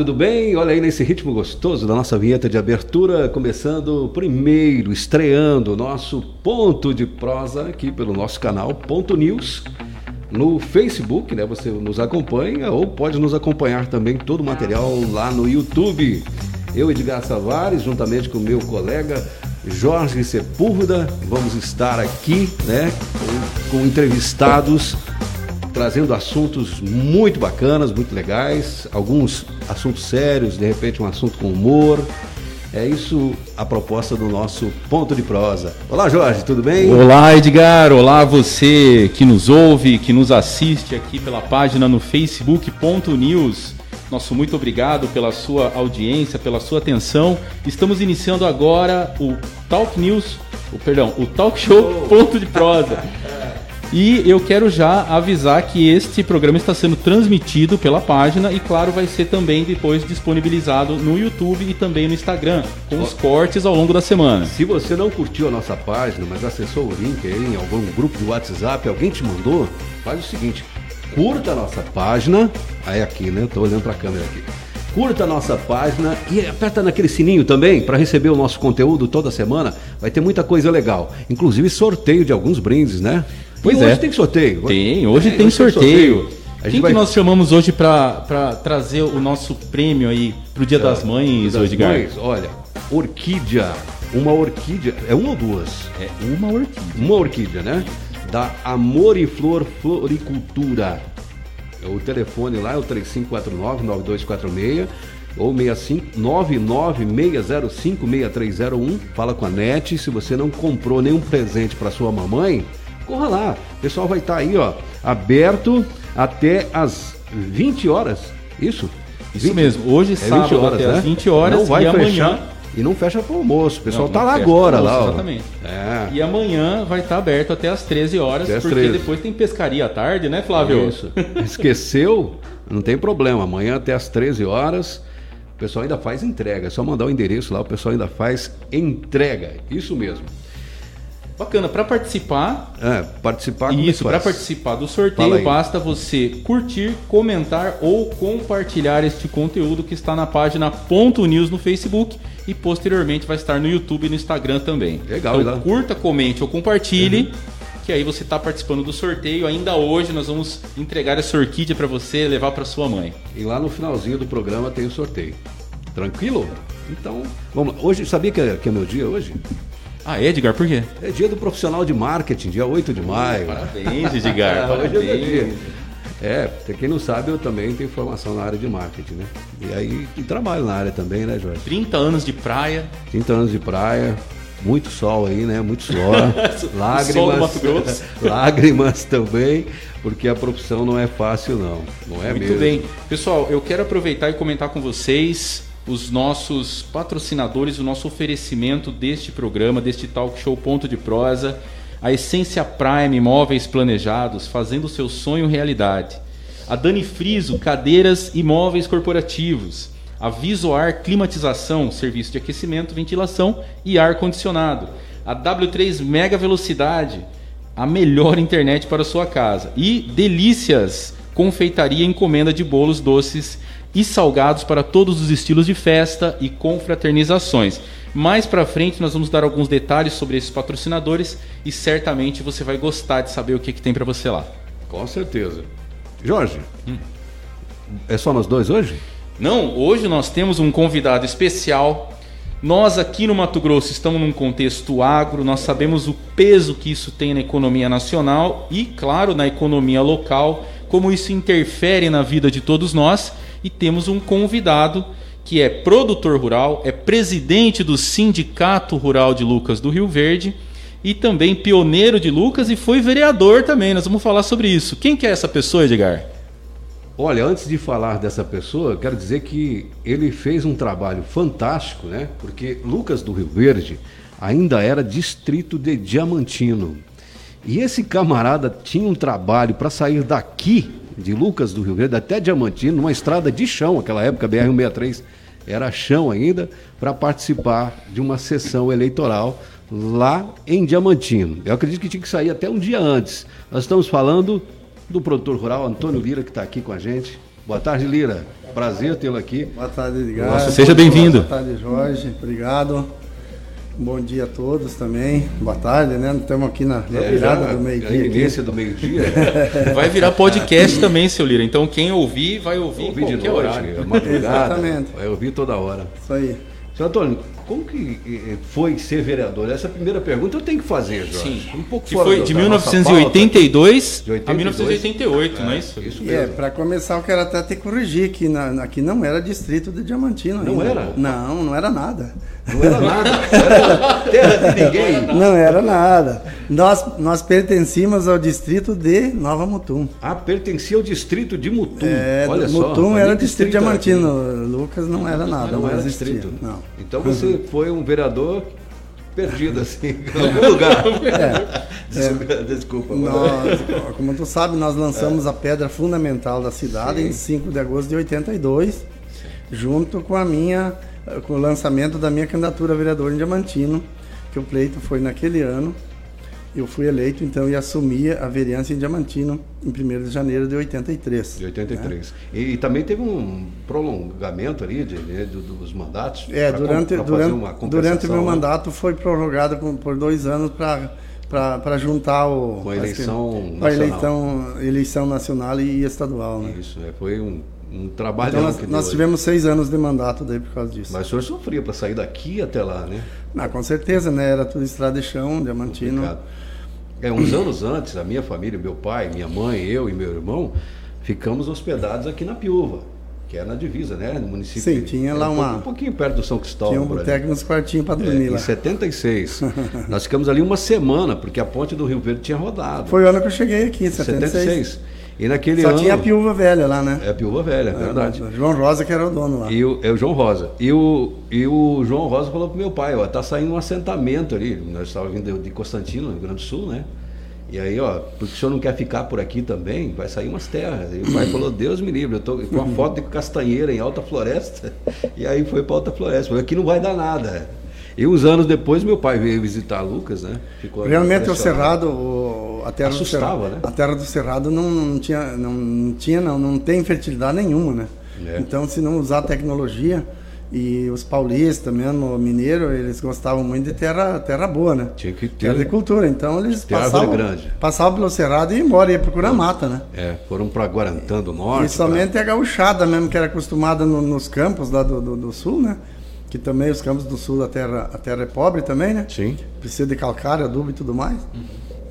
Tudo bem? Olha aí nesse ritmo gostoso da nossa vinheta de abertura, começando primeiro, estreando o nosso ponto de prosa aqui pelo nosso canal Ponto News no Facebook, né? Você nos acompanha ou pode nos acompanhar também todo o material lá no YouTube. Eu, Edgar Savares, juntamente com meu colega Jorge Sepúlveda, vamos estar aqui, né, com entrevistados trazendo assuntos muito bacanas, muito legais, alguns assuntos sérios, de repente um assunto com humor. É isso a proposta do nosso ponto de prosa. Olá, Jorge, tudo bem? Olá, Edgar. Olá, você que nos ouve, que nos assiste aqui pela página no facebook.news. Nosso muito obrigado pela sua audiência, pela sua atenção. Estamos iniciando agora o Talk News, o perdão, o Talk Show Ponto de Prosa. E eu quero já avisar que este programa está sendo transmitido pela página e, claro, vai ser também depois disponibilizado no YouTube e também no Instagram, com os cortes ao longo da semana. Se você não curtiu a nossa página, mas acessou o link aí em algum grupo de WhatsApp, alguém te mandou, faz o seguinte: curta a nossa página. Aí aqui, né? Tô olhando para a câmera aqui. Curta a nossa página e aperta naquele sininho também para receber o nosso conteúdo toda semana. Vai ter muita coisa legal, inclusive sorteio de alguns brindes, né? Pois e é. hoje tem sorteio. Tem, hoje É, tem hoje sorteio. A gente Quem vai- que nós chamamos hoje para trazer o nosso prêmio aí pro Dia das Mães, das Edgar? mães, olha, orquídea. Uma orquídea. É uma ou duas? É uma orquídea. Uma orquídea, né? Da Amor e Flor Floricultura. O telefone lá é o 3549-9246 ou 65 996056301. Fala com a NET. Se você não comprou nenhum presente para sua mamãe, corra lá. O pessoal vai estar aí, ó, aberto até as 20 horas. Isso? Isso 20 mesmo. Hoje, é sábado, até às 20 horas Não vai e amanhã- fechar. E não fecha pro almoço. O pessoal Não, tá não lá agora, pro lá. almoço, ó. exatamente. É. E amanhã vai estar aberto até às 13 horas, às porque 13. depois tem pescaria à tarde, né, Flávio? Isso. Esqueceu? Não tem problema. Amanhã até às 13 horas. O pessoal ainda faz entrega. É só mandar o endereço lá, o pessoal ainda faz entrega. Isso mesmo. Bacana, para participar, É, participar é isso, para participar do sorteio basta você curtir, comentar ou compartilhar este conteúdo que está na página Ponto News no Facebook e posteriormente vai estar no YouTube e no Instagram também. Legal, então, legal. curta, comente ou compartilhe. Que aí você está participando do sorteio. Ainda hoje nós vamos entregar essa orquídea para você levar para sua mãe. E lá no finalzinho do programa tem o sorteio. Tranquilo? Então, vamos lá. Hoje, sabia que é, que é meu dia hoje? Ah, Edgar, por quê? É dia do profissional de marketing, dia 8 de maio. Parabéns, Edgar. Hoje é parabéns. dia. É, pra quem não sabe, eu também tenho formação na área de marketing, né? E aí, e trabalho na área também, né, Jorge? 30 anos de praia. 30 anos de praia, muito sol aí, né? Muito suor, lágrimas, Sol do Mato Grosso. lágrimas também, porque a profissão não é fácil não, não é Muito mesmo. bem. Pessoal, eu quero aproveitar e comentar com vocês os nossos patrocinadores, o nosso oferecimento deste programa, deste talk show Ponto de Prosa, a Essência Prime Imóveis Planejados, fazendo seu sonho realidade. A Dani Friso, cadeiras e móveis corporativos. A Visoar Climatização, serviço de aquecimento, ventilação e ar condicionado. A W3 Mega Velocidade, a melhor internet para a sua casa. E Delícias, confeitaria encomenda de bolos doces e salgados para todos os estilos de festa e confraternizações. Mais para frente nós vamos dar alguns detalhes sobre esses patrocinadores e certamente você vai gostar de saber o que, que tem para você lá. Com certeza. Jorge, Hum. é só nós dois hoje? Não, hoje nós temos um convidado especial. Nós aqui no Mato Grosso estamos num contexto agro, nós sabemos o peso que isso tem na economia nacional e, claro, na economia local, como isso interfere na vida de todos nós. E temos um convidado que é produtor rural, é presidente do Sindicato Rural de Lucas do Rio Verde e também pioneiro de Lucas e foi vereador também. Nós vamos falar sobre isso. Quem que é essa pessoa, Edgar? Olha, antes de falar dessa pessoa, quero dizer que ele fez um trabalho fantástico, né? Porque Lucas do Rio Verde ainda era distrito de Diamantino. E esse camarada tinha um trabalho para sair daqui, de Lucas do Rio Verde, até Diamantino, numa estrada de chão, aquela época, BR-163 era chão ainda, para participar de uma sessão eleitoral lá em Diamantino. Eu acredito que tinha que sair até um dia antes. Nós estamos falando do produtor rural Antônio Lira, que está aqui com a gente. Boa tarde, Lira. Prazer tê-lo aqui. Boa tarde, Edgar. Seja bem-vindo. Boa tarde, Jorge. Obrigado. Bom dia a todos também. Boa tarde, né? Estamos aqui na, na É, virada já do A meio-dia. iminência do meio-dia. Vai virar podcast também, seu Lira. Então quem ouvir, vai ouvir Ouvir de qualquer noite, horário. madrugada. Exatamente. Vai ouvir toda hora. Isso aí. Senhor Antônio, como que eh, foi ser vereador? Essa é primeira pergunta eu tenho que fazer, Jorge. Sim. Um pouco Que fora foi do- de da nossa 1982 De 82? a 1988, não é isso? Isso E é, mesmo. para começar, eu quero até te corrigir que na, aqui não era distrito de Diamantino Não ainda. era? Não, não era nada. Não era nada. Era terra de ninguém. Não era nada. Nós, nós pertencíamos ao distrito de Nova Mutum. Ah, pertencia ao distrito de Mutum. É, Olha só. Mutum era distrito era Diamantino. Lucas não era aqui. nada. Não era existia. distrito. Não. Então você foi um vereador perdido, assim, em algum lugar. É. Desculpa. Nós, como tu sabe, nós lançamos a pedra fundamental da cidade Sim. em 5 de agosto de 82, junto com a minha com o lançamento da minha candidatura a vereador em Diamantino, que o pleito foi naquele ano. Eu fui eleito então e assumi a vereança em Diamantino em 1 de janeiro de 83. De 83. E, e também teve um prolongamento ali de, de- do- dos mandatos. É, pra durante, pra durante, durante o meu né? mandato foi prorrogado com- por dois anos para juntar o, Com a eleição a nacional. eleição, eleição nacional e estadual. Né? Isso, é, foi um, um trabalho Então nós, nós tivemos seis anos de mandato daí por causa disso. Mas o senhor sofria para sair daqui até lá, né? Ah, com certeza, né? Era tudo estrada de chão, diamantino. Complicado. É, uns anos antes, a minha família, meu pai, minha mãe, eu e meu irmão, ficamos hospedados aqui na Piúva, que é na divisa, né? No município. Sim, tinha é lá um uma- Um pouquinho perto do São Cristóvão. Tinha um boteco nos quartinhos para É, dormir em lá. 76. Nós ficamos ali uma semana, porque a ponte do Rio Verde tinha rodado. Foi o ano que eu cheguei aqui, em 76. 76. E naquele Só ano. tinha a piúva velha lá, né? É a Piúva Velha, é verdade. João Rosa que era o dono lá. E o, é o João Rosa. E o, e o João Rosa falou pro meu pai, ó, tá saindo um assentamento ali. Nós estávamos vindo de Constantino, no Rio Grande do Sul, né? E aí, ó, porque o senhor não quer ficar por aqui também, vai sair umas terras. E o pai falou, Deus me livre, eu tô com uma foto de castanheira em Alta Floresta. E aí foi para Alta Floresta. Falei, aqui não vai dar nada. E uns anos depois, meu pai veio visitar Lucas, né? Ficou Realmente o. Cerrado, o- a terra Assustava, do Cerrado, né? a terra do Cerrado não, não tinha, não, não tinha, não, não tem fertilidade nenhuma, né? É. Então, se não usar tecnologia e os paulistas mesmo, o mineiro, eles gostavam muito de terra, terra boa, né? Tinha que ter- terra de cultura. Então eles passavam, grande. passavam pelo Cerrado e iam embora, ia procurar mata, né? É, foram para Guarantã do Norte. E somente a gauchada mesmo, que era acostumada no- nos campos lá do, do, do sul, né? Que também os campos do sul, a terra, a terra é pobre também, né? Sim. Precisa de calcário, adubo e tudo mais.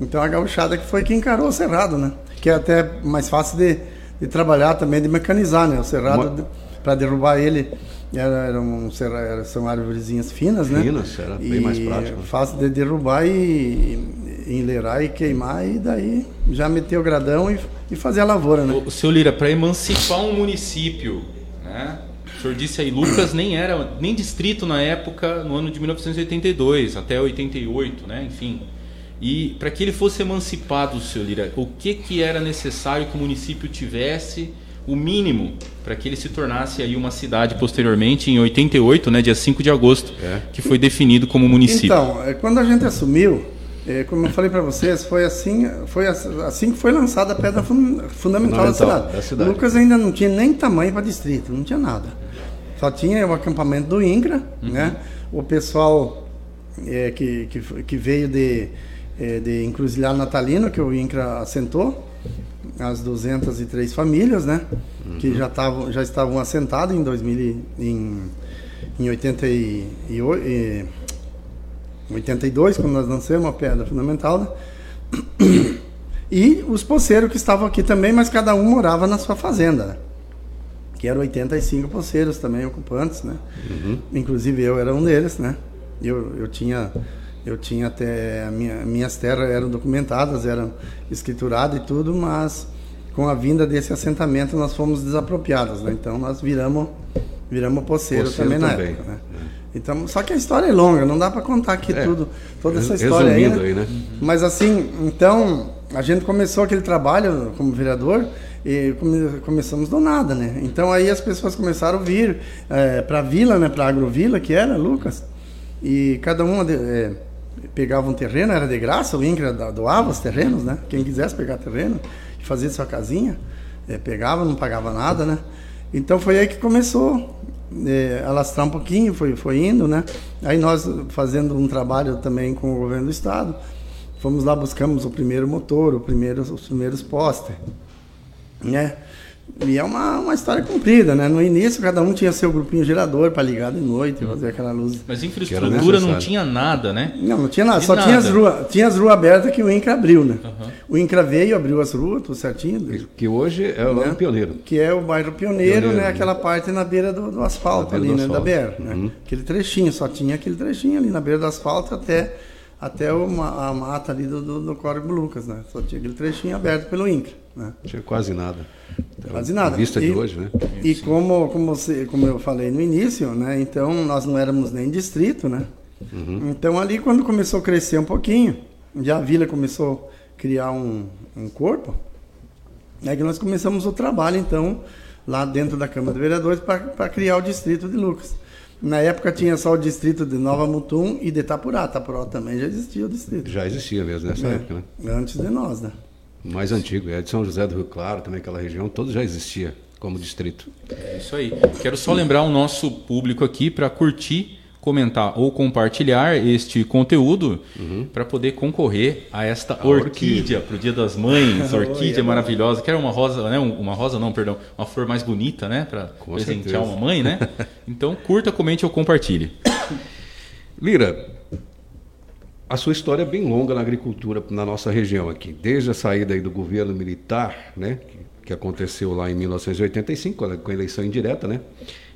Então a gauchada que foi que encarou o cerrado, né? Que é até mais fácil de, de trabalhar também, de mecanizar, né? O cerrado, para derrubar ele, era, era um, era- são árvorezinhas finas, né? Finas, era bem E mais prático. Fácil de derrubar e, e enleirar e queimar, e daí já meter o gradão e, e fazer a lavoura, né? O seu Lira, para emancipar um município, né? O senhor disse aí, Lucas nem era nem distrito na época, no ano de 1982, até 88, né? Enfim. E para que ele fosse emancipado, seu Lira, o que que era necessário que o município tivesse o mínimo para que ele se tornasse aí uma cidade posteriormente em 88, né, dia 5 de agosto, É. que foi definido como município. Então, é, quando a gente assumiu, é, como eu falei para vocês, foi assim, foi ass- assim que foi lançada a pedra fun- fundamental, da, Fundamental cidade. da cidade. Lucas ainda não tinha nem tamanho para distrito, não tinha nada. Só tinha o acampamento do INCRA, né? O pessoal é, que, que, que veio de, é, de Encruzilhado Natalino, que o INCRA assentou, as 203 famílias, né? Que já, tavam, já estavam assentadas em 2000 e- em, em 88, e- 82, quando nós lançamos a pedra fundamental, né? E os poceiros que estavam aqui também, mas cada um morava na sua fazenda, né? Que eram 85 poceiros também ocupantes, né? Inclusive eu era um deles, né? Eu, eu tinha eu tinha até a minha, minhas terras eram documentadas, eram escrituradas e tudo, mas com a vinda desse assentamento nós fomos desapropriados, né? Então nós viramos viramos poceiro, Poceiro também na também, época, né? Então, só que a história é longa, não dá para contar aqui É. tudo, toda essa história aí, né? aí, né? Mas assim, então, a gente começou aquele trabalho como vereador e come- começamos do nada, né? Então aí as pessoas começaram a vir para a vila, né? Para a agrovila, que era, Lucas, e cada uma de- é, pegava um terreno, era de graça, o INCRA doava os terrenos, né? Quem quisesse pegar terreno e fazer sua casinha, é, pegava, não pagava nada, né? Então foi aí que começou é, alastrar um pouquinho, foi, foi indo, né? Aí nós fazendo um trabalho também com o governo do estado, fomos lá, buscamos o primeiro motor, o primeiro, os primeiros postes, né? E é uma, uma história comprida, né? No início, cada um tinha seu grupinho gerador para ligar de noite, fazer aquela luz. Mas infraestrutura não tinha nada, né? Não, não tinha nada. De só nada. tinha as ruas tinha as ruas abertas que o INCRA abriu, né? Uhum. O INCRA veio, abriu as ruas, tudo certinho. Que hoje é o né? Pioneiro. Que é o bairro Pioneiro, Pioneiro né? Aquela parte na beira do, do asfalto ali, do né? Asfalto. Da BR, né? Uhum. Aquele trechinho, só tinha aquele trechinho ali na beira do asfalto até até uma, a mata ali do, do, do Córrego Lucas, né? Só tinha aquele trechinho aberto pelo INCRA. Né? Tinha quase nada. Quase nada. vista de hoje, né? E como, como, você, como eu falei no início, né? Então nós não éramos nem distrito, né? Uhum. Então ali quando começou a crescer um pouquinho, já a vila começou a criar um, um corpo, é que nós começamos o trabalho então lá dentro da Câmara de Vereadores para criar o distrito de Lucas. Na época tinha só o distrito de Nova Mutum e de Itapurá. Itapurá também já existia o distrito. Já existia mesmo nessa é, época, né? Antes de nós, né? Mais antigo, é de São José do Rio Claro, também aquela região, todo já existia como distrito. É isso aí. Quero só lembrar o nosso público aqui para curtir, comentar ou compartilhar este conteúdo uhum. para poder concorrer a esta a orquídea para o Dia das Mães, orquídea maravilhosa, que era uma rosa, né? Uma rosa não, perdão, uma flor mais bonita, né? Para presentear uma mãe, né? Então curta, comente ou compartilhe. Lira, a sua história é bem longa na agricultura na nossa região aqui, desde a saída aí do governo militar, né, que, que aconteceu lá em 1985, com a eleição indireta, né,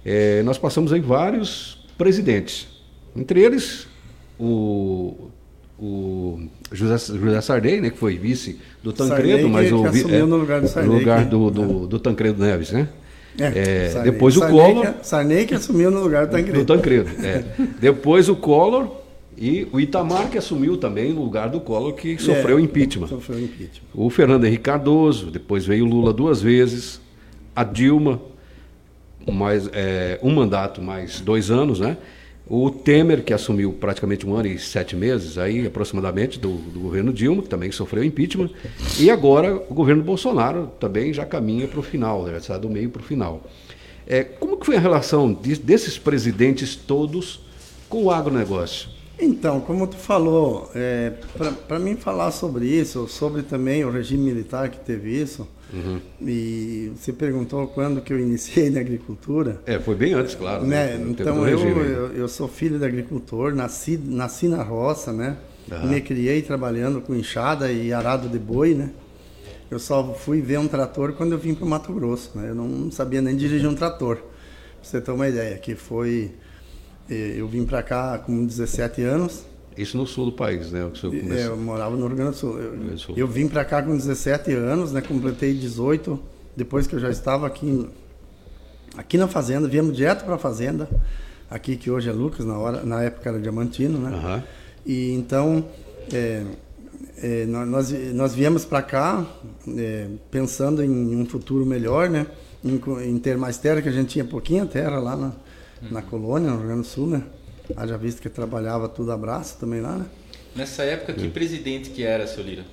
é, nós passamos aí vários presidentes, entre eles o, o José, José Sardei, né, que foi vice do Tancredo, mas o que é, no lugar do Sardei, lugar do, do, do Tancredo Neves, né? É, é, depois o Collor. Sarney que assumiu no lugar do Tancredo. Do Tancredo, é. depois o Collor e o Itamar, que assumiu também no lugar do Collor, que sofreu é, impeachment. Sofreu impeachment. O Fernando Henrique Cardoso, depois veio o Lula duas vezes, a Dilma, mais, é, um mandato mais dois anos, né? O Temer, que assumiu praticamente um ano e sete meses, aí aproximadamente, do, do governo Dilma, que também sofreu impeachment. E agora o governo Bolsonaro também já caminha para o final, né? sai do meio para o final. É, como que foi a relação de, desses presidentes todos com o agronegócio? Então, como tu falou, é, para mim falar sobre isso, sobre também o regime militar que teve isso, uhum. e você perguntou quando que eu iniciei na agricultura. É, foi bem antes, claro. Né? né? Então, eu, eu, eu, sou filho de agricultor, nasci, nasci na roça, né? Uhum. Me criei trabalhando com enxada e arado de boi, né? Eu só fui ver um trator quando eu vim para o Mato Grosso, né? Eu não sabia nem dirigir um trator, para você ter uma ideia, que foi eu vim para cá com 17 anos. Isso no sul do país, né? O senhor é, eu morava no Rio Grande do Sul. Eu, Sul. eu vim para cá com 17 anos, né? Completei 18 depois que eu já estava aqui aqui na fazenda, viemos direto para a fazenda, aqui que hoje é Lucas, na hora, na época era Diamantino, né? Uhum. E então é, é, nós, nós viemos para cá é, pensando em um futuro melhor, né? Em, em, ter mais terra, que a gente tinha pouquinha terra lá na, na colônia, no Rio Grande do Sul, né? Haja visto que trabalhava tudo a braço também lá, né? Nessa época, que presidente que era, seu Lira?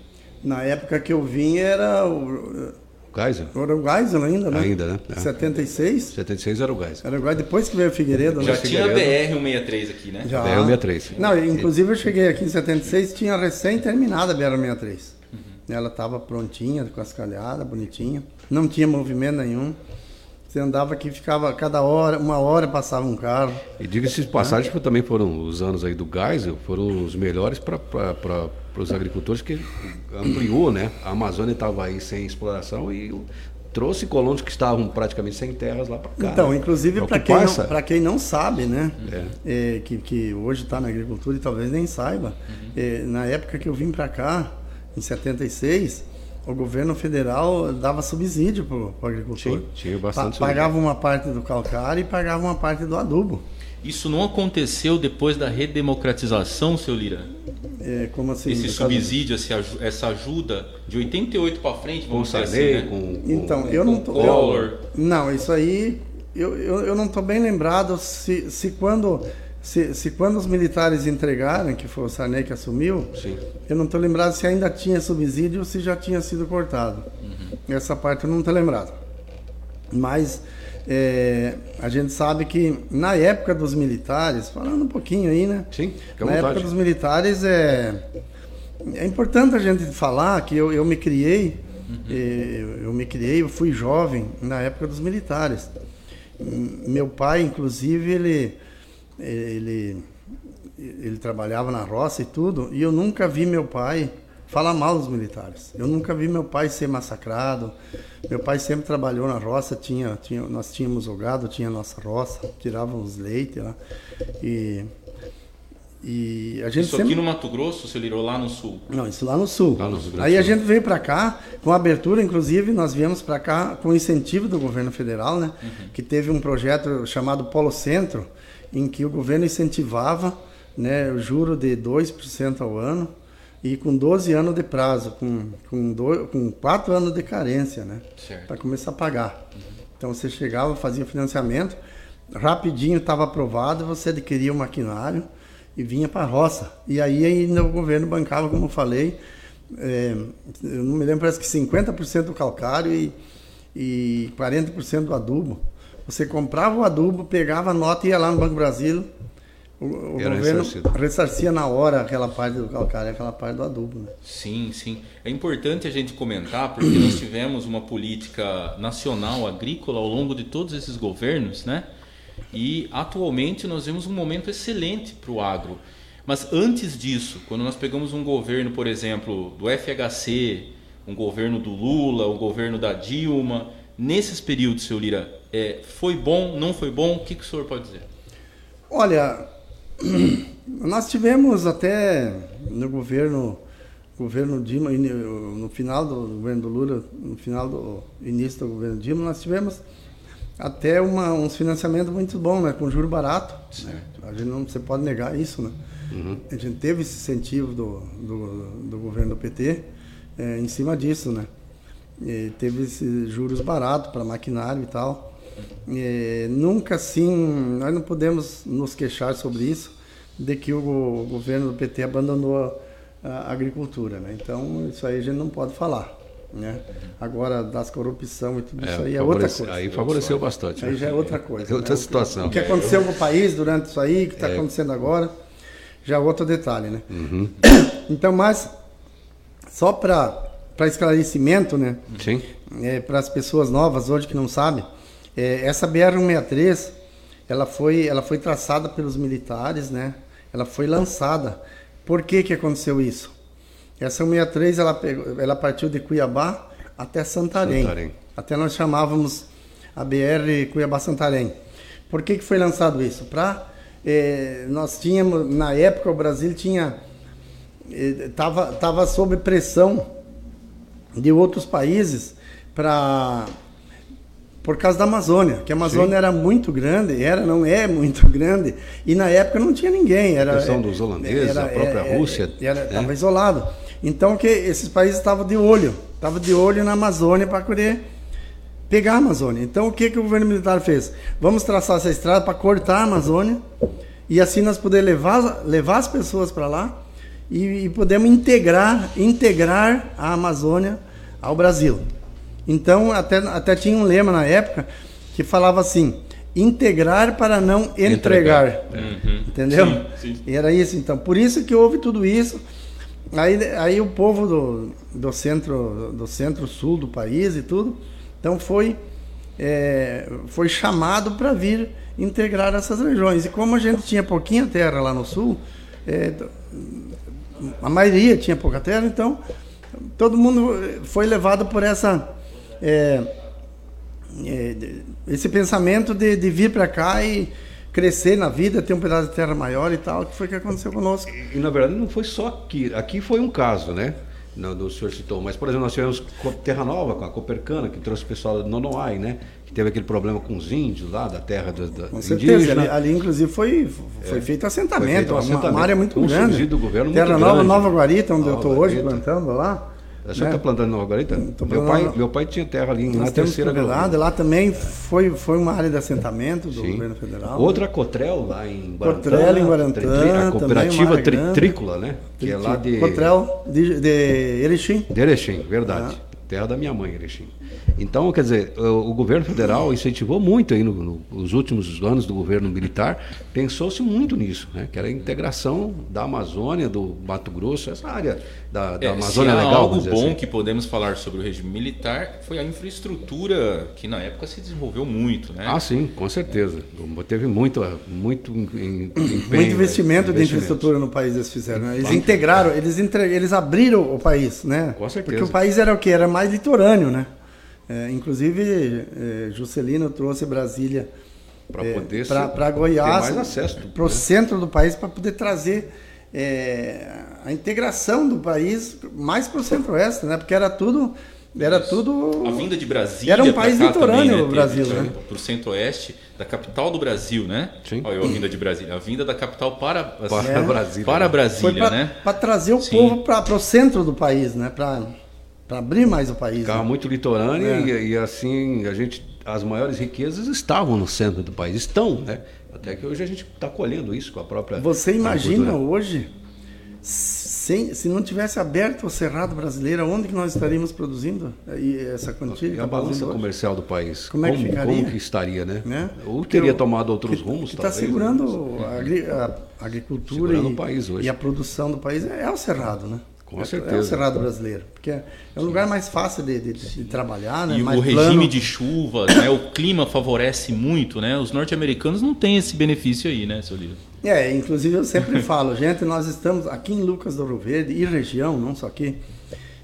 Na época que eu vim era o... Geisel? Era o Geisel ainda, né? Ainda, né? É. 76. 76 era o Geisel. Era o Geisel, depois que veio o Figueiredo. Já né? tinha a BR-163 aqui, né? Já. BR-163. Não, inclusive eu cheguei aqui em 76, tinha recém terminada a BR-163. Uhum. Ela estava prontinha, cascalhada, bonitinha. Não tinha movimento nenhum. Você andava aqui, ficava cada hora, uma hora passava um carro. E diga-se de passagem também foram os anos aí do Geisel, foram os melhores para os agricultores, que ampliou, né? A Amazônia estava aí sem exploração e trouxe colonos que estavam praticamente sem terras lá para cá. Então, né? inclusive é para quem, não, quem não sabe, né? É. É, que, que hoje está na agricultura e talvez nem saiba, uhum. é, na época que eu vim para cá, em 76, o governo federal dava subsídio para o agricultor. Tinha, tinha bastante pa Pagava uma parte do calcário e pagava uma parte do adubo. Isso não aconteceu depois da redemocratização, seu Lira? É, como assim? Esse subsídio, essa ajuda de 88 para frente, vamos dizer assim, né? com, Então, eu não tô... Eu, não, isso aí... Eu, eu, eu não estou bem lembrado se, se quando se, se quando os militares entregaram, que foi o Sarney que assumiu, Sim. eu não estou lembrado se ainda tinha subsídio ou se já tinha sido cortado. Essa parte eu não estou lembrado. Mas é, a gente sabe que na época dos militares, falando um pouquinho aí, né? Sim, Na vontade. época dos militares é, é importante a gente falar que eu, eu me criei, eh, eu me criei, eu fui jovem na época dos militares. Meu pai, inclusive, ele, ele, ele trabalhava na roça e tudo, e eu nunca vi meu pai falar mal dos militares. Eu nunca vi meu pai ser massacrado. Meu pai sempre trabalhou na roça, tinha, tinha, nós tínhamos o gado, tinha a nossa roça, tirávamos leite lá. E, e a gente Isso sempre... aqui no Mato Grosso, seu Liro, lá no sul. Não, isso lá no sul. Lá no Aí a gente veio para cá, com abertura, inclusive, nós viemos para cá com incentivo do governo federal, né? Que teve um projeto chamado Polo Centro, em que o governo incentivava né, o juro de 2% ao ano e com 12 anos de prazo, com, com, do, com 4 anos de carência, né? Para começar a pagar. Então você chegava, fazia financiamento, rapidinho estava aprovado, você adquiria o maquinário e vinha para a roça. E aí ainda o governo bancava, como eu falei, é, eu não me lembro, parece que 50% do calcário e, e 40% do adubo. Você comprava o adubo, pegava a nota e ia lá no Banco Brasil. O, o governo ressarcido. ressarcia na hora aquela parte do calcário aquela parte do adubo. Né? Sim, sim. É importante a gente comentar porque nós tivemos uma política nacional agrícola ao longo de todos esses governos, né? E atualmente nós vemos um momento excelente para o agro. Mas antes disso, quando nós pegamos um governo, por exemplo, do FHC, um governo do Lula, um governo da Dilma, nesses períodos, seu Lira, é, foi bom, não foi bom? O que, que o senhor pode dizer? Olha, nós tivemos até no governo governo Dilma, no final do governo do Lula, no final do início do governo Dilma, nós tivemos até uma, uns financiamentos muito bons, né, com juro barato. né? A gente não você pode negar isso, né? A gente teve esse incentivo do, do, do governo do PT eh, em cima disso, né? E teve esses juros baratos para maquinário e tal. Eh, nunca assim, nós não podemos nos queixar sobre isso, de que o, go- governo do PT abandonou a, agricultura, né? Então, isso aí a gente não pode falar, né? Agora, das corrupção e tudo isso aí é outra coisa. Aí favoreceu bastante. Aí né? já é outra coisa. É outra né? O que- situação. O que aconteceu com o país durante isso aí, o que está acontecendo agora, já é outro detalhe, né? Então, mas, só para esclarecimento, né? Sim. para as pessoas novas hoje que não sabem, é, essa BR-163, ela foi, ela foi traçada pelos militares, né? Ela foi lançada. Por que que aconteceu isso? Essa 163, ela, pegou, ela partiu de Cuiabá até Santarém. Santarém. Até nós chamávamos a BR Cuiabá-Santarém. Por que que foi lançado isso? Para nós tínhamos na época o Brasil tinha estava tava sob pressão de outros países para por causa da Amazônia, que a Amazônia Sim. era muito grande, era não é muito grande e na época não tinha ninguém, era Questão é, dos holandeses, a própria Rússia, era né? estava isolado. Então que esses países estavam de olho, estavam de olho na Amazônia para querer pegar a Amazônia. Então o que que o governo militar fez? Vamos traçar essa estrada para cortar a Amazônia e assim nós poder levar levar as pessoas para lá e, e podemos integrar integrar a Amazônia ao Brasil. Então até até tinha um lema na época que falava assim: integrar para não entregar. Entregar. Entendeu? Sim, sim. E era isso então. Por isso que houve tudo isso. Aí, aí o povo do, do centro do centro-sul do país e tudo, então foi é, foi chamado para vir integrar essas regiões. E como a gente tinha pouquinha terra lá no sul, é, a maioria tinha pouca terra, então todo mundo foi levado por essa é, é, esse pensamento de, de vir para cá e crescer na vida, ter um pedaço de terra maior e tal, que foi o que aconteceu conosco. E na verdade não foi só aqui. Aqui foi um caso, né? Não, do senhor citou. Mas, por exemplo, nós tivemos Terra Nova com a Copercana, que trouxe o pessoal de Nonoai, né? Que teve aquele problema com os índios lá, da terra da, da Com certeza. indígena. Ali, ali, inclusive, foi, foi feito assentamento, Foi feito um uma- assentamento, uma, área muito um grande. do governo Terra muito Nova, grande. Nova Guarita, onde eu Nova estou hoje plantando lá. A senhora está plantando Margarita? Tô Meu plantando- pai, meu pai tinha terra ali Nós na terceira Covelado, lá também foi, foi uma área de assentamento do Sim. governo federal. Outra Cotrel lá em Guarantã. Cotrel em Guarantã, A cooperativa tri-. Trícola, né? Que é lá de... Cotrel de, de Erechim. De Erechim, verdade. Terra da minha mãe, Erechim. Então, quer dizer, o, o governo federal incentivou muito aí no- no- nos últimos anos do governo militar, pensou-se muito nisso, né? Que era a integração da Amazônia, do Mato Grosso, essa área da, da É, Amazônia se há legal. algo bom assim. que podemos falar sobre o regime militar foi a infraestrutura que na época se desenvolveu muito, né? Ah, sim, com certeza. Teve muito, muito em- em- empenho, Muito investimento né? de infraestrutura no país eles fizeram. né? Eles integraram, eles, entre, eles abriram o país, né? Com certeza. Porque o país era o que? Era mais litorâneo, né? É, inclusive, é, Juscelino trouxe Brasília Para poder ser- para Goiás, ter mais acesso, para o né? centro do país, para poder trazer é, a integração do país mais para o centro-oeste, né? Porque era tudo, era tudo. A vinda de Brasília Era um pra país cá litorâneo, também, né, o Brasil, né? Para o centro-oeste, da capital do Brasil, né? Sim. Olha a vinda de Brasília. A vinda da capital para, Para É. Brasília. para né? Foi Brasília, para né? trazer o Sim. povo para o centro do país, né? Para abrir mais o país. Ficava né? muito litorâneo É. e, e assim, a gente, as maiores riquezas estavam no centro do país, estão, né? Até que hoje a gente está colhendo isso com a própria. Você imagina hoje, sem, se não tivesse aberto o Cerrado brasileiro, onde que nós estaríamos produzindo essa quantia? E a tá balança comercial do país? Como é que ficaria? como que estaria, né? Né? Ou teria o- tomado outros que- rumos, que está né? segurando a, agri- a agricultura Segurando e, e a produção do país é, é o Cerrado, né? Com É- É certeza. o Cerrado brasileiro, porque é um lugar mais fácil de, de- de trabalhar, né? E mais o regime plano. de chuvas, né? O clima favorece muito, né? Os norte-americanos não têm esse benefício aí, né, seu Lira? É, inclusive eu sempre falo, gente, nós estamos aqui em Lucas do Rio Verde e região, não só aqui,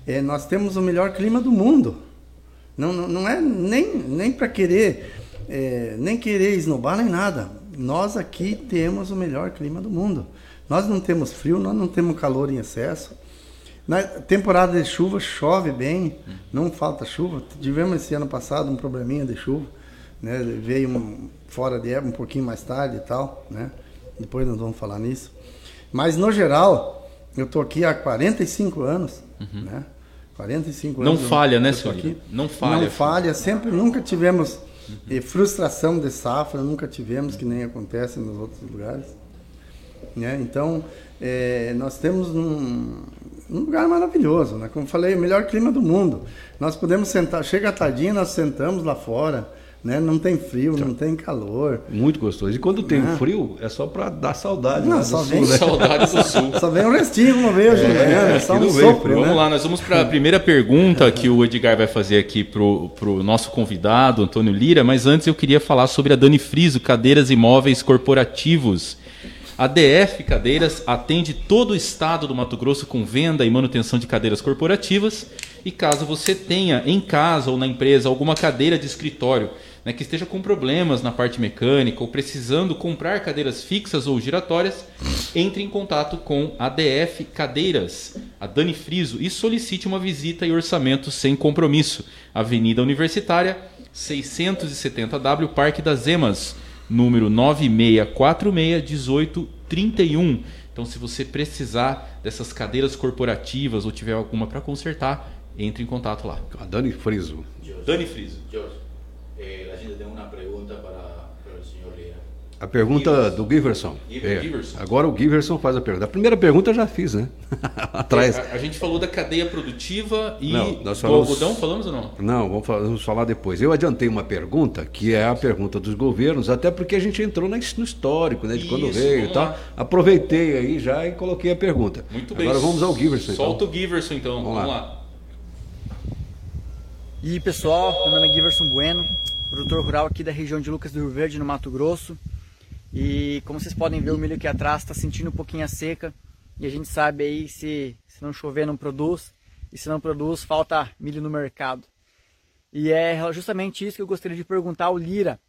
é, nós temos o melhor clima do mundo. Não, não, não é nem, nem para querer, é, nem querer esnobar nem nada. Nós aqui temos o melhor clima do mundo. Nós não temos frio, nós não temos calor em excesso. Na temporada de chuva chove bem, não falta chuva. Tivemos esse ano passado um probleminha de chuva, né? Veio um, fora de época um pouquinho mais tarde e tal, né? Depois nós vamos falar nisso. Mas no geral, eu tô aqui há 45 anos, né? 45 Uhum. Não anos. eu- falha, né, eu tô senhor aqui. Lira? Não falha. Não falha, sempre nunca tivemos eh, frustração de safra, nunca tivemos que nem acontece nos outros lugares. Né? Então, eh, nós temos um, um lugar maravilhoso, né? Como falei, o melhor clima do mundo. Nós podemos sentar, chega a tardinha, nós sentamos lá fora, né? Não tem frio, não tem calor. Muito gostoso. E quando tem Ah. frio, é só para dar saudade. Não, do só sul, vem- né? Saudades do Sul. Só vem um restinho uma vez, né? É, só um sopro, né? Vamos lá, nós vamos para a primeira pergunta que o Edgar vai fazer aqui pro, pro nosso convidado, Antônio Lira, mas antes eu queria falar sobre a Dani Friso, Cadeiras e Móveis Corporativos. A DF Cadeiras atende todo o estado do Mato Grosso com venda e manutenção de cadeiras corporativas. E caso você tenha em casa ou na empresa alguma cadeira de escritório né, que esteja com problemas na parte mecânica ou precisando comprar cadeiras fixas ou giratórias, entre em contato com a DF Cadeiras, a Dani Friso, e solicite uma visita e orçamento sem compromisso. Avenida Universitária, 670W, Parque das Emas, número 9646-1831. Então, se você precisar dessas cadeiras corporativas ou tiver alguma para consertar, entre em contato lá. A Dani Friso. Dani Friso. Eh, la gente A pergunta do Giverson. Giver- É. Giverson. Agora o Giverson faz a pergunta. A primeira pergunta eu já fiz, né? Atrás. A, a gente falou da cadeia produtiva e Não, nós do falamos- algodão, falamos ou não? Não, vamos falar, vamos falar depois. Eu adiantei uma pergunta, que é a pergunta dos governos, até porque a gente entrou na- no histórico, né? De quando Isso, veio e tal. lá. Aproveitei aí já e coloquei a pergunta. Muito bem. Agora vamos ao Giverson. Solta então. o Giverson então. Vamos Vamos, lá. lá. E pessoal, meu nome é Giverson Bueno, produtor rural aqui da região de Lucas do Rio Verde, no Mato Grosso. E como vocês podem ver, o milho aqui atrás está sentindo um pouquinho a seca. E a gente sabe aí se, se não chover não produz. E se não produz, falta milho no mercado. E é justamente isso que eu gostaria de perguntar ao Lira,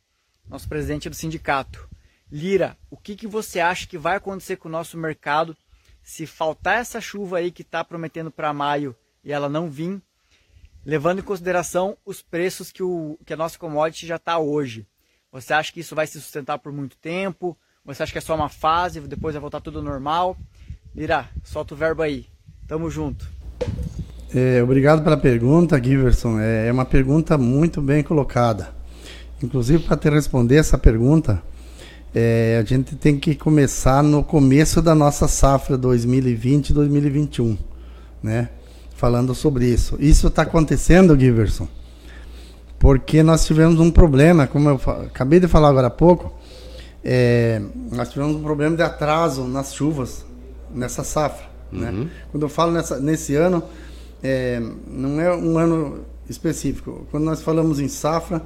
nosso presidente do sindicato. Lira, o que, que você acha que vai acontecer com o nosso mercado se faltar essa chuva aí que está prometendo para maio e ela não vir? levando em consideração os preços que, o, que a nossa commodity já está hoje. Você acha que isso vai se sustentar por muito tempo? Você acha que é só uma fase, depois vai voltar tudo normal? Lira, solta o verbo aí. Tamo junto. É, obrigado pela pergunta, Giverson. É, é uma pergunta muito bem colocada. Inclusive, para te responder essa pergunta, é, a gente tem que começar no começo da nossa safra 2020-2021, né? Falando sobre isso. Isso está acontecendo, Giverson, porque nós tivemos um problema, como eu acabei de falar agora há pouco, é, nós tivemos um problema de atraso nas chuvas nessa safra. Né? Uhum. Né? Quando eu falo nessa, nesse ano, é, não é um ano específico. Quando nós falamos em safra,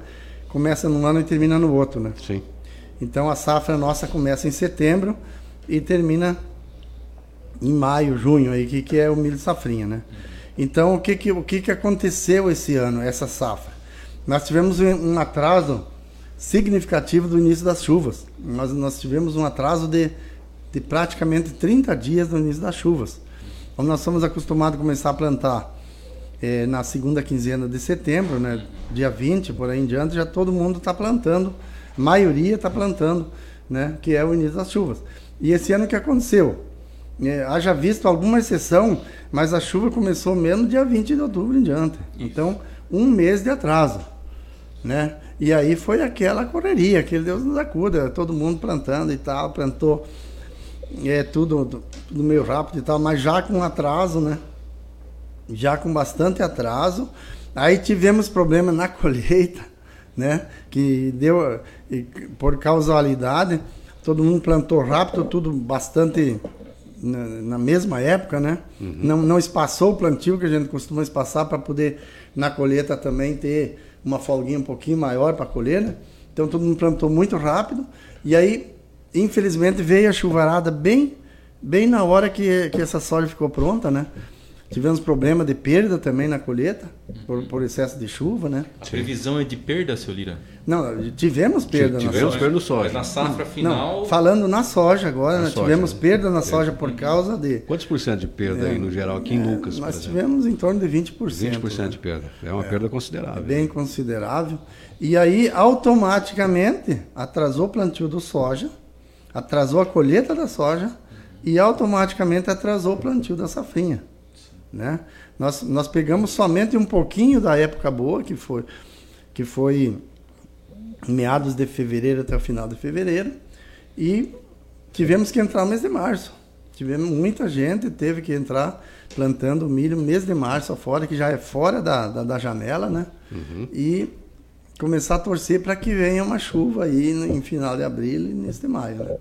começa num ano e termina no outro, né? Sim. Então a safra nossa começa em setembro e termina em maio, junho, aí, que, que é o milho safrinha, né? Então o que que, o que que aconteceu esse ano, essa safra? Nós tivemos um atraso significativo do início das chuvas. Nós, nós tivemos um atraso de, de praticamente 30 dias no início das chuvas. Como nós somos acostumados a começar a plantar é, na segunda quinzena de setembro, né, dia 20, por aí em diante, já todo mundo está plantando, a maioria está plantando, né, que é o início das chuvas. E esse ano o que aconteceu? É, haja visto alguma exceção, mas a chuva começou mesmo dia 20 de outubro em diante. Então, um mês de atraso. Né? E aí foi aquela correria, aquele Deus nos acuda, todo mundo plantando e tal, plantou é tudo, tudo meio rápido e tal, mas já com atraso, né? Já com bastante atraso. Aí tivemos problema na colheita, né? Que deu, por causalidade, todo mundo plantou rápido, tudo bastante na, na mesma época, né? Uhum. Não, não espaçou o plantio que a gente costuma espaçar para poder na colheita também ter uma folguinha um pouquinho maior para colher, né? Então todo mundo plantou muito rápido. E aí infelizmente veio a chuvarada bem, bem na hora que, que essa soja ficou pronta, né? Tivemos problema de perda também na colheita, por, por excesso de chuva, né? A previsão é de perda, seu Lira? Não, tivemos perda tivemos na soja. perda no soja. Mas na safra final... Não, falando na soja agora, na né? soja, tivemos perda na soja por causa de... Quantos por cento de perda é, aí no geral aqui em é, Lucas, Nós tivemos em torno de 20%. 20% né? de perda. É uma é, perda considerável. Bem considerável. E aí, automaticamente, atrasou o plantio do soja, atrasou a colheita da soja e automaticamente atrasou o plantio da safrinha. Né? Nós, nós pegamos somente um pouquinho da época boa, que foi, que foi meados de fevereiro até o final de fevereiro, e tivemos que entrar no mês de março. Tivemos muita gente, teve que entrar plantando milho no mês de março fora, que já é fora da, da, da janela, né? Uhum. E começar a torcer para que venha uma chuva aí em final de abril e nesse de maio. Né?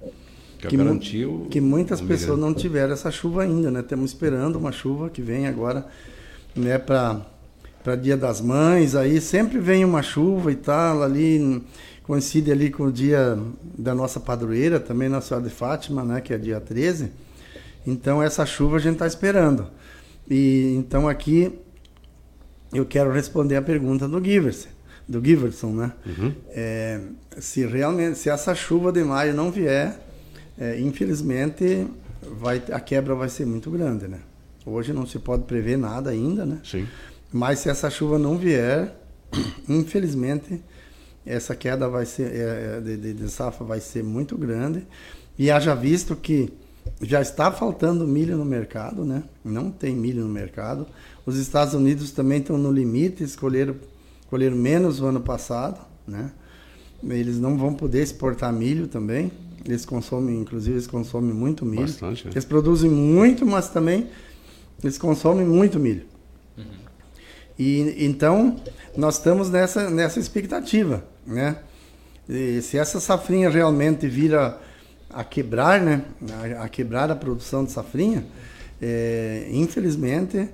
Que, que, garantiu que muitas pessoas não tiveram essa chuva ainda, né? Estamos esperando uma chuva que vem agora, né, para para Dia das Mães, aí sempre vem uma chuva e tal, ali coincide ali com o dia da nossa padroeira, também Nossa Senhora de Fátima, né, que é dia 13. Então essa chuva a gente está esperando. E então aqui eu quero responder a pergunta do Givers do Giverson, né? Uhum. É, se realmente, se essa chuva de maio não vier, é, infelizmente vai, a quebra vai ser muito grande, né? Hoje não se pode prever nada ainda, né? Sim. Mas se essa chuva não vier, infelizmente essa queda vai ser é, é, de, de, de safra vai ser muito grande e haja visto que já está faltando milho no mercado, né? Não tem milho no mercado. Os Estados Unidos também estão no limite, escolheram colheram menos o ano passado, né? Eles não vão poder exportar milho também. Eles consomem, inclusive, eles consomem muito milho. Bastante, né? Eles produzem muito, mas também eles consomem muito milho. Uhum. E então nós estamos nessa nessa expectativa, né? E se essa safrinha realmente vira a quebrar, né? A, a quebrar a produção de safrinha, é, infelizmente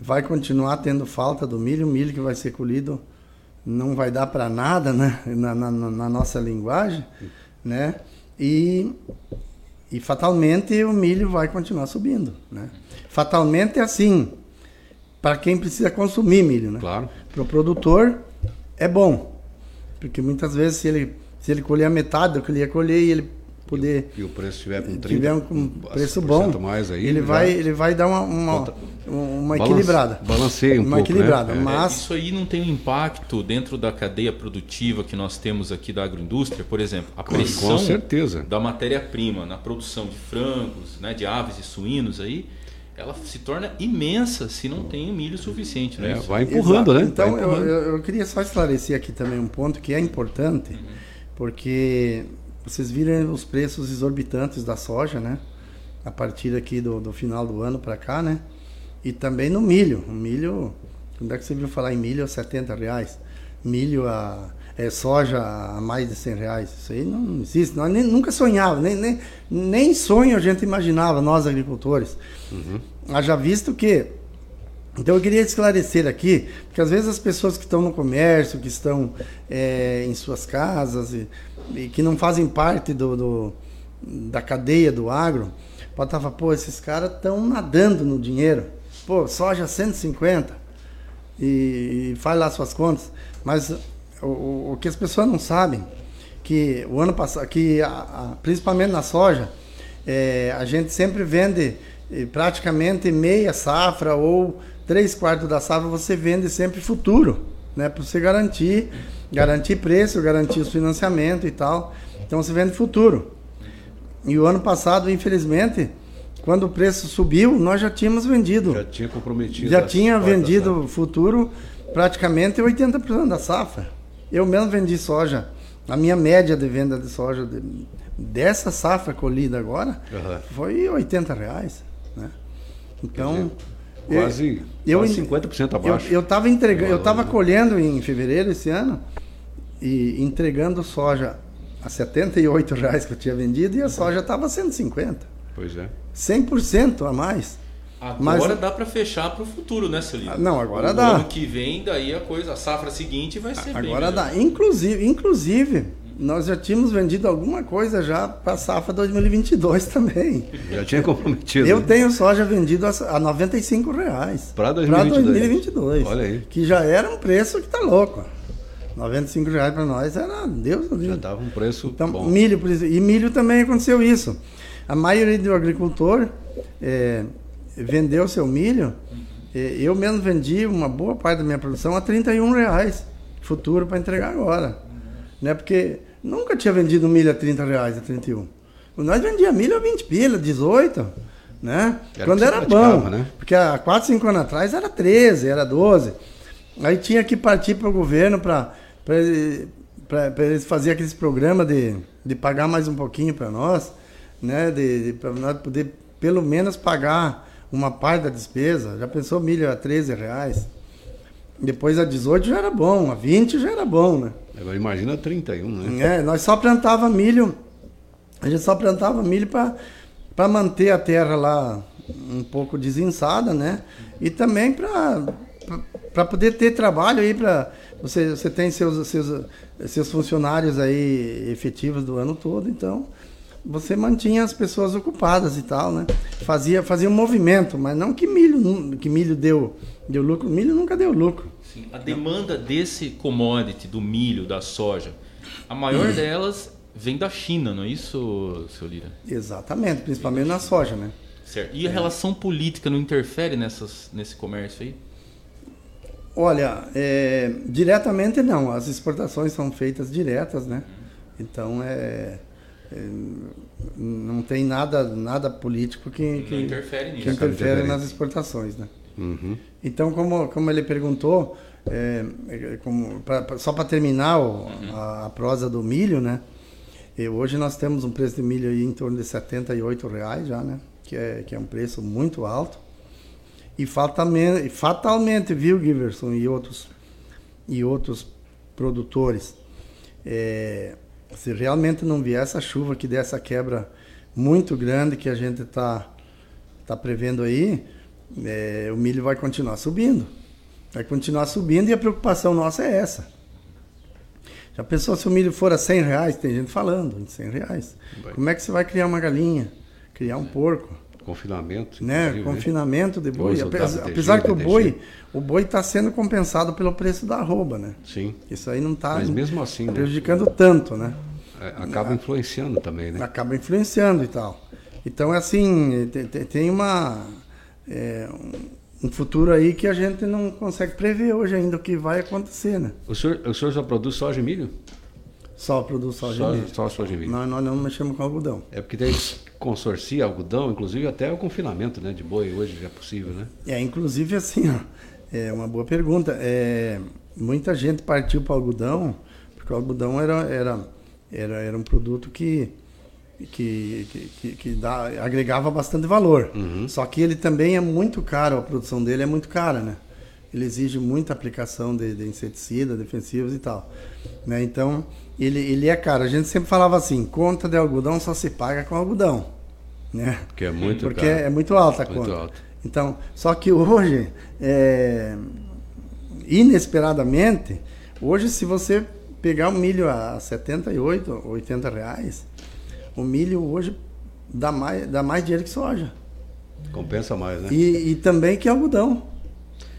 vai continuar tendo falta do milho, o milho que vai ser colhido não vai dar para nada, né, na, na, na, nossa linguagem, né, e, e fatalmente o milho vai continuar subindo, né. Fatalmente é assim, para quem precisa consumir milho, né. Claro. Para o produtor é bom, porque muitas vezes se ele se ele colher a metade do que ele ia colher e ele poder e o preço estiver com 30, tiver um preço bom mais aí, ele vai ele vai dar uma uma, uma equilibrada balanceia um uma pouco, equilibrada né? mas é, isso aí não tem um impacto dentro da cadeia produtiva que nós temos aqui da agroindústria por exemplo a pressão com certeza da matéria prima na produção de frangos né de aves e suínos aí ela se torna imensa se não tem milho suficiente, não é, vai empurrando, Exato. né? Então, Vai eu, empurrando. eu, eu queria só esclarecer aqui também um ponto que é importante, Uhum. porque vocês viram os preços exorbitantes da soja, né? A partir aqui do, do final do ano para cá, né? E também no milho. O milho, quando é que você viu falar em milho a 70 reais? Milho a é, soja a mais de 100 reais. Isso aí não existe. Nós nem, nunca sonhava, nem, nem, nem sonho a gente imaginava, nós agricultores. Haja visto que então eu queria esclarecer aqui, porque às vezes as pessoas que estão no comércio, que estão é, em suas casas e, e que não fazem parte do, do- da cadeia do agro, podem estar falando, pô, esses caras estão nadando no dinheiro. Pô, soja 150 e, e faz lá suas contas. Mas o, o- o que as pessoas não sabem, que o ano passado, que a- a- principalmente na soja, é, a gente sempre vende eh, praticamente meia safra ou três quartos da safra, você vende sempre futuro, né? Para você garantir, garantir preço, garantir os financiamento e tal. Então você vende futuro. E o ano passado, infelizmente, quando o preço subiu, nós já tínhamos vendido. Já tinha comprometido. Já tinha vendido né? futuro praticamente 80% da safra. Eu mesmo vendi soja. A minha média de venda de soja de- dessa safra colhida agora Aham. foi 80 reais. Né? Então. Quase, eu- quase 50% abaixo. Eu, eu tava entregando, eu Valor, tava né? colhendo em fevereiro esse ano e entregando soja a 78 reais que eu tinha vendido e a soja estava a 150. Pois é. 100% a mais. Agora Mas- dá para fechar para o futuro, né, Celino? Não, agora o dá. ano que vem, daí a coisa, a safra seguinte vai ser bem Agora dá. Inclusive, inclusive, nós já tínhamos vendido alguma coisa já para a safra 2022 também. Já tinha comprometido. Eu né? tenho soja vendido a a 95 reais. Pra 2022. 2022. Olha aí. Que já era um preço que tá louco. 95 reais para nós era Deus do Já estava um preço Então, bom. milho, por exemplo. E milho também aconteceu isso. A maioria do agricultor é, vendeu seu milho. É, eu mesmo vendi uma boa parte da minha produção a 31 reais futuro para entregar agora. Né? Porque nunca tinha vendido milho a 30 reais, a 31. Nós vendia milho a 20 pila, 18. Né? Era Quando era bom. né? Porque há 4, 5 anos atrás era 13, era 12. Aí tinha que partir para o governo para eles fazerem aqueles programas de, de pagar mais um pouquinho para nós, né? De, de, para nós poder pelo menos pagar uma parte da despesa. Já pensou milho a 13 reais? Depois a 18 já era bom, a 20 já era bom, né? Agora imagina 31, né? É, nós só plantava milho, a gente só plantava milho para manter a terra lá um pouco desensada, né? E também para poder ter trabalho aí para você você tem seus, seus seus funcionários aí efetivos do ano todo, então você mantinha as pessoas ocupadas e tal, né? Fazia fazia um movimento, mas não que milho que milho deu deu lucro, milho nunca deu lucro. Sim, a demanda desse commodity, do milho, da soja, a Hum. maior delas vem da China, não é isso, seu Lira? Exatamente, principalmente na soja, né? Certo. E a relação política não interfere nessas, nesse comércio aí? Olha, é, diretamente não. As exportações são feitas diretas, né? Então é, é, não tem nada nada político que, que Não interfere que nisso. interfere interferência. nas exportações, né? Uhum. Então, como, como ele perguntou, é, é, como, pra- só para terminar o- a, a prosa do milho, né? E hoje nós temos um preço de milho aí em torno de 78 reais já, né? Que é, que é um preço muito alto. E fatalmente, fatalmente viu, Giverson e outros, e outros produtores, é, se realmente não vier essa chuva que der essa quebra muito grande que a gente está tá prevendo aí, é, o milho vai continuar subindo. Vai continuar subindo e a preocupação nossa é essa. Já pensou se o milho for a 100 reais? Tem gente falando em 100 reais. Vai. Como é que você vai criar uma galinha? Criar um porco? Confinamento. Né? inclusive, Confinamento de boi. Dois Apesar, apesar que o boi o boi está sendo compensado pelo preço da arroba, né? Sim. Isso aí não está Mas mesmo assim, né? prejudicando tanto, né? É, acaba influenciando também, né? acaba influenciando e tal. Então, é assim, tem- tem uma, é, um- futuro aí que a gente não consegue prever hoje ainda o que vai acontecer, né? O senhor, o senhor só produz soja e milho? Só produz soja Só, e milho. só soja e milho. Nós, nós não mexemos com algodão. É porque tem consorcia algodão, inclusive até o confinamento né, de boi hoje já é possível, né? É, inclusive assim, ó, é uma boa pergunta. É, muita gente partiu para o algodão, porque o algodão era, era, era, era um produto que, que, que, que, dá, agregava bastante valor. Só que ele também é muito caro, a produção dele é muito cara, né? Ele exige muita aplicação de, de inseticida, defensivos e tal. Né? Então, ele, ele é caro. A gente sempre falava assim, conta de algodão só se paga com algodão. Né? Que é muito Porque caro. é muito alta a Muito conta. alto. Então, só que hoje, é, inesperadamente, hoje se você pegar o milho a 78, 80 reais, o milho hoje dá mais, dá mais dinheiro que soja. Compensa mais, né? E, e também que algodão.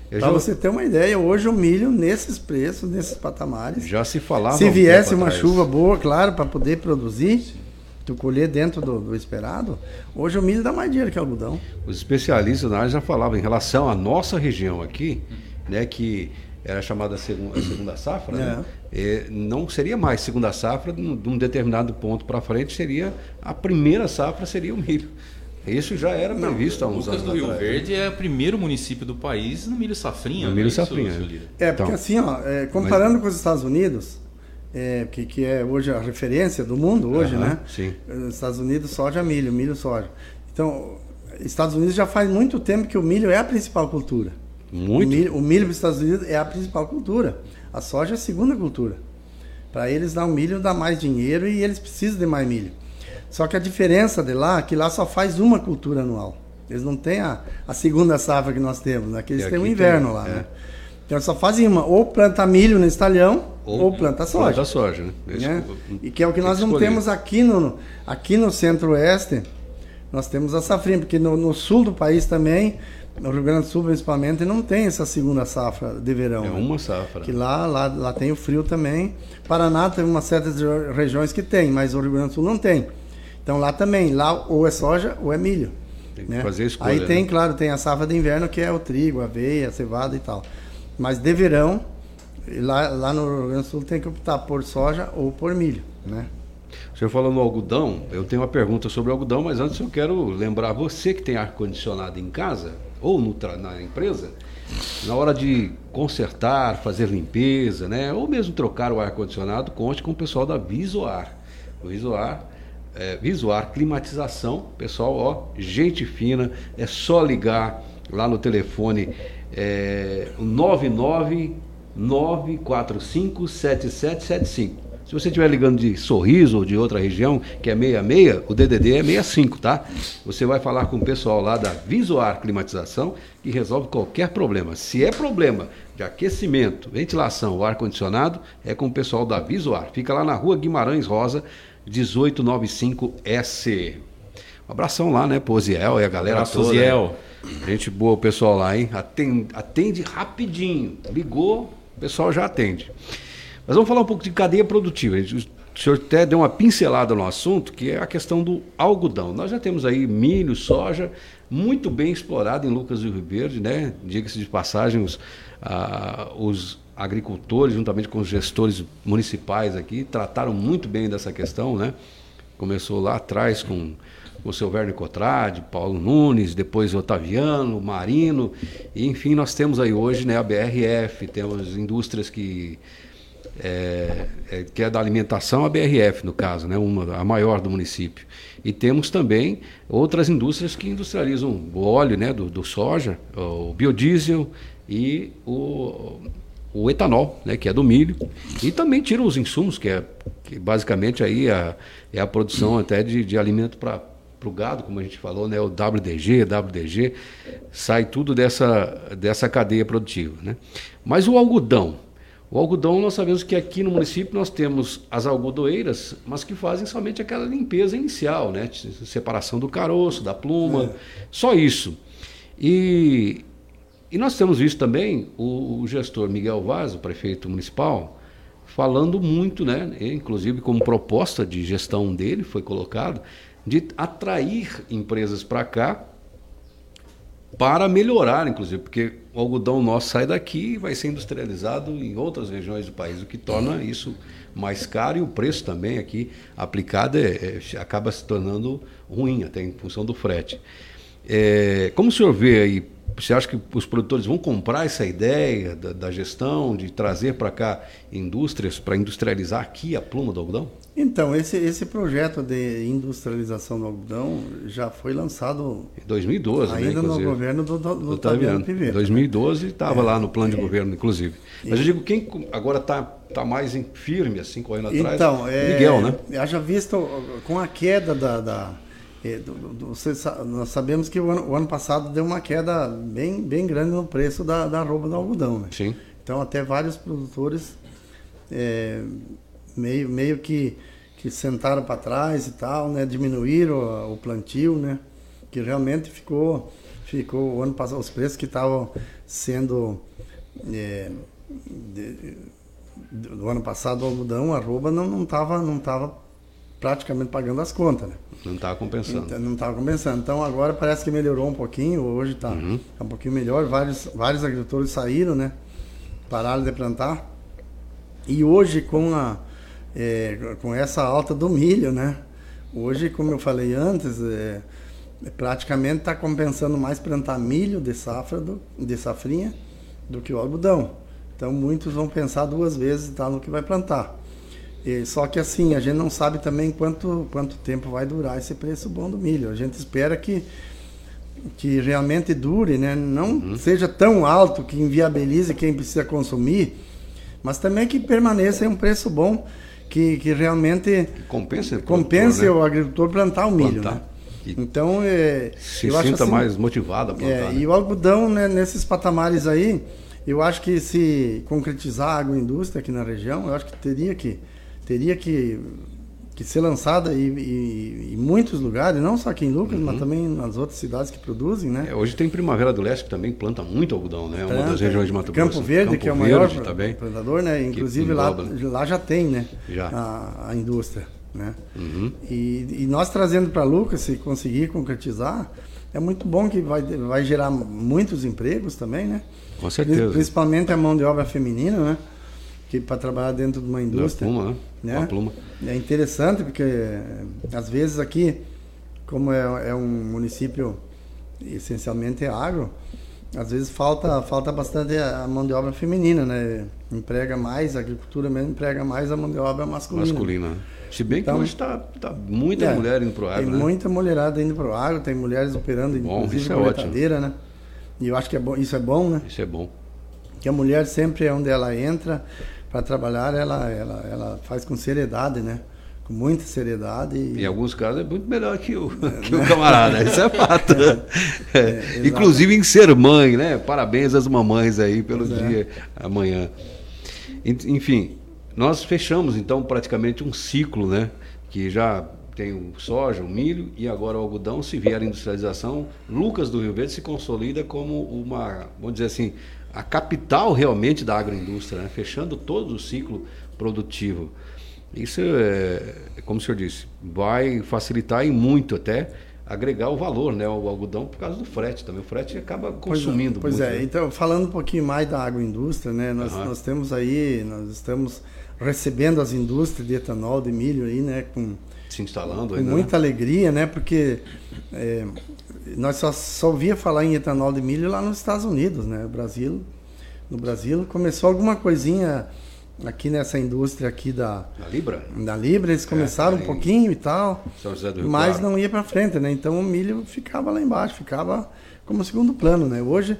Para já, você ter uma ideia, hoje o milho nesses preços, nesses patamares, já se falava. se viesse uma atrás. chuva boa, claro, para poder produzir, tu colher dentro do, do esperado, hoje o milho dá mais dinheiro que algodão. Os especialistas na área já falavam em relação à nossa região aqui, né, que era chamada segunda, segunda safra, né? É, não seria mais segunda safra, de um de determinado ponto para frente seria a primeira safra seria o milho. Isso já era previsto há uns Lucas anos do Rio atrás. Verde é o primeiro município do país no milho safrinha. No não milho é safrinha. É, porque Então. assim, ó, é, comparando com os Estados Unidos, é, que, que é hoje a referência do mundo, hoje, né? sim. Os Estados Unidos, soja, milho, milho, soja. Então, Estados Unidos já faz muito tempo que o milho é a principal cultura. Muito. O milho, o milho para os Estados Unidos é a principal cultura. A soja é a segunda cultura. Para eles, dar o milho dá mais dinheiro e eles precisam de mais milho. Só que a diferença de lá é que lá só faz uma cultura anual. Eles não têm a, a segunda safra que nós temos, né? Que eles têm o inverno tem, lá, é. né? Então só fazem uma, ou planta milho nesse talhão, ou, planta soja. Planta soja, né? Né? E que é o que nós não escolher. temos aqui no, aqui no centro-oeste, nós temos a safrinha, porque no, no sul do país também, no Rio Grande do Sul principalmente, não tem essa segunda safra de verão. É né? uma safra. Que lá, lá, lá tem o frio também. Paraná tem umas certas re- regiões que tem, mas o Rio Grande do Sul não tem. Então lá também, lá ou é soja ou é milho. Tem que né? fazer a escolha, Aí tem, né? claro, tem a safra de inverno que é o trigo, a aveia, a cevada e tal. Mas de verão, lá, lá no Rio Grande do Sul tem que optar por soja ou por milho, né? O senhor falando no algodão, eu tenho uma pergunta sobre o algodão, mas antes eu quero lembrar você que tem ar-condicionado em casa ou no na empresa, na hora de consertar, fazer limpeza, né? Ou mesmo trocar o ar-condicionado, conte com o pessoal da Visoar. Visoar, é, Climatização, pessoal, ó, gente fina, é só ligar lá no telefone é, 99 945 7775. Se você estiver ligando de Sorriso ou de outra região, que é 66, o DDD é 65, tá? Você vai falar com o pessoal lá da Visuar Climatização, que resolve qualquer problema. Se é problema de aquecimento, ventilação ou ar-condicionado, é com o pessoal da Visuar. Fica lá na rua Guimarães Rosa, 1895S. Um abração lá, né, pro Ziel e a galera Abraço, toda. Ziel. Gente boa o pessoal lá, hein? Atende, atende rapidinho. Ligou, o pessoal já atende. Mas vamos falar um pouco de cadeia produtiva. O senhor até deu uma pincelada no assunto, que é a questão do algodão. Nós já temos aí milho, soja, muito bem explorado em Lucas do Rio Verde, né? Diga-se de passagem, os, ah, os agricultores, juntamente com os gestores municipais aqui, trataram muito bem dessa questão, né? Começou lá atrás com o seu Werner Cotrade, Paulo Nunes, depois Otaviano, Marino, e enfim, nós temos aí hoje né, a BRF, temos indústrias que é, é, que é da alimentação, a BRF no caso, né, uma, a maior do município. E temos também outras indústrias que industrializam o óleo né, do, do soja, o biodiesel e o, o etanol, né, que é do milho, e também tiram os insumos, que é que basicamente aí a, é a produção até de, de alimento para o gado, como a gente falou, né, o WDG, WDG, sai tudo dessa, dessa cadeia produtiva. Né? Mas o algodão, o algodão, nós sabemos que aqui no município nós temos as algodoeiras, mas que fazem somente aquela limpeza inicial, né? Separação do caroço, da pluma, só isso. E, e nós temos visto também o, o gestor Miguel Vaz, o prefeito municipal, falando muito, né? Inclusive como proposta de gestão dele foi colocado, de atrair empresas para cá para melhorar, inclusive, porque o algodão nosso sai daqui e vai ser industrializado em outras regiões do país, o que torna isso mais caro e o preço também aqui aplicado é, é, acaba se tornando ruim, até em função do frete. É, como o senhor vê aí você acha que os produtores vão comprar essa ideia da, da gestão, de trazer para cá indústrias, para industrializar aqui a pluma do algodão? Então, esse, esse projeto de industrialização do algodão já foi lançado. Em 2012, né, Ainda né, no governo do, do, do Taviano Em 2012 estava é, lá no plano de é, governo, inclusive. Mas é, eu digo, quem agora está tá mais firme, assim, correndo atrás? Então, é, Miguel, né? Haja visto com a queda da, da é, do, do, nós sabemos que o ano, o ano, passado deu uma queda bem, bem grande no preço da, da roupa do algodão. Né? Sim. Então, até vários produtores é, meio, meio que, que sentaram para trás e tal, né? diminuíram o, o, plantio, né? que realmente ficou, ficou o ano passado, os preços que estavam sendo. É, de, do ano passado, o algodão, a arroba não estava não não tava praticamente pagando as contas, né? Não estava compensando. Então, não estava compensando. Então agora parece que melhorou um pouquinho, hoje está uhum. tá um pouquinho melhor. Vários, vários agricultores saíram, né? Pararam de plantar. E hoje com, a, é, com essa alta do milho, né? Hoje, como eu falei antes, é, é praticamente está compensando mais plantar milho de safra, do, de safrinha, do que o algodão. Então muitos vão pensar duas vezes tá, no que vai plantar. E, só que assim, a gente não sabe também quanto, quanto tempo vai durar esse preço bom do milho. A gente espera que, que realmente dure, né? não uhum. seja tão alto que inviabilize quem precisa consumir, mas também que permaneça em um preço bom que, que realmente que compense, o, compense né? o agricultor plantar o milho. Plantar. Né? Então, é, se eu sinta assim, mais motivado a plantar. É, né? E o algodão, né, nesses patamares aí, eu acho que se concretizar a agroindústria aqui na região, eu acho que teria que teria que, que ser lançada em, muitos lugares, não só aqui em Lucas, uhum. mas também nas outras cidades que produzem, né? É, hoje tem Primavera do Leste que também planta muito algodão, né? Planta, Uma das regiões de Mato Grosso. Campo Verde, Campo que é o maior também, plantador, né? Inclusive lá, né? lá já tem, né? Já. A, a indústria, né? Uhum. E, e nós trazendo para Lucas, se conseguir concretizar, é muito bom que vai, vai gerar muitos empregos também, né? Com certeza. Principalmente a mão de obra feminina, né? Que para trabalhar dentro de uma indústria. Da Puma, né? né? Uma pluma. É interessante porque às vezes aqui, como é, é um município essencialmente agro, às vezes falta falta bastante a mão de obra feminina, né? Emprega mais, a agricultura mesmo emprega mais a mão de obra masculina. Masculina. Se bem então, que hoje está tá muita é, mulher indo para o agro, Tem né? muita mulherada indo para o agro, tem mulheres operando, bom, inclusive, coletadeira, é né? E eu acho que é bom, isso é bom, né? Isso é bom. Que a mulher sempre é onde ela entra, para trabalhar, ela, ela, ela faz com seriedade, né? Com muita seriedade. E... Em alguns casos é muito melhor que o, que o camarada, isso é fato. É, é, Inclusive em ser mãe, né? Parabéns às mamães aí pelo pois é. dia é. amanhã. Enfim, nós fechamos então praticamente um ciclo, né? Que já tem o soja, o milho e agora o algodão. Se vier a industrialização, Lucas do Rio Verde se consolida como uma, vamos dizer assim, a capital realmente da agroindústria, né? fechando todo o ciclo produtivo. Isso, é, como o senhor disse, vai facilitar e muito até agregar o valor, né, o algodão por causa do frete também. O frete acaba consumindo pois, é, pois muito. é, né? então falando um pouquinho mais da agroindústria, né, nós, uhum. nós temos aí, nós estamos recebendo as indústrias de etanol, de milho aí, né, com se instalando, com ainda, muita né? alegria, né, porque é, nós só, só ouvia falar em etanol de milho lá nos Estados Unidos, né? O Brasil, no Brasil começou alguma coisinha aqui nessa indústria aqui da da Libra. Da Libra eles é, começaram é, um pouquinho e tal, mas claro. não ia para frente, né? Então o milho ficava lá embaixo, ficava como segundo plano, né? Hoje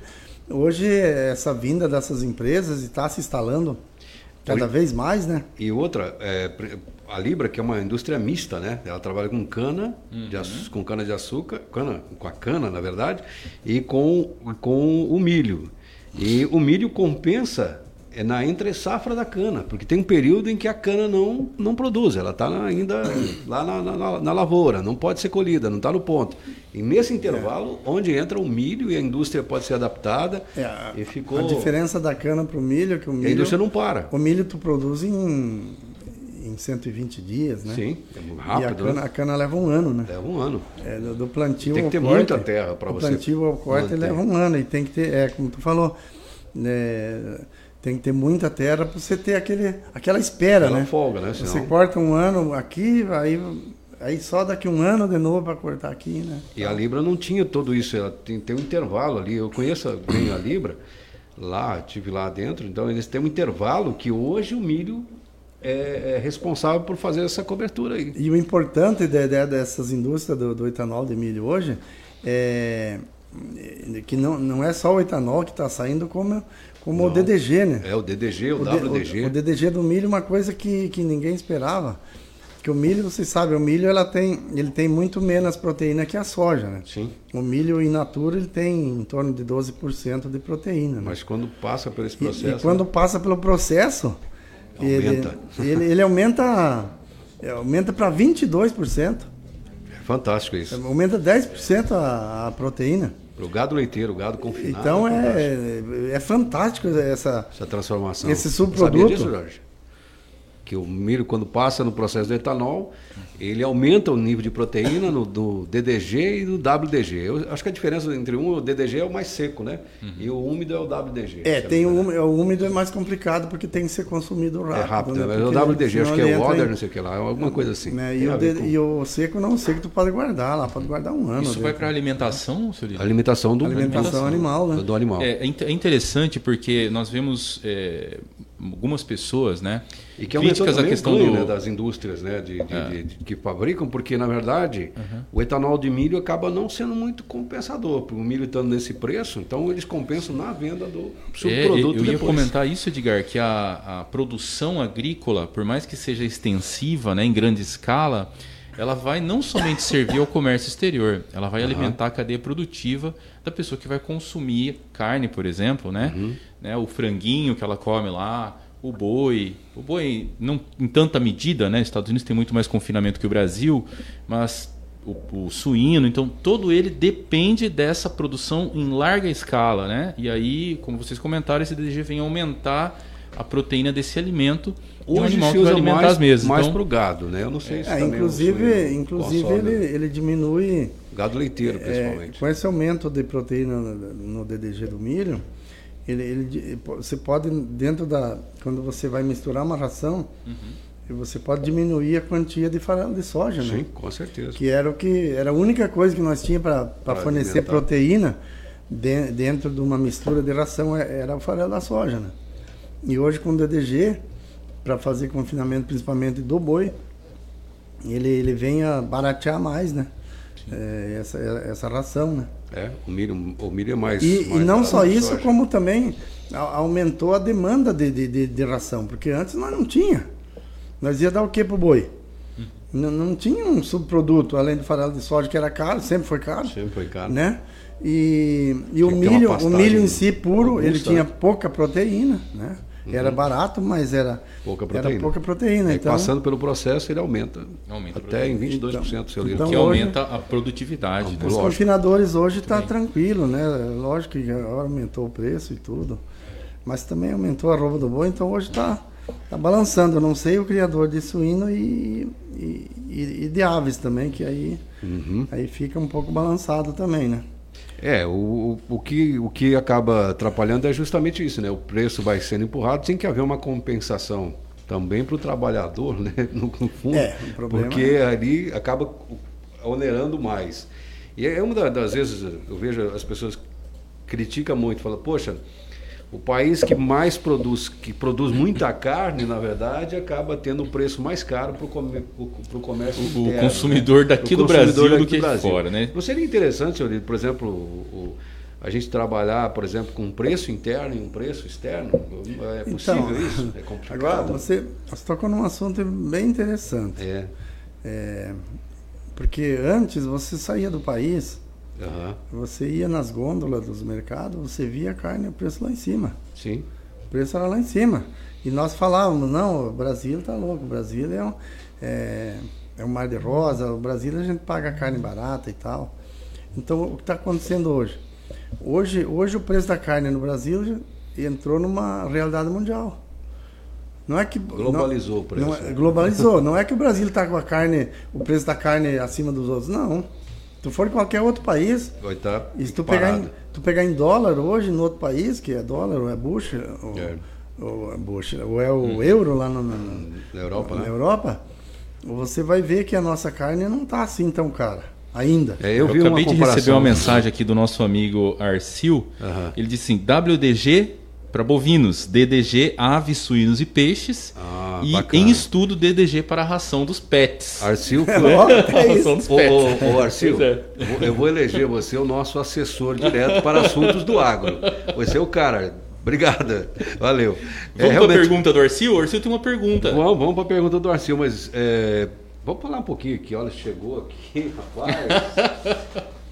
hoje essa vinda dessas empresas está se instalando cada vez mais, né? E outra, é, a Libra, que é uma indústria mista, né? Ela trabalha com cana, uhum. de, com cana de açúcar, cana, com a cana, na verdade, e com, com o milho. E o milho compensa é na entre safra da cana, porque tem um período em que a cana não, não produz, ela está ainda lá na, na, na, lavoura, não pode ser colhida, não está no ponto. E nesse intervalo, é. onde entra o milho e a indústria pode ser adaptada, é, e ficou... A diferença da cana para o milho é que o milho... a indústria não para. O milho tu produz em em 120 dias, né? Sim, é muito E a rápido. cana, né? a cana leva um ano, né? Leva um ano. É, do, do plantio Tem que ter corte, muita terra para o você plantio ao corte manter. leva um ano e tem que ter, é como tu falou, né, tem que ter muita terra para você ter aquele, aquela espera, Ela né? folga, né? Você Senão... corta um ano aqui, aí, aí só daqui um ano de novo para cortar aqui, né? E a Libra não tinha tudo isso, ela tem, tem um intervalo ali. Eu conheço bem a Libra, lá, tive lá dentro, então eles têm um intervalo que hoje o milho é, é responsável por fazer essa cobertura aí. E o importante de- de- dessas indústrias do, do etanol de milho hoje é é que não, não é só o etanol que está saindo, como, como o Não. DDG, né? É o DDG, o, O, WDG. o, o DDG do milho é uma coisa que, que ninguém esperava. Que o milho, vocês sabem, o milho ela tem, ele tem muito menos proteína que a soja, né? Sim, O milho in natura ele tem em torno de 12% de proteína. né? mas quando passa por esse E- processo. E, quando passa pelo processo, Aumenta. Ele, ele, ele aumenta é, aumenta para 22%. É fantástico isso. Aumenta 10% a, a proteína. Para o gado leiteiro, o gado confinado. Então é, é fantástico essa. essa transformação. Esse Sabia subproduto- disso, Jorge? Que o milho, quando passa no processo do etanol, ele aumenta o nível de proteína no, do DDG e do WDG. Eu acho que a diferença entre um, o DDG é o mais seco, né? E o úmido é o WDG. É, tem o, me úmido- o úmido é mais complicado porque tem que ser consumido rápido. É rápido, né? né? mas o WDG, acho que é o Oder, em- não sei o que lá, alguma coisa assim. né? E, o de- com e o seco não, o seco tu pode guardar lá, pode guardar um ano. Isso vai para alimentação, Lino? alimentação do Alimentação animal, né? Do animal. É, é é interessante porque nós vemos é, algumas pessoas, né? E que críticas à questão ganho do né, das indústrias né, de, de- É. de- de- que fabricam, porque na verdade o etanol de milho acaba não sendo muito compensador. porque O milho estando nesse preço, então eles compensam na venda do É, subproduto eu ia depois. comentar isso, Edgar, que a, a produção agrícola, por mais que seja extensiva, né, em grande escala, ela vai não somente servir ao comércio exterior, ela vai alimentar a cadeia produtiva da pessoa que vai consumir carne, por exemplo, né? Uhum. né o franguinho que ela come lá, o boi. O boi, não em tanta medida, né? Estados Unidos tem muito mais confinamento que o Brasil, mas o, o suíno, então todo ele depende dessa produção em larga escala, né? E aí, como vocês comentaram, esse DDG vem aumentar a proteína desse alimento e um Hoje animal se que vai usa alimentar mais, as mesas. mais então, para o gado, né? Eu não sei se É, também o inclusive, suíno inclusive ele, ele diminui Gado leiteiro, É, principalmente. com esse aumento de proteína no, DDG do milho, ele, ele você pode, dentro da. Quando você vai misturar uma ração, Uhum. você pode diminuir a quantia de farelo de soja, Sim, né? com certeza. Que era o que era a única coisa que nós tínhamos para fornecer alimentar. proteína de- dentro de uma mistura de ração é- era o farelo da soja, né? E hoje com o DDG, para fazer confinamento principalmente do boi, ele, ele vem a baratear mais, né? É, essa, essa ração, né? É, o milho, o milho é mais. E, e mais não barato só isso, soja. como também aumentou a demanda de, de, de, ração, porque antes nós não tinha. Nós ia dar o que pro boi? Hum. Não, não tinha um subproduto, além do farelo de soja, que era caro, sempre foi caro, Sempre foi caro. né? E, e o milho, o milho em si puro, ele tinha pouca proteína, né? Era barato, mas era Pouca era proteína. pouca proteína. Aí, então, passando pelo processo, ele aumenta. Aumenta até em 22% Então- seu então que hoje- aumenta a produtividade. né? Os Lógico. confinadores hoje está tranquilo, né? Lógico que aumentou o preço e tudo. Mas também aumentou a roupa do boi, então hoje está tá balançando. Eu não sei o criador de suíno e, e, e- e de aves também, que aí, Uhum. aí fica um pouco balançado também, né? É, o, o, que, o que acaba atrapalhando é justamente isso, né? O preço vai sendo empurrado, tem que haver uma compensação também para o trabalhador, né? No, no fundo, É, porque ali acaba onerando mais. E é uma da- das vezes eu vejo as pessoas criticam muito, falam, poxa, o país que mais produz, que produz muita carne, na verdade, acaba tendo um preço mais caro para o comércio O- o interno, consumidor né? daqui O do consumidor Brasil daqui do que fora, né? Não seria interessante, senhor, por exemplo, o- o- a gente trabalhar, por exemplo, com um preço interno e um preço externo? É possível Então, isso? É complicado. Agora, você, você tocou num assunto bem interessante. É. É, porque antes você saía do país, aham, você ia nas gôndolas dos mercados, você via a carne, o preço lá em cima. Sim. O preço era lá em cima. E nós falávamos, não, o Brasil tá louco, o Brasil é um, é, é um mar de rosa, o Brasil a gente paga carne barata e tal. Então, o que está acontecendo hoje? Hoje, hoje o preço da carne no Brasil entrou numa realidade mundial. Não é que Globalizou não, o preço. Não é, globalizou. não é que o Brasil está com a carne, o preço da carne acima dos outros. Não. Tu for em qualquer outro país, Vai estar e se tu pegar, em, tu pegar em dólar hoje no outro país, que é dólar ou é bucha, ou É. ou é, bucha, ou é o euro lá no- no- Na Europa, na né? Europa, você vai ver que a nossa carne não está assim tão cara ainda. É, Eu, eu, vi uma acabei de receber uma mensagem aqui do nosso amigo Arcil. Aham. Ele disse assim: WDG para bovinos, DDG aves, suínos e peixes. Ah, e bacana. em estudo DDG para a ração dos pets. Arcil. Ó, é ração isso. dos Ô, pets. ô, ô, Arcil, Pois é. eu vou- eleger você o nosso assessor direto para assuntos do agro. Você é o cara. Obrigada. Valeu. É, Vamos realmente- para a pergunta do Arcil? O Arcil tem uma pergunta. Vamos, vamos para a pergunta do Arcil, mas é, vamos falar um pouquinho aqui. Olha, chegou aqui, rapaz.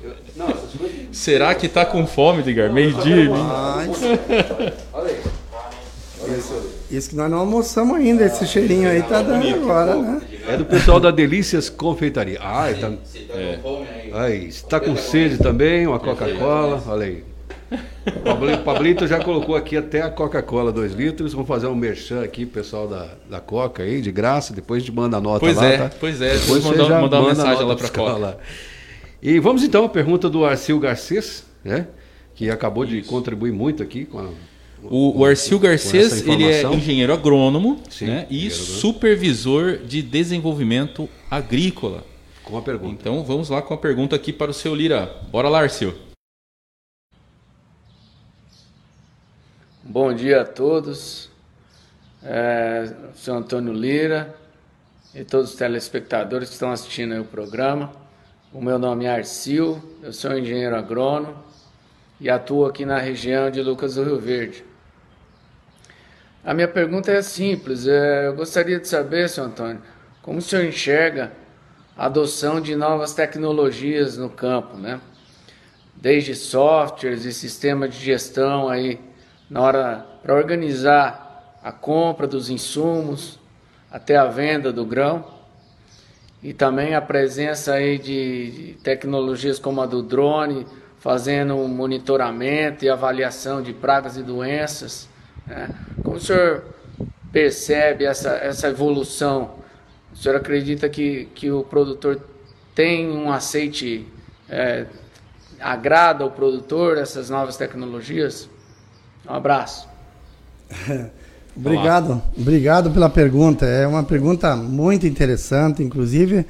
Eu- não, essas coisas. Será que tá com fome, Edgar? Meio-dia. Mas, Olha aí. isso que nós não almoçamos ainda, esse cheirinho aí tá dando agora, né? É do pessoal da Delícias Confeitaria. Ah, tá, com fome aí. está com sede também, uma Coca-Cola. Olha aí. O Pabli- Pablito já colocou aqui até a Coca-Cola 2 litros. Vamos fazer um merchan aqui, pessoal da, da Coca aí, de graça. Depois a gente manda a nota Pois lá, é, tá? pois é. Depois mandar, já mandar uma manda a mensagem lá caras Coca. lá. E vamos então à pergunta do Arcil Garcês, né? Que acabou de contribuir muito aqui com a. O, o Arcil Garcês, ele é engenheiro agrônomo Sim, né, e supervisor de desenvolvimento agrícola. Com a pergunta. Então vamos lá com a pergunta aqui para o seu Lira. Bora lá, Arcil. Bom dia a todos. É, sou Antônio Lira e todos os telespectadores que estão assistindo aí o programa. O meu nome é Arcil, eu sou engenheiro agrônomo e atuo aqui na região de Lucas do Rio Verde. A minha pergunta é simples. é, eu gostaria de saber, senhor Antônio, como o senhor enxerga a adoção de novas tecnologias no campo, né? desde softwares e sistemas de gestão aí na hora para organizar a compra dos insumos até a venda do grão e também a presença aí de, tecnologias como a do drone fazendo um monitoramento e avaliação de pragas e doenças né? como o senhor percebe essa, essa evolução o senhor acredita que, que o produtor tem um aceite é, agrada ao produtor essas novas tecnologias? Um abraço. Obrigado, obrigado pela pergunta. É uma pergunta muito interessante, inclusive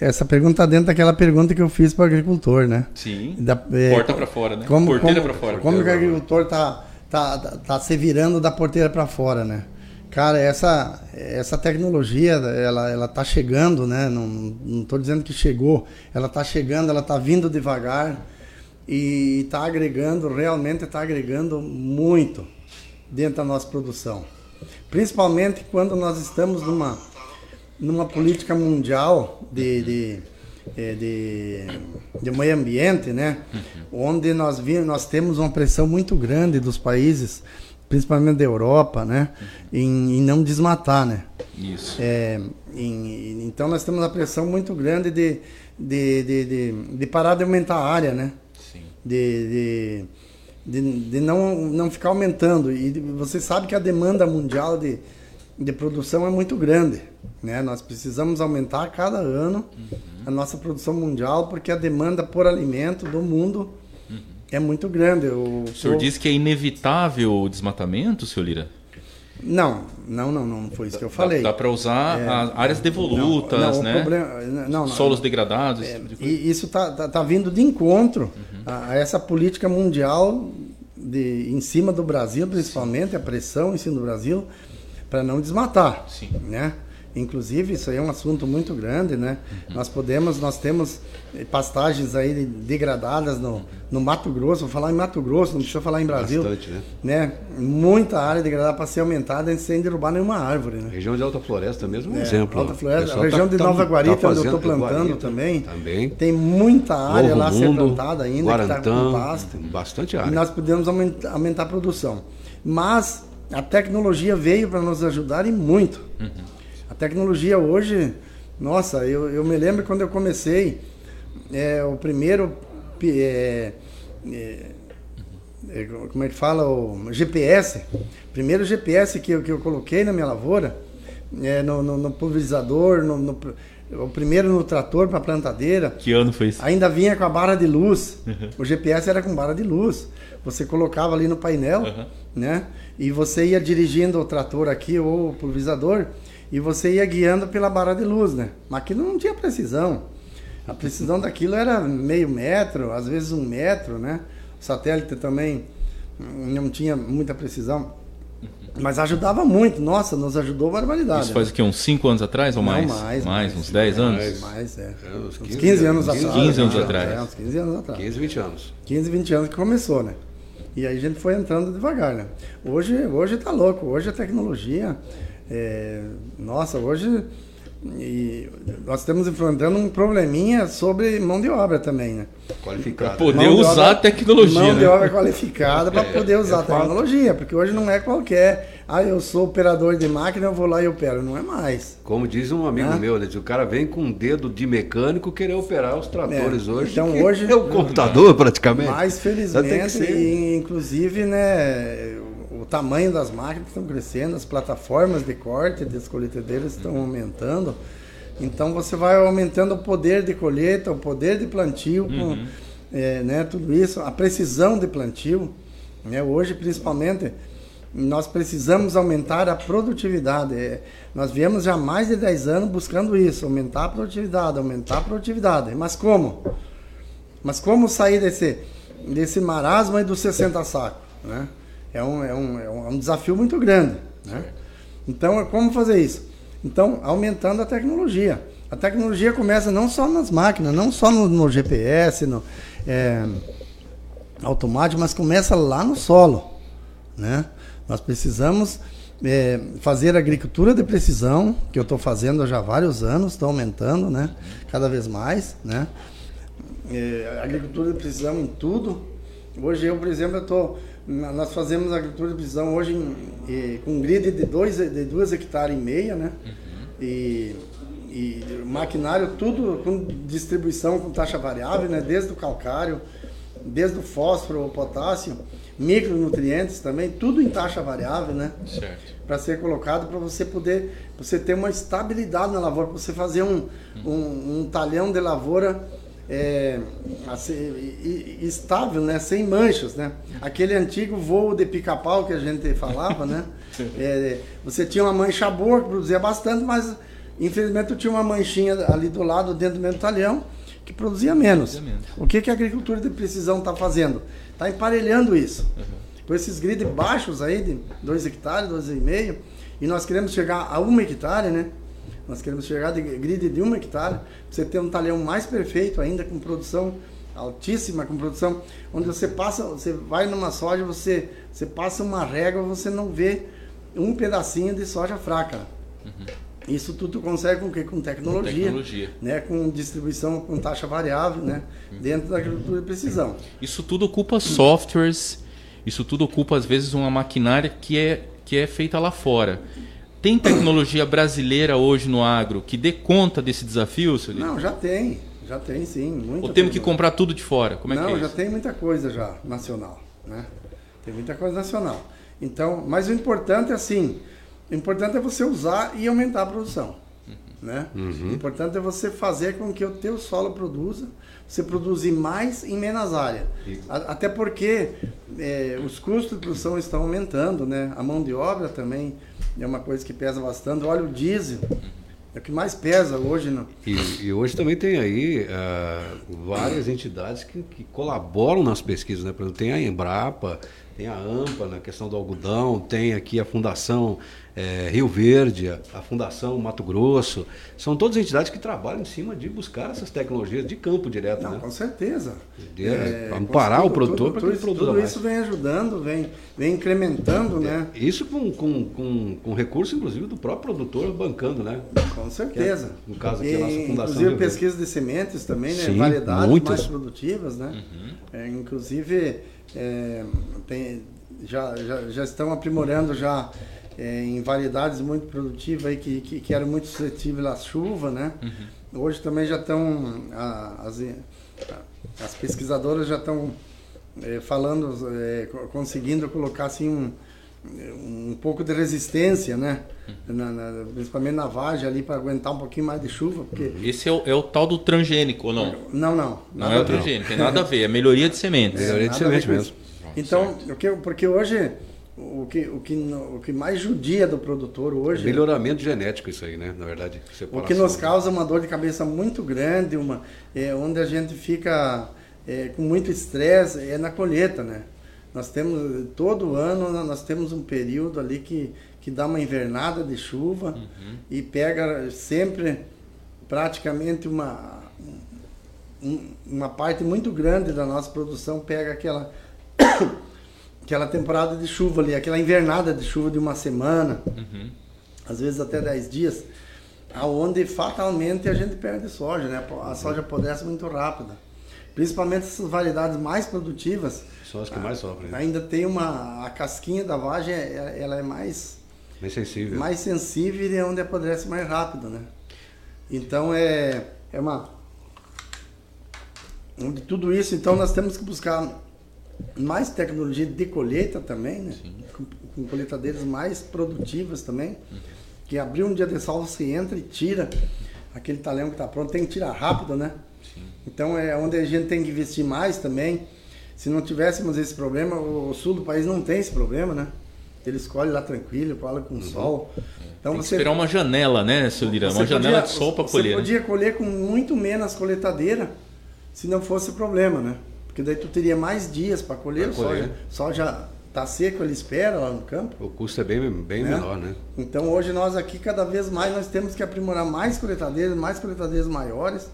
essa pergunta está dentro daquela pergunta que eu fiz para o agricultor, né? Sim. Da- é, Porta para fora, né? Como, Porteira para fora. Como que o agricultor tá, tá, tá, tá se virando da porteira para fora, né? Cara, essa, essa tecnologia, ela, ela tá chegando, né? Não, tô dizendo que chegou. Ela tá chegando, ela tá vindo devagar e tá agregando, realmente tá agregando muito dentro da nossa produção. Principalmente quando nós estamos numa, numa política mundial de, de, eh, de, de meio ambiente, né? Onde nós, vi, nós temos uma pressão muito grande dos países, principalmente da Europa, né? Em, em não desmatar, né? Isso. É, em- então nós temos uma pressão muito grande de, de, de, de, de parar de aumentar a área, né? Sim. de, de, de, de não, não ficar aumentando. E você sabe que a demanda mundial de, de produção é muito grande. Né? Nós precisamos aumentar a cada ano a nossa produção mundial, porque a demanda por alimento do mundo é muito grande. O, O senhor o- disse que é inevitável o desmatamento, senhor Lira? Não, não, não, não foi isso que eu Dá- falei. Dá, para usar É. as áreas devolutas, não, o né? problema- não, não, Solos degradados. esse tipo de. E isso está tá, tá vindo de encontro a, a essa política mundial de, em cima do Brasil, principalmente, a pressão em cima do Brasil, para não desmatar. Sim. Né? Inclusive, isso aí é um assunto muito grande, né? Uhum. Nós podemos, nós temos eh, pastagens aí degradadas no, no Mato Grosso, vou falar em Mato Grosso, não precisa falar em Brasil. Bastante, né? né? Muita área degradada para ser aumentada sem derrubar nenhuma árvore, né? Região de Alta Floresta mesmo é um É, exemplo. Alta Floresta, a região tá- de tá- Nova tá Guarita, onde eu estou plantando Guarita também. Também. Tem muita área Novo lá a ser Mundo, plantada ainda, que está Guarantã, com pasto. tem bastante E área. nós podemos aumentar, aumentar a produção. Mas a tecnologia veio para nos ajudar e muito. A tecnologia hoje, nossa, eu, eu me lembro quando eu comecei, é, o primeiro é, é, é, como é que fala, o GPS. Primeiro GPS que eu, que eu coloquei na minha lavoura, é, no, no, no pulverizador, no, no, o primeiro no trator para plantadeira. Que ano foi isso? Ainda vinha com a barra de luz. Uhum. O GPS era com barra de luz. Você colocava ali no painel, uhum. né? E você ia dirigindo o trator aqui ou o pulverizador e você ia guiando pela barra de luz, né? Mas aquilo não tinha precisão. A precisão daquilo era meio metro, às vezes um metro, né? O satélite também não tinha muita precisão. Mas ajudava muito, nossa, nos ajudou barbaridade. Isso faz o quê? Uns 5 anos atrás ou mais? Não, mais, mais. Mais, uns 10 anos? Mais, mais é. é uns 15, 15 anos, anos atrás. 15 anos é, atrás. É, uns 15 anos atrás. 15, 20 anos. 15, 20 anos que começou, né? E aí a gente foi entrando devagar, né? Hoje, hoje tá louco, hoje a tecnologia. É, nossa, hoje e nós estamos enfrentando um probleminha sobre mão de obra também, né? Qualificada. Para poder usar obra, a tecnologia. Mão né? de obra qualificada para é, poder usar é a tecnologia, porque hoje não é qualquer. Ah, eu sou operador de máquina, eu vou lá e opero. Não é mais. Como diz um amigo né? meu, né? o cara vem com um dedo de mecânico querer operar os tratores é, hoje. Então hoje. É o computador, praticamente. Mais felizmente, e, inclusive, né? Tamanho das máquinas estão crescendo, as plataformas de corte das colheitadeiras estão uhum. aumentando. Então você vai aumentando o poder de colheita, o poder de plantio, uhum. com, é, né, tudo isso, a precisão de plantio. Né, hoje, principalmente, nós precisamos aumentar a produtividade. É, nós viemos já há mais de 10 anos buscando isso, aumentar a produtividade, aumentar a produtividade. Mas como? Mas como sair desse, desse marasmo aí dos 60 sacos? Né? É um, é um, é um desafio muito grande. Né? Então, como fazer isso? Então, aumentando a tecnologia. A tecnologia começa não só nas máquinas, não só no, no GPS, no é, automático, mas começa lá no solo. Né? Nós precisamos é, fazer agricultura de precisão, que eu estou fazendo já há vários anos, estou aumentando né? cada vez mais. Né? É, agricultura de precisão em tudo. Hoje eu, por exemplo, estou nós fazemos agricultura de precisão hoje em, com um grid de 2 de duas hectares e meia, né? Uhum. E, e maquinário tudo com distribuição com taxa variável, né? Desde o calcário, desde o fósforo, o potássio, micronutrientes também, tudo em taxa variável, né? Certo. Para ser colocado para você poder, você ter uma estabilidade na lavoura, para você fazer um, uhum. um, um talhão de lavoura é, assim, estável, né? sem manchas. Né? Aquele antigo voo de pica-pau que a gente falava, né? É, você tinha uma mancha boa que produzia bastante, mas infelizmente tinha uma manchinha ali do lado, dentro do mesmo talhão, que produzia menos. O que, que a agricultura de precisão está fazendo? Está emparelhando isso. Uhum. Com esses grids baixos aí, de 2 hectares, 2,5, e nós queremos chegar a 1 hectare, né? Nós queremos chegar de grid de um hectare, você ter um talhão mais perfeito ainda, com produção altíssima, com produção, onde você passa, você vai numa soja, você, você passa uma régua, você não vê um pedacinho de soja fraca. Uhum. Isso tudo consegue com que com tecnologia, com tecnologia, né, com distribuição com taxa variável, né, uhum. dentro da agricultura de precisão. Isso tudo ocupa softwares, isso tudo ocupa às vezes uma maquinária que é que é feita lá fora. Tem tecnologia brasileira hoje no agro que dê conta desse desafio, senhor? Não, já tem. Já tem, sim. Ou temos que comprar tudo de fora? Como é Não, que é já isso? tem muita coisa já nacional. Né? Tem muita coisa nacional. Então, mas o importante é assim, o importante é você usar e aumentar a produção. Uhum. Né? Uhum. O importante é você fazer com que o teu solo produza, você produzir mais em menos área. Até porque é, os custos de produção estão aumentando, né? A mão de obra também é uma coisa que pesa bastante. O óleo diesel é o que mais pesa hoje. Né? E, e hoje também tem aí uh, várias entidades que, que, colaboram nas pesquisas. Né? Por exemplo, tem a Embrapa, tem a AMPA na questão do algodão, tem aqui a Fundação é, Rio Verde, a, a, Fundação Mato Grosso. São todas entidades que trabalham em cima de buscar essas tecnologias de campo direto. Não, né? com certeza. De, é, amparar o produtor para que ele produza Tudo mais. isso vem ajudando, vem, vem incrementando, né? É, isso com, com, com, com recurso, inclusive, do próprio produtor bancando, né? Com certeza. É, no caso aqui, e, a nossa Fundação Inclusive pesquisa de sementes também, né? Sim, Variedades muitas. mais produtivas, né? Uhum. É, inclusive, é, tem, já, já, já estão aprimorando já é, em variedades muito produtivas aí que, que, que, eram muito suscetíveis à chuva, né? Uhum. Hoje também já estão, as, as pesquisadoras já estão é, falando, é, co- conseguindo colocar assim um, um pouco de resistência, né? Na- na- principalmente na vagem ali para aguentar um pouquinho mais de chuva, porque Esse é o, é o tal do transgênico, ou não? não, não, Não é o transgênico, tem nada a ver, é melhoria de sementes. Melhoria de Nada a ver semente com mesmo. Então, o que, porque hoje o que, o, que, o que mais judia do produtor hoje Melhoramento genético isso aí, né? Na verdade, O separação. que nos causa uma dor de cabeça muito grande, uma, é, onde a gente fica é, com muito estresse, é na colheita, né? Nós temos, todo ano, nós temos um período ali que, que dá uma invernada de chuva e pega sempre praticamente uma, um- uma parte muito grande da nossa produção pega aquela aquela temporada de chuva ali, aquela invernada de chuva de uma semana, às vezes até 10 dias, aonde fatalmente a gente perde soja, né? A soja apodrece muito rápida. Principalmente essas variedades mais produtivas, São as que mais sofrem. né? ainda tem uma a casquinha da vagem, é- ela é mais Bem sensível. mais sensível e é onde apodrece mais rápido, né? Então é, é uma. De tudo isso, então nós temos que buscar mais tecnologia de colheita também, né? Com, com colheitadeiras mais produtivas também. Que abrir um dia de sol você entra e tira aquele talhão que está pronto, tem que tirar rápido, né? Então é onde a gente tem que investir mais também. Se não tivéssemos esse problema, o sul do país não tem esse problema, né? Ele escolhe lá tranquilo, cola com sol. Então Tem que esperar uma janela, né, seu Lira? Uma você janela podia- de sol para Você colher. né? podia colher com muito menos coletadeira se não fosse problema, né? Porque daí tu teria mais dias para colher, Pra o sol, colher. já, sol já tá seco, ele espera lá no campo. O custo é bem, bem Né? menor, né? Então hoje nós aqui cada vez mais nós temos que aprimorar mais coletadeiras, mais coletadeiras maiores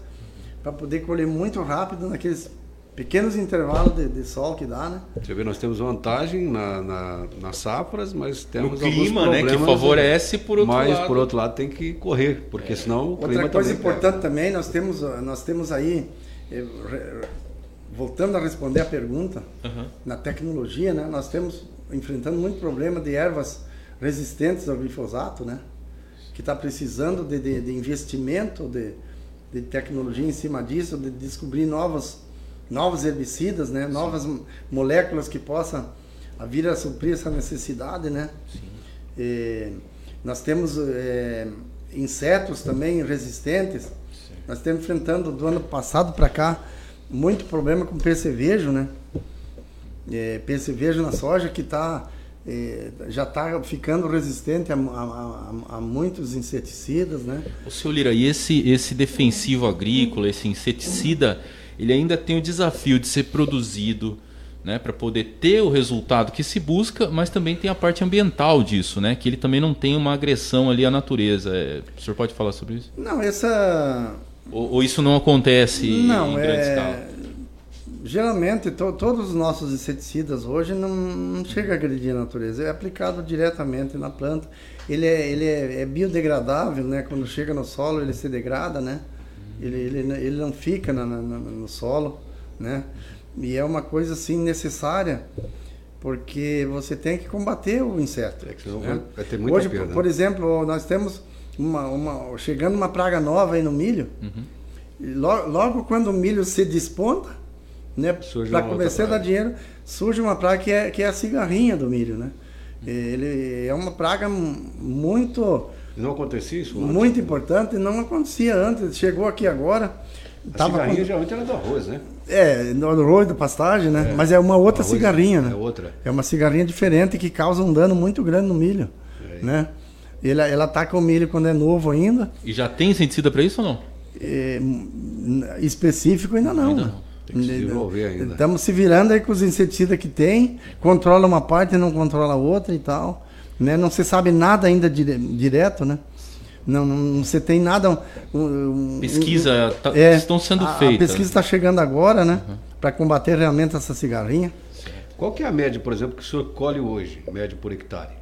para poder colher muito rápido naqueles pequenos intervalos de, de sol que dá, né? Você vê, nós temos vantagem na, na- nas safras, mas No temos clima, alguns né, que problemas, favorece por outro mas lado. por outro lado tem que correr, porque senão o clima Outra coisa também importante também, nós temos, nós temos aí, eh, re- voltando a responder a pergunta, Aham. na tecnologia, né, nós temos enfrentando muito problema de ervas resistentes ao glifosato, né, que está precisando de, de, de investimento, de, de tecnologia em cima disso, de descobrir novos, novos herbicidas, né, novas m- moléculas que possam vir a suprir essa necessidade, né. Nós temos eh, insetos também resistentes. Nós estamos enfrentando do ano passado para cá muito problema com percevejo, né? É, percevejo na soja que tá, é, já está ficando resistente a, a- a- muitos inseticidas, né? Ô, seu Lira, e esse, esse defensivo agrícola, esse inseticida, ele ainda tem o desafio de ser produzido né, para poder ter o resultado que se busca, mas também tem a parte ambiental disso, né, que ele também não tem uma agressão ali à natureza. É, o senhor pode falar sobre isso? Não, essa Ou, ou isso não acontece não em grande é escala? geralmente to- todos os nossos inseticidas hoje não, não chega a agredir a natureza, é aplicado diretamente na planta. Ele é, ele é, é biodegradável, né? Quando chega no solo ele se degrada, né? Ele, ele, ele não fica na- na- no solo, né? E é uma coisa assim necessária porque você tem que combater o inseto. É né? vai- vai ter muita Hoje, perda, por, por exemplo, nós temos uma, uma chegando uma praga nova aí no milho. E Logo, logo quando o milho se desponta, né, para começar a dar dinheiro, surge uma praga que é, que é a cigarrinha do milho, né? Ele é uma praga muito Não acontecia isso antes? muito importante, não acontecia antes, chegou aqui agora. A tava cigarrinha com- geralmente era do arroz, né? É, no arroz da pastagem, né? Mas é uma outra cigarrinha, né? É outra. É uma cigarrinha diferente que causa um dano muito grande no milho, É. né? Ela, ela ataca o milho quando é novo ainda, E já tem inseticida para isso ou não? É, específico ainda não. Ainda né? não. Tem que se desenvolver ainda. Estamos se virando aí com os inseticidas que tem, controla uma parte e não controla a outra e tal. Né? Não se sabe nada ainda dire- direto, né? Não, não, não se tem nada. um- um- Pesquisa tá- é, estão sendo a, feitas. A pesquisa está chegando agora, né? Para combater realmente essa cigarrinha. Qual que é a média, por exemplo, que o senhor colhe hoje, média por hectare?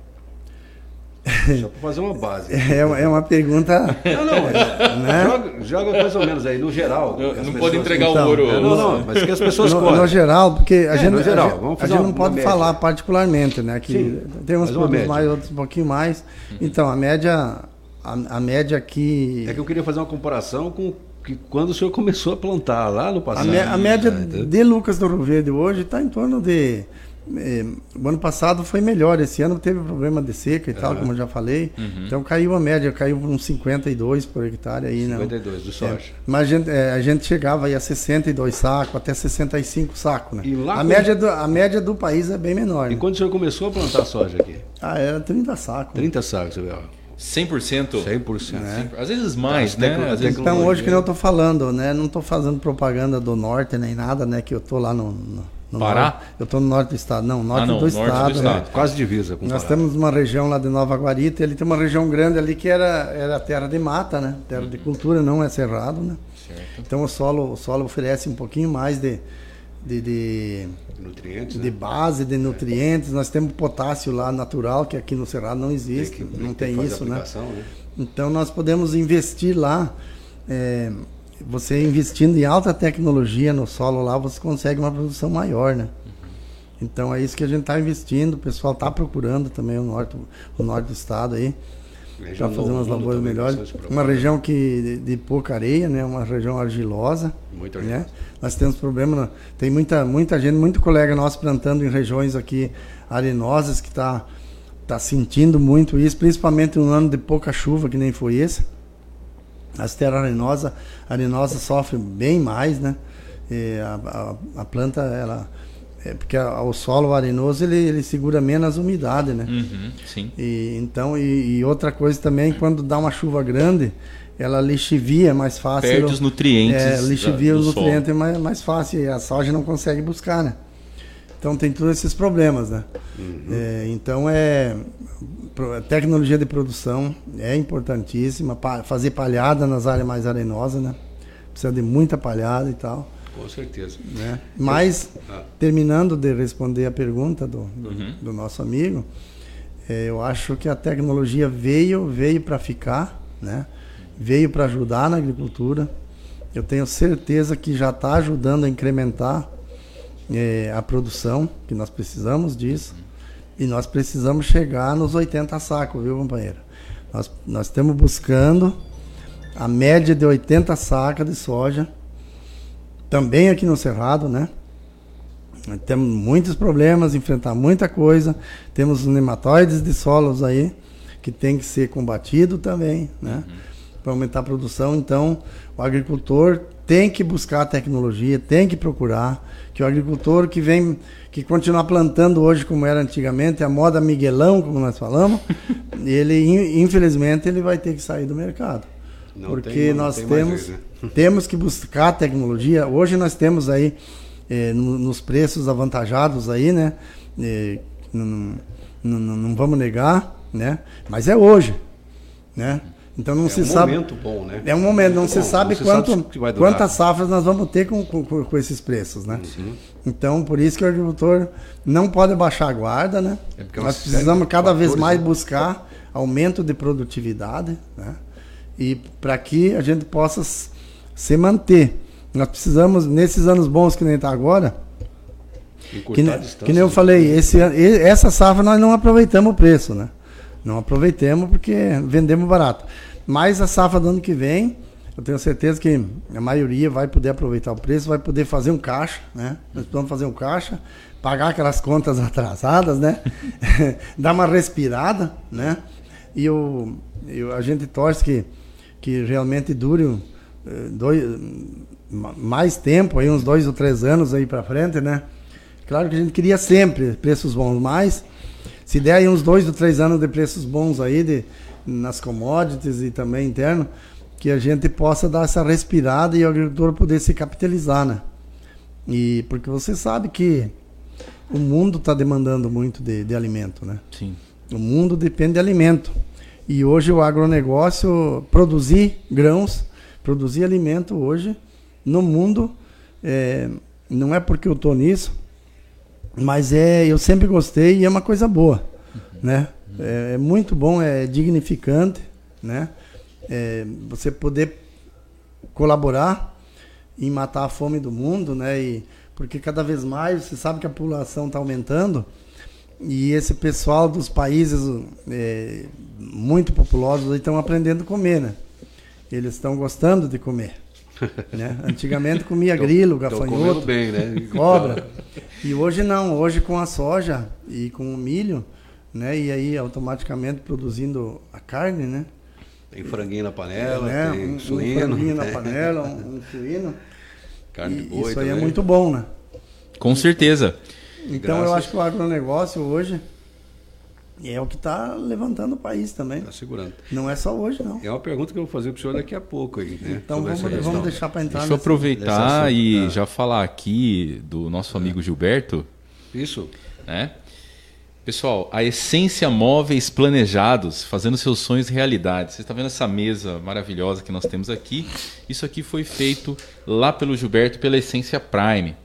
Só para fazer uma base. É, uma- é uma pergunta. Não, não, Né? joga, joga mais ou menos aí, no geral. Não, não pessoas- pode entregar Então, o ouro. É, não, não, mas que as pessoas No, no geral, porque a É, gente, no geral, a gente, vamos a fazer gente uma- não pode média. falar particularmente, né? Que Sim, tem uns produtos mais, outros um pouquinho mais. Então, a média, a, a média aqui. É que eu queria fazer uma comparação com que quando o senhor começou a plantar lá no A, passado. me- a média né? de Lucas do Rio Verde hoje está em torno de. Eh, o ano passado foi melhor, esse ano teve problema de seca e tal, como eu já falei. Então caiu a média, caiu para uns 52 por hectare aí, né? 52 do soja. Mas a gente, eh, a gente chegava aí a 62 sacos, até 65 sacos, né? E lá a, com- média do, a média do país é bem menor. E Né? quando o senhor começou a plantar soja aqui? Ah, era 30 sacos. 30 sacos, ó. 100%? 100%. Às vezes mais, né? Às vezes Então hoje que eu tô falando, né? Não tô fazendo propaganda do norte nem nada, né? Que eu tô lá no, no, no Pará? norte. Eu tô no norte do estado. Não, norte, Ah, não, do, norte do estado, né? estado. Quase divisa com Nós Pará. temos uma região lá de Nova Guarita, ele tem uma região grande ali que era, era terra de mata, né? Terra de cultura, não é cerrado, né? Então o solo, o solo oferece um pouquinho mais de, de, de, Nutrientes, de né? base, de nutrientes. Nós temos potássio lá natural, que aqui no Cerrado não existe, que- não tem fazer isso, né? né? Então nós podemos investir lá. é, você investindo em alta tecnologia no solo lá, você consegue uma produção maior, né? Então é isso que a gente está investindo. O pessoal está procurando também o norte, o norte do estado aí para fazer umas lavouras melhores. Uma região que de, de pouca areia, né? Uma região argilosa. Muito né? argilosa. Nós temos problema, na- tem muita muita gente, muito colega nosso plantando em regiões aqui arenosas que está tá sentindo muito isso, principalmente um ano de pouca chuva que nem foi esse. As terras arenosas, arenosa sofrem bem mais, né? E a, a, a planta, ela, é porque a- o solo arenoso ele, ele segura menos umidade, né? Uhum, sim. E, então, e, e outra coisa também, quando dá uma chuva grande, ela lixivia mais fácil. Perde os nutrientes É, lixivia da- os nutrientes mais, mais fácil e a soja não consegue buscar, né? Então tem todos esses problemas, né? É, então é tecnologia de produção é importantíssima, fazer palhada nas áreas mais arenosas, né? Precisa de muita palhada e tal. Com certeza. Né? Mas, Ah. terminando de responder a pergunta do, Uhum. do nosso amigo, eh, eu acho que a tecnologia veio, veio para ficar, né? veio para ajudar na agricultura. Eu tenho certeza que já está ajudando a incrementar eh, a produção, que nós precisamos disso. E nós precisamos chegar nos 80 sacos, viu, companheiro? Nós, nós estamos buscando a média de 80 sacas de soja também aqui no Cerrado, né? Temos muitos problemas, enfrentar muita coisa. Temos os nematóides de solos aí que tem que ser combatido também, né? Para aumentar a produção. Então, o agricultor tem que buscar a tecnologia, tem que procurar. Que o agricultor que vem, que continuar plantando hoje como era antigamente, a moda Miguelão, como nós falamos, ele in- infelizmente ele vai ter que sair do mercado. Não porque tem- nós tem temos jeito, temos que buscar tecnologia. Hoje nós temos aí eh, no- nos preços avantajados aí, né? Eh, não, não, não- não vamos negar, né? Mas é hoje, né? Então não É se um sabe. momento bom, né? É um momento, não Muito se bom, sabe não quanto, sabe quantas safras nós vamos ter com, com, com- esses preços, né? Uhum. Então, por isso que o agricultor não pode baixar a guarda, né? É porque é nós precisamos cada vez mais né? buscar aumento de produtividade, né? E para que a gente possa se manter. Nós precisamos, nesses anos bons que nem está agora, que, que nem eu né? falei, esse, essa safra nós não aproveitamos o preço, né? Não aproveitemos porque vendemos barato. Mas a safra do ano que vem, eu tenho certeza que a maioria vai poder aproveitar o preço, vai poder fazer um caixa, né? Nós precisamos fazer um caixa, pagar aquelas contas atrasadas, né? Dar uma respirada, né? E o, e o- a gente torce que, que realmente dure eh, dois, ma- mais tempo, aí uns dois ou três anos aí para frente, né? Claro que a gente queria sempre preços bons, mas se der aí uns dois ou três anos de preços bons aí de, nas commodities e também interno, que a gente possa dar essa respirada e o agricultor poder se capitalizar, né? E porque você sabe que o mundo está demandando muito de, de alimento, né? Sim. O mundo depende de alimento. E hoje o agronegócio, produzir grãos, produzir alimento hoje, no mundo, é, não é porque eu estou nisso, mas é, eu sempre gostei e é uma coisa boa, né? É, é muito bom, é dignificante, né? É, você poder colaborar em matar a fome do mundo, né? E, porque cada vez mais você sabe que a população está aumentando e esse pessoal dos países é, muito populosos estão aprendendo a comer, né? Eles estão gostando de comer. né? Antigamente comia grilo, Estão comendo gafanhoto, bem, né? cobra. E hoje não, hoje com a soja e com o milho, né? E aí automaticamente produzindo a carne, né? Tem franguinho na panela, né? tem um, um suíno. franguinho na né? panela, um, um suíno. Carne de E boi isso aí é muito bom, né? Com certeza. Então eu Graças- acho que o agronegócio hoje é o que está levantando o país também. Tá segurando. Não é só hoje, não. É uma pergunta que eu vou fazer pro senhor daqui a pouco aí, né? Então Sobre vamos, vamos deixar para entrar Deixa eu nesse- aproveitar nesse e tá. já falar aqui do nosso amigo Gilberto, Isso. né? Pessoal, a Essência Móveis Planejados, fazendo seus sonhos realidade. Você está vendo essa mesa maravilhosa que nós temos aqui? Isso aqui foi feito lá pelo Gilberto, pela Essência Prime.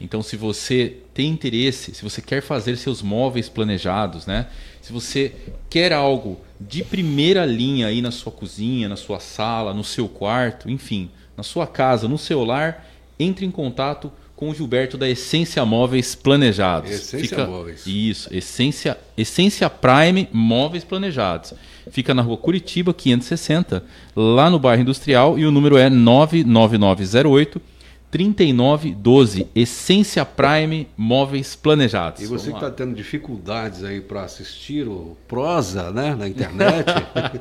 Então, se você tem interesse, se você quer fazer seus móveis planejados, né? Se você quer algo de primeira linha aí na sua cozinha, na sua sala, no seu quarto, enfim, na sua casa, no seu lar, entre em contato com o Gilberto da Essência Móveis Planejados. Essência Móveis. Isso, Essência, Essência Prime Móveis Planejados. Fica na rua Curitiba, 560, lá no bairro Industrial, e o número é 99908 3912. Essência Prime Móveis Planejados. E você que Vamos está tendo dificuldades aí para assistir o Prosa, né, na internet,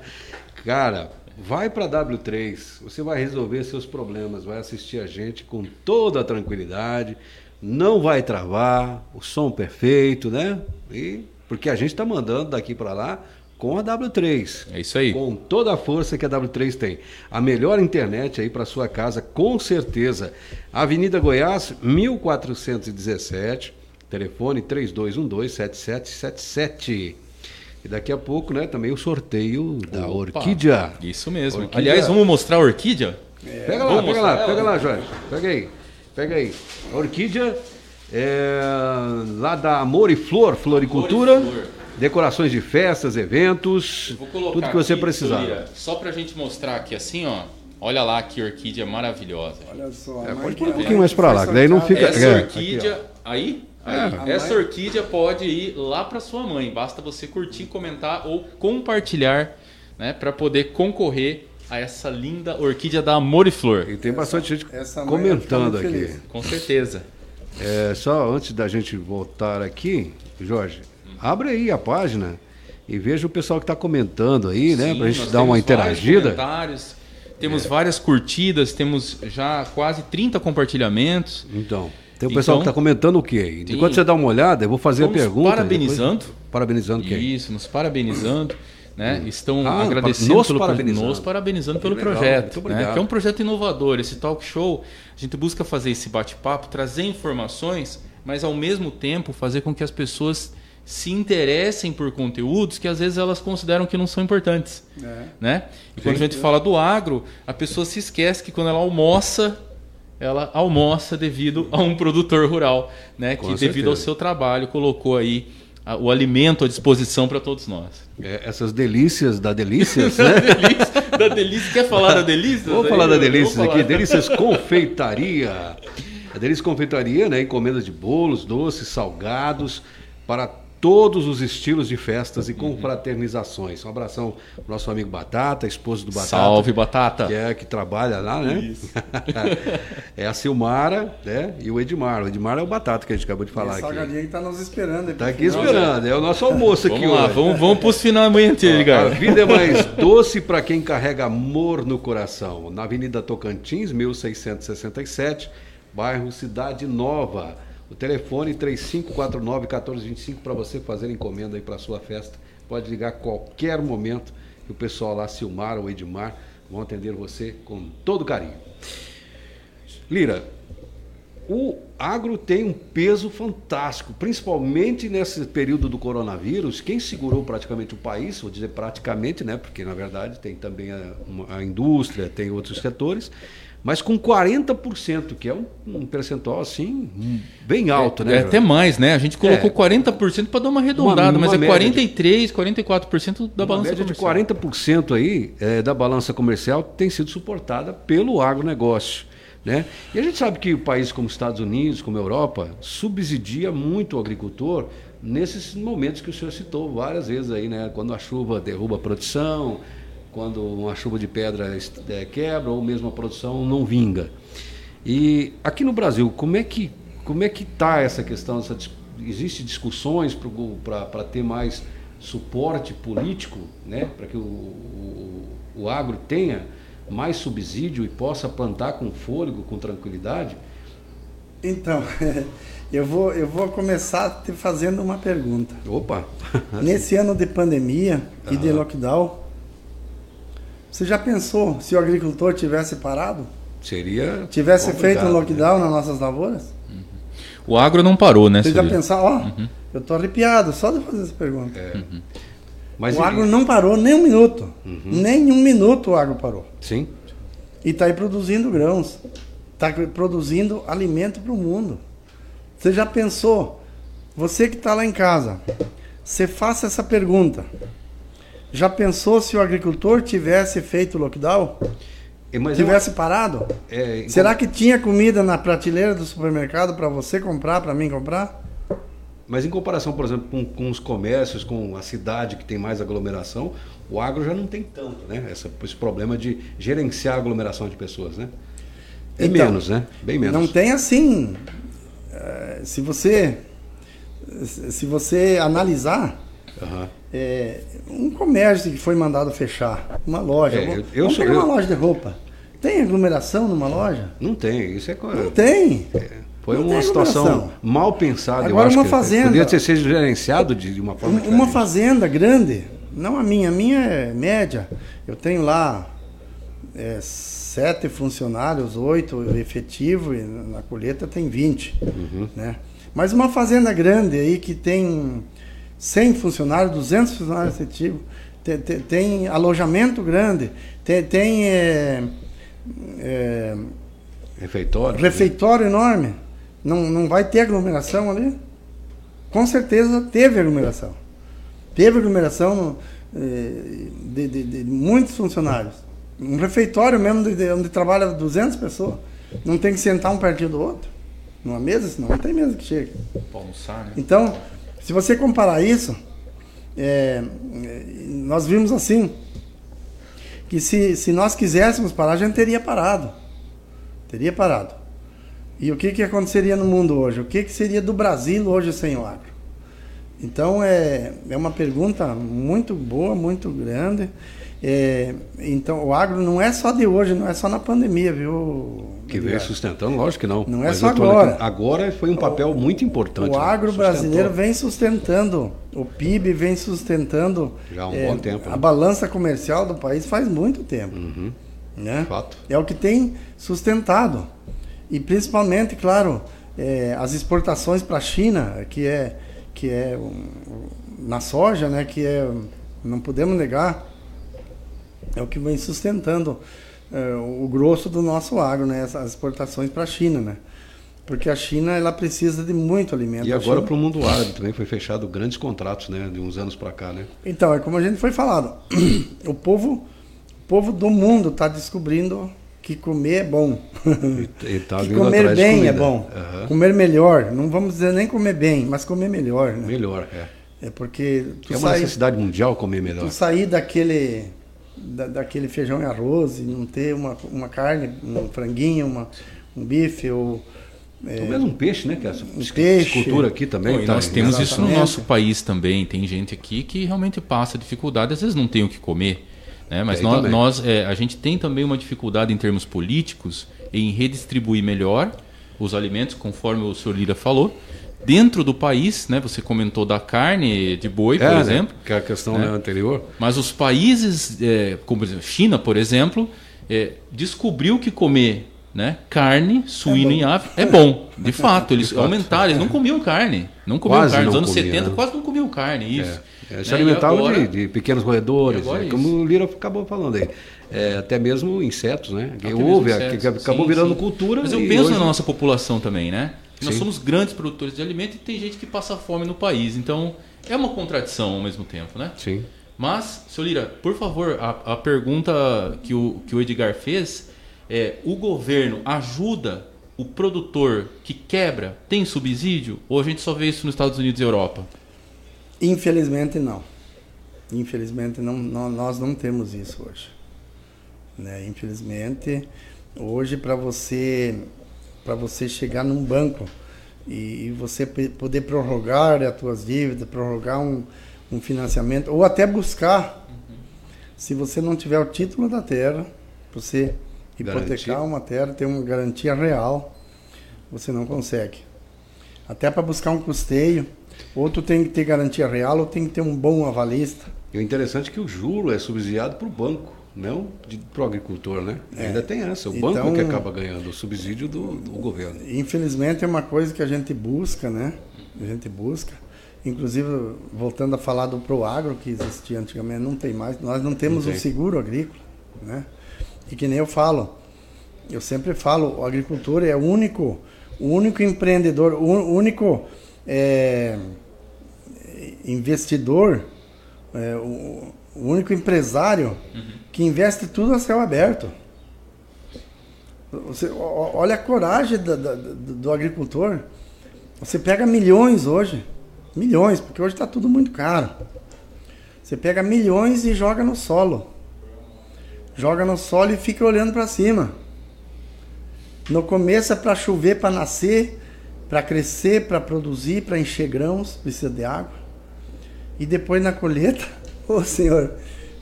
cara, vai para W3. Você vai resolver seus problemas, vai assistir a gente com toda a tranquilidade, não vai travar, o som perfeito, né? E porque a gente está mandando daqui para lá com a W3. É isso aí. Com toda a força que a W3 tem. A melhor internet aí para sua casa, com certeza. Avenida Goiás, 1417, telefone 3212-7777. E daqui a pouco, né, também o sorteio da Opa, Orquídea. Isso mesmo. Orquídea. Aliás, vamos mostrar a orquídea? Pega lá, Vamos pega lá, ela? pega lá, Jorge. Pega aí, pega aí. A orquídea é lá da Amor e Flor, Floricultura. Amor e Flor. Decorações de festas, eventos, tudo que você aqui, precisar. Lira, Só pra gente mostrar aqui assim, ó. Olha lá que orquídea maravilhosa. Olha só. É, a pode pôr um a pouquinho mais foi lá, que daí não fica- Essa é, orquídea. aí? Aí. a Essa mãe- orquídea pode ir lá para sua mãe. Basta você curtir, comentar ou compartilhar, né? Para poder concorrer a essa linda orquídea da Amor e Flor. E tem bastante gente essa mãe vai ficar comentando aqui. Com certeza. É, só antes da gente voltar aqui, Jorge, abre aí a página e veja o pessoal que está comentando aí, né? Sim, Pra gente dar uma interagida. comentários, Temos várias curtidas, temos já quase 30 compartilhamentos. Então, tem o pessoal Então, que está comentando o quê? tem- Enquanto você dá uma olhada, eu vou fazer a pergunta. parabenizando. depois- Parabenizando quem? Isso, nos parabenizando. Né? Estão Ah, agradecendo nos pelo, parabenizando. nos parabenizando pelo Legal, projeto. Né? Que é um projeto inovador. Esse talk show, a gente busca fazer esse bate-papo, trazer informações, mas ao mesmo tempo fazer com que as pessoas se interessem por conteúdos que às vezes elas consideram que não são importantes. É. Né? E quando a gente fala do agro, a pessoa se esquece que quando ela almoça, ela almoça devido a um produtor rural, né? Com que devido ao certeza. seu trabalho colocou aí o alimento à disposição para todos nós. É, essas delícias da delícias, né? delícia, da delícia. Quer falar da delícia? Vamos falar da Delícias aqui, Delícias Confeitaria. A Delícias Confeitaria, né? Encomendas de bolos, doces, salgados, para todos os estilos de festas e Uhum. confraternizações. Um abração pro nosso amigo Batata, esposo do Batata. Salve, Batata. Que é que trabalha lá, né? é a Silmara, né? E o Edmar. O Edmar é o Batata que a gente acabou de falar aqui. salgadinho que tá nos esperando. Tá aqui esperando, é o nosso almoço aqui Vamos lá, hoje. vamos, vamos pros finalmente, A Edgar. vida é mais doce para quem carrega amor no coração. Na Avenida Tocantins, 1667, bairro Cidade Nova. O telefone 3549-1425 para você fazer encomenda aí para sua festa. Pode ligar qualquer momento que o pessoal lá, Silmar ou Edmar, vão atender você com todo carinho. Lira, o agro tem um peso fantástico, principalmente nesse período do coronavírus. Quem segurou praticamente o país, vou dizer praticamente, né? Porque na verdade tem também a, a indústria, tem outros setores, mas com 40%, que é um, um percentual assim bem alto, né? É até mais, né? A gente colocou É. 40% para dar uma arredondada, Uma- mas uma é média 43, 44% da balança média de comercial. 40% aí é, da balança comercial tem sido suportada pelo agronegócio. Né? E a gente sabe que o país como Estados Unidos, como Europa, subsidia muito o agricultor nesses momentos que o senhor citou várias vezes aí, né? Quando a chuva derruba a produção, quando uma chuva de pedra é, quebra ou mesmo a produção não vinga. E aqui no Brasil, como é que como é que está essa questão? Essa, existe discussões para ter mais suporte político, né, para que o, o, o agro tenha mais subsídio e possa plantar com fôlego, com tranquilidade? Então, eu vou, eu vou começar te fazendo uma pergunta. Opa! Nesse ano de pandemia e de lockdown, você já pensou se o agricultor tivesse parado? Seria. Tivesse feito um lockdown né? nas nossas lavouras? O agro não parou, né? Você já pensou, ó, uhum. eu tô arrepiado só de fazer essa pergunta. É. Uhum. Mas o agro não parou nem um minuto. Uhum. Nem um minuto o agro parou. Sim. E está aí produzindo grãos. Está produzindo alimento para o mundo. Você já pensou? Você que está lá em casa, você faça essa pergunta. Já pensou se o agricultor tivesse feito lockdown? Mas tivesse eu... parado? É, Será que tinha comida na prateleira do supermercado para você comprar, para mim comprar? Mas em comparação, por exemplo, com, com, os comércios, com a cidade que tem mais aglomeração, o agro já não tem tanto, né? Essa, esse problema de gerenciar a aglomeração de pessoas, né? É então, menos, né? Bem menos. Não tem assim. Eh, se você se você analisar uhum. É, um comércio que foi mandado fechar, uma loja, é, eu, eu vamos sou, pegar eu... uma loja de roupa. Tem aglomeração numa loja? Não tem, isso é Não tem. É, foi não uma situação mal pensada. Agora uma fazenda. Poderia ter sido gerenciado de uma forma. Uma, uma fazenda grande, não a minha, a minha é média. Eu tenho lá é, sete funcionários, oito efetivo e na colheita tem 20. Uhum. Né? Mas uma fazenda grande aí que tem 100 funcionários, 200 funcionários efetivos, tem, tem, tem alojamento grande, tem, tem é, é, refeitório, refeitório né? enorme. Não, não vai ter aglomeração ali? Com certeza teve aglomeração. Teve aglomeração é, de, de, de muitos funcionários. Um refeitório mesmo de, onde trabalha 200 pessoas. Não tem que sentar um pertinho do outro numa mesa, senão não tem mesa que chega. almoçar, né? Então, se você comparar isso, é, nós vimos assim, que se, se nós quiséssemos parar, a gente teria parado. Teria parado. E o que, que aconteceria no mundo hoje? O que, que seria do Brasil hoje sem o agro? Então é, é uma pergunta muito boa, muito grande. É, então o agro não é só de hoje, não é só na pandemia, viu? Que veio sustentando, lógico que não. Não é só agora. Agora foi um papel muito importante. O né? agro brasileiro vem sustentando, o PIB vem sustentando. Já há um é, bom tempo. A né? balança comercial do país faz muito tempo. Uhum. Né? Fato. É o que tem sustentado. E principalmente, claro, é, as exportações para a China, que é, que é um, na soja, né, que é, não podemos negar, é o que vem sustentando é, o grosso do nosso agro, né, as exportações para a China, né? Porque a China ela precisa de muito alimento. E agora para o mundo árabe também foi fechado grandes contratos, né, de uns anos para cá, né? Então é como a gente foi falado, o povo, o povo do mundo está descobrindo que comer é bom. E, tá que comer bem é bom. Uhum. Comer melhor. Não vamos dizer nem comer bem, mas comer melhor. Né? Melhor, é. É porque. é uma sair, necessidade mundial comer melhor. Tu sair daquele, da, daquele feijão e arroz e não ter uma, uma carne, um franguinho, uma, um bife ou. É, ou mesmo um peixe, né? Que é um peixe. cultura aqui também. Bom, tá, nós temos exatamente. isso no nosso país também. Tem gente aqui que realmente passa dificuldade, às vezes não tem o que comer. Né? Mas nós, nós é, a gente tem também uma dificuldade em termos políticos em redistribuir melhor os alimentos, conforme o senhor Lira falou. Dentro do país, né, você comentou da carne de boi, é, por né? exemplo. Que é a questão né? anterior. Mas os países, é, como por exemplo, China, por exemplo, é, descobriu que comer né? Carne, suíno é em ave é bom. De fato, eles fato, aumentaram, eles não comiam carne. Não comiam quase carne. Nos anos comia, 70 né? quase não comiam carne, isso. É. É, se né? alimentavam agora, de, de, pequenos roedores, é, como o Lira acabou falando aí. É, até mesmo insetos, né? Houve, insetos. acabou sim, virando sim. cultura. Mas eu penso hoje... na nossa população também, né? Nós sim. somos grandes produtores de alimento e tem gente que passa fome no país. Então, é uma contradição ao mesmo tempo, né? Sim. Mas, seu Lira, por favor, a, a pergunta que o, que o Edgar fez é, o governo ajuda o produtor que quebra? Tem subsídio? Ou a gente só vê isso nos Estados Unidos e Europa? Infelizmente não. Infelizmente, não, não- nós não temos isso hoje. Né? Infelizmente, hoje para você para você chegar num banco e, e você poder prorrogar as tuas dívidas, prorrogar um, um financiamento ou até buscar, se você não tiver o título da terra, você hipotecar Garantia. uma terra, ter uma garantia real, você não consegue. Até para buscar um custeio, ou tu tem que ter garantia real, ou tem que ter um bom avalista. E o interessante é que o juro é subsidiado para o banco, não para o agricultor, né? Ainda tem essa. O Então- banco que acaba ganhando o subsídio do, do governo. Infelizmente é uma coisa que a gente busca, né? A gente busca. Inclusive, voltando a falar do Proagro, que existia antigamente, não tem mais. Nós não temos Não o seguro agrícola, né? E que nem eu falo, eu sempre falo, o agricultor é o único, o único empreendedor, o único é, investidor, é, o, o único empresário que investe tudo a céu aberto. Você, olha a coragem da- do, do agricultor. Você pega milhões hoje, milhões, porque hoje está tudo muito caro. Você pega milhões e joga no solo. Joga no solo e fica olhando para cima. No começo é para chover, para nascer, para crescer, para produzir, para encher grãos, precisa de água. E depois na colheita, ô senhor,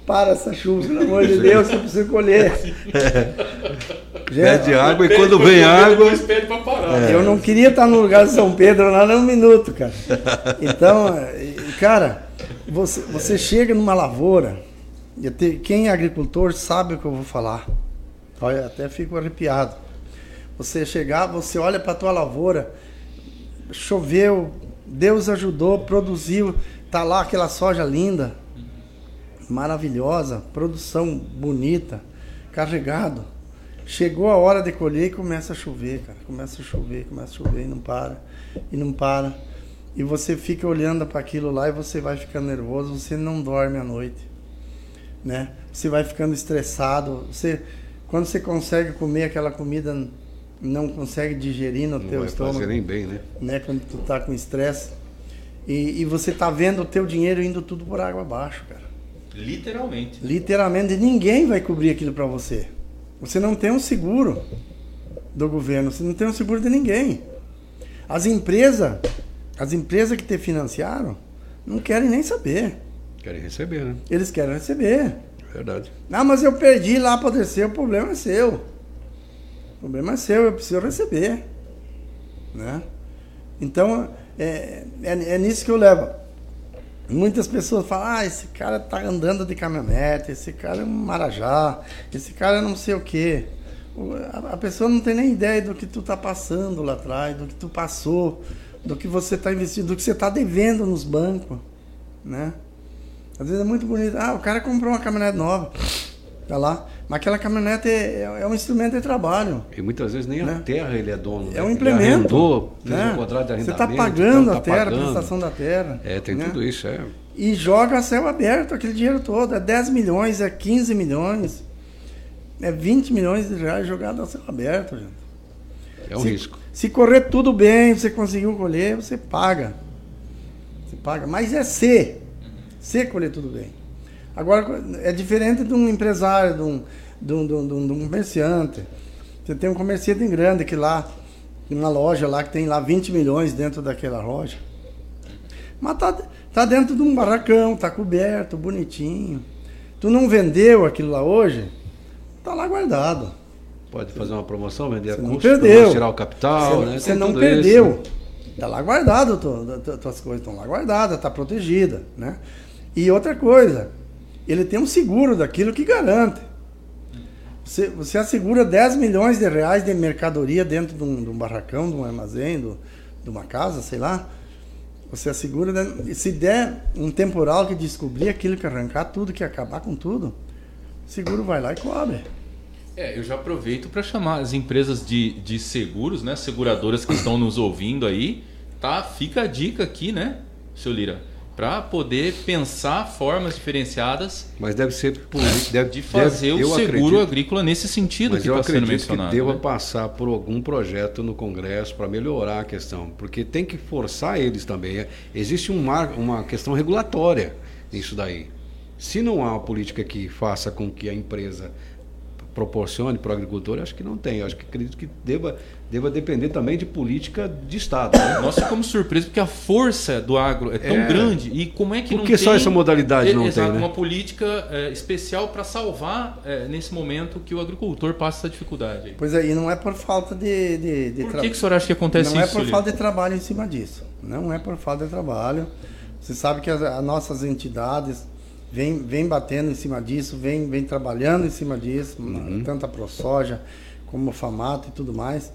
para essa chuva, pelo amor de Deus, eu preciso colher. Pede água e quando vem água. Eu não queria estar no lugar de São Pedro lá nem um minuto, cara. Então, cara, você, você chega numa lavoura, e quem é agricultor sabe o que eu vou falar. Olha, até fico arrepiado. Você chegar, você olha para tua lavoura, choveu, Deus ajudou, produziu, tá lá aquela soja linda, maravilhosa, produção bonita, carregado. Chegou a hora de colher e começa a chover, cara. Começa a chover, começa a chover e não para. E não para. E você fica olhando para aquilo lá e você vai ficando nervoso, você não dorme à noite. Né? Você vai ficando estressado. Você quando você consegue comer aquela comida não consegue digerir no Não teu vai estômago fazer nem bem, né? né, quando tu tá com estresse. E, e você tá vendo o teu dinheiro indo tudo por água abaixo, cara. Literalmente. Literalmente, ninguém vai cobrir aquilo para você. Você não tem um seguro do governo, você não tem um seguro de ninguém. As empresas, as empresas que te financiaram, não querem nem saber. Querem receber, né? Eles querem receber. Verdade. Ah, mas eu perdi lá para descer, o problema é seu. O problema é seu, eu preciso receber. Né? Então, é, é, é nisso que eu levo. Muitas pessoas falam, ah, esse cara tá andando de caminhonete, esse cara é um marajá, esse cara é não sei o quê. A pessoa não tem nem ideia do que tu tá passando lá atrás, do que tu passou, do que você tá investindo, do que você tá devendo nos bancos, né? Às vezes é muito bonito. Ah, o cara comprou uma caminhonete nova. Tá lá. Mas aquela caminhonete é, é um instrumento de trabalho. E muitas vezes nem a Né? terra ele é dono. É né? um Ele implemento. arrendou, fez né? um contrato de Você arrendamento. está pagando então a tá terra, a pagando. prestação da terra. É, tem né? tudo isso, é. E joga a céu aberto aquele dinheiro todo. É 10 milhões, é 15 milhões, é 20 milhões de reais jogados a céu aberto, gente. É um se, risco. Se correr tudo bem, você conseguiu colher, você paga. Você paga. Mas é se. Se colher tudo bem. Agora, é diferente de um empresário, de um, de um, de um, de um- comerciante. Você tem um comerciante grande que lá, uma loja lá que tem lá 20 milhões dentro daquela loja. Mas tá, tá dentro de um barracão, tá coberto, bonitinho. Tu não vendeu aquilo lá hoje, tá lá guardado. Pode fazer uma promoção, vender a Você não custo, perdeu. tirar o capital, Você, né? você Tem não perdeu. isso. Tá lá guardado, tu, tu, tuas coisas estão lá guardadas, tá protegida, né? E outra coisa, ele tem um seguro daquilo que garante. Você, você assegura 10 milhões de reais de mercadoria dentro de um, de um barracão, de um armazém, do- de uma casa, sei lá. Você assegura, né? E se der um temporal que descobrir aquilo que arrancar tudo, que acabar com tudo, o seguro vai lá e cobre. É, eu já aproveito para chamar as empresas de, de seguros, né? Seguradoras que estão nos ouvindo aí, tá? Fica a dica aqui, né, seu Lira? Para poder pensar formas diferenciadas Mas deve ser por deve, de fazer deve- o seguro acredito- agrícola nesse sentido Mas que está sendo acredito que mencionado. deva né? passar por algum projeto no Congresso para melhorar a questão, porque tem que forçar eles também. É, Existe um mar- uma questão regulatória nisso daí. Se não há uma política que faça com que a empresa proporcione para o agricultor, acho que não tem. Acho que acredito que deva, deva depender também de política de Estado. Né? Nós ficamos surpresos porque a força do agro é tão É. grande e como é que Por não que tem só essa modalidade não exato, tem, né? uma política é, especial para salvar é, nesse momento que o agricultor passa essa dificuldade. aí? Pois é, e não é por falta de, de, de Por tra- que, que o senhor acha que acontece Não é isso? por Lili? falta de trabalho em cima disso. Não é por falta de trabalho. Você sabe que as, as nossas entidades vêm vem batendo em cima disso, vêm vem trabalhando em cima disso, Uhum. tanto a ProSoja como o Famato e tudo mais,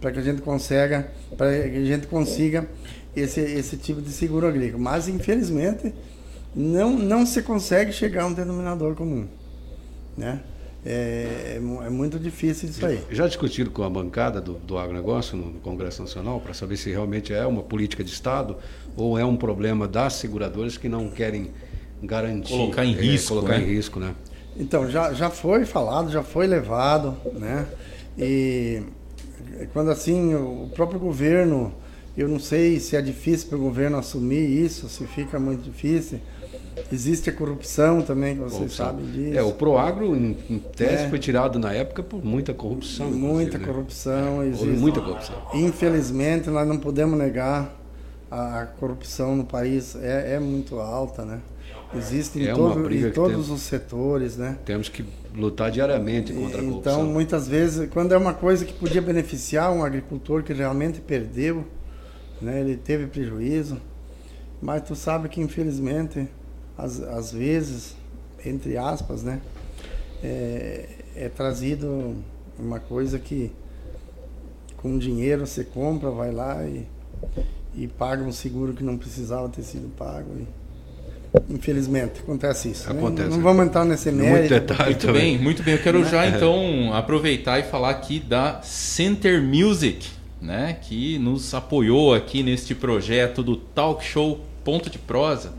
para que a gente consiga, para que a gente consiga esse, esse tipo de seguro agrícola. Mas infelizmente não, não se consegue chegar a um denominador comum. Né? É, é é muito difícil isso aí. Já discutiram com a bancada do, do agronegócio no, no Congresso Nacional para saber se realmente é uma política de Estado ou é um problema das seguradoras que não querem garantir. Colocar em é, risco, Colocar né? em risco, né? Então, já, já foi falado, já foi levado, né? E quando assim, o próprio governo, eu não sei se é difícil para o governo assumir isso, se fica muito difícil. Existe a corrupção também, que vocês Corrupção. sabem disso. É, o Proagro, em, em tese, É. foi tirado na época por muita corrupção. Muita né? corrupção Houve existe. muita corrupção. Infelizmente, nós não podemos negar a, a corrupção no país é, é muito alta, né? Existe em, É uma todo- em todos temos. os setores, né? Temos que lutar diariamente contra a corrupção. Então, muitas vezes, quando é uma coisa que podia beneficiar um agricultor que realmente perdeu, né, ele teve prejuízo, mas tu sabe que infelizmente, às, às vezes, entre aspas, né, é, é trazido uma coisa que com dinheiro você compra, vai lá e, e paga um seguro que não precisava ter sido pago. e, infelizmente, acontece isso. né? Acontece. Não, vamos entrar nesse Muito mérito. detalhe Muito também. bem, muito bem. Eu quero já então aproveitar e falar aqui da Center Music, né, que nos apoiou aqui neste projeto do Talk Show Ponto de Prosa,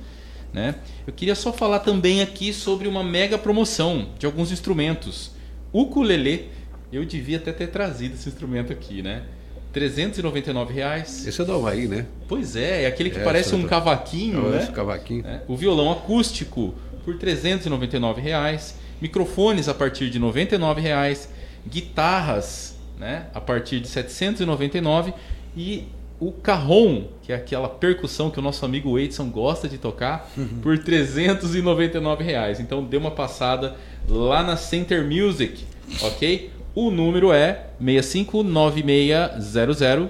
né? Eu queria só falar também aqui sobre uma mega promoção de alguns instrumentos. Ukulele, eu devia até ter trazido esse instrumento aqui, né? 399 reais. Esse é do Havaí, né? Pois é, é aquele que É, parece um é- cavaquinho, Olha né? esse cavaquinho. né? O violão acústico por 399 reais, microfones a partir de 99 reais, guitarras, né, a partir de R$ 799 e o carrom, que é aquela percussão que o nosso amigo Edson gosta de tocar, por 399 reais. Então dê uma passada lá na Center Music, ok? O número é 659600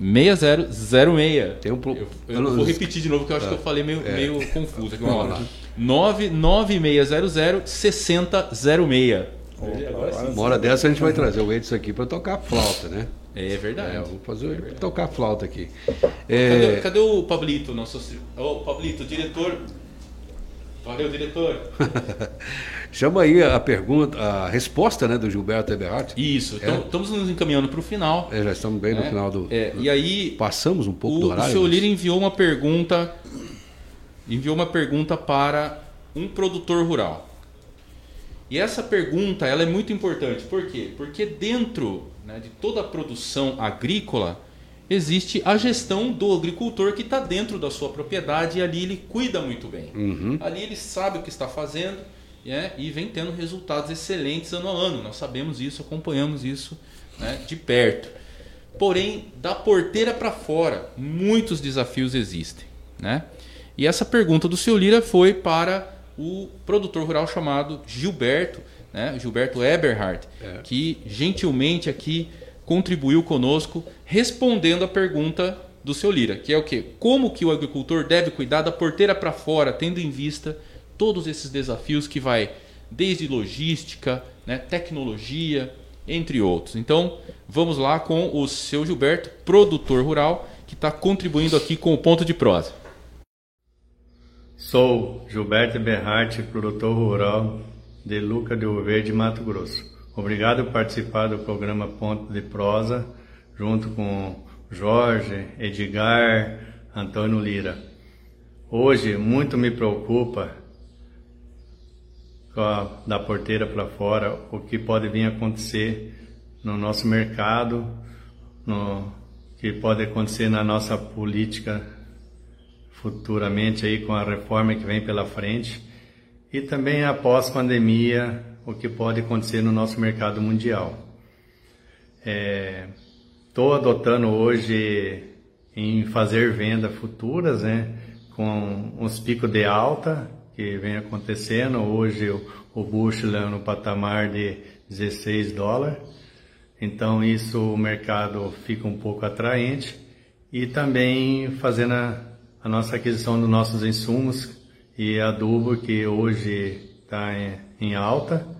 6006. Tem um Eu, eu vou repetir de novo, que eu acho que eu falei meio, É. meio confuso aqui. Vamos lá. lá. 99600 6006. Agora sim. Uma hora dessa a gente vai trazer o Edson aqui para tocar flauta, né? É verdade. É, vamos fazer ele tocar flauta aqui. Cadê, É, cadê o Pablito, nosso. Ô, Pablito, diretor. Valeu, diretor. chama aí a pergunta, a resposta né, do Gilberto Eberhardt. Isso, então, estamos nos encaminhando para o final. É, já estamos bem no né? final do. É, e aí, Passamos um pouco o, do o horário. seu mas- Lira enviou uma pergunta. Enviou uma pergunta para um produtor rural. E essa pergunta ela é muito importante. Por quê? Porque dentro né, de toda a produção agrícola existe a gestão do agricultor que está dentro da sua propriedade e ali ele cuida muito bem. Uhum. Ali ele sabe o que está fazendo né, e vem tendo resultados excelentes ano a ano. Nós sabemos isso, acompanhamos isso né, de perto. Porém, da porteira para fora, muitos desafios existem. Né? E essa pergunta do seu Lira foi para o produtor rural chamado Gilberto, né? Gilberto Eberhardt, É. que gentilmente aqui contribuiu conosco respondendo a pergunta do seu Lira, que é o quê? Como que o agricultor deve cuidar da porteira para fora, tendo em vista todos esses desafios que vai desde logística, né, tecnologia, entre outros. Então, vamos lá com o seu Gilberto, produtor rural, que está contribuindo aqui com o ponto de prosa. Sou Gilberto Berrarte, produtor rural de Luca de Verde, Mato Grosso. Obrigado por participar do programa Ponto de Prosa, junto com Jorge, Edgar, Antônio Lira. Hoje, muito me preocupa da porteira para fora o que pode vir acontecer no nosso mercado, no que pode acontecer na nossa política futuramente aí com a reforma que vem pela frente e também após pandemia, o que pode acontecer no nosso mercado mundial. Estou é, adotando hoje em fazer vendas futuras, né, com os picos de alta que vem acontecendo. Hoje o, o bushel é no patamar de 16 dólares, então isso o mercado fica um pouco atraente e também fazendo a, a nossa aquisição dos nossos insumos e adubo que hoje está em, em, alta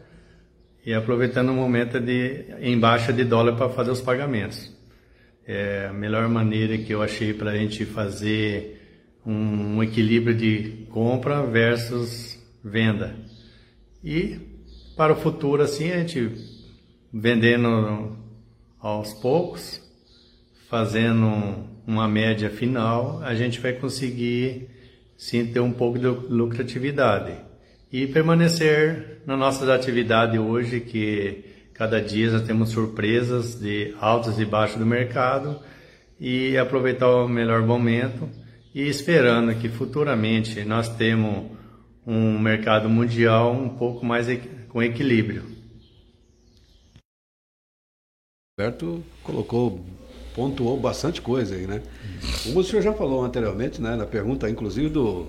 e aproveitando o momento de em baixa de dólar para fazer os pagamentos. É a melhor maneira que eu achei para a gente fazer um, um equilíbrio de compra versus venda. E para o futuro assim a gente vendendo aos poucos, fazendo uma média final, a gente vai conseguir sim ter um pouco de lucratividade e permanecer nas nossas atividades hoje que cada dia nós temos surpresas de altos e baixos do mercado e aproveitar o melhor momento e esperando que futuramente nós temos um mercado mundial um pouco mais com equilíbrio. Roberto colocou pontuou bastante coisa aí, né? Como o senhor já falou anteriormente, né, na pergunta, inclusive, do,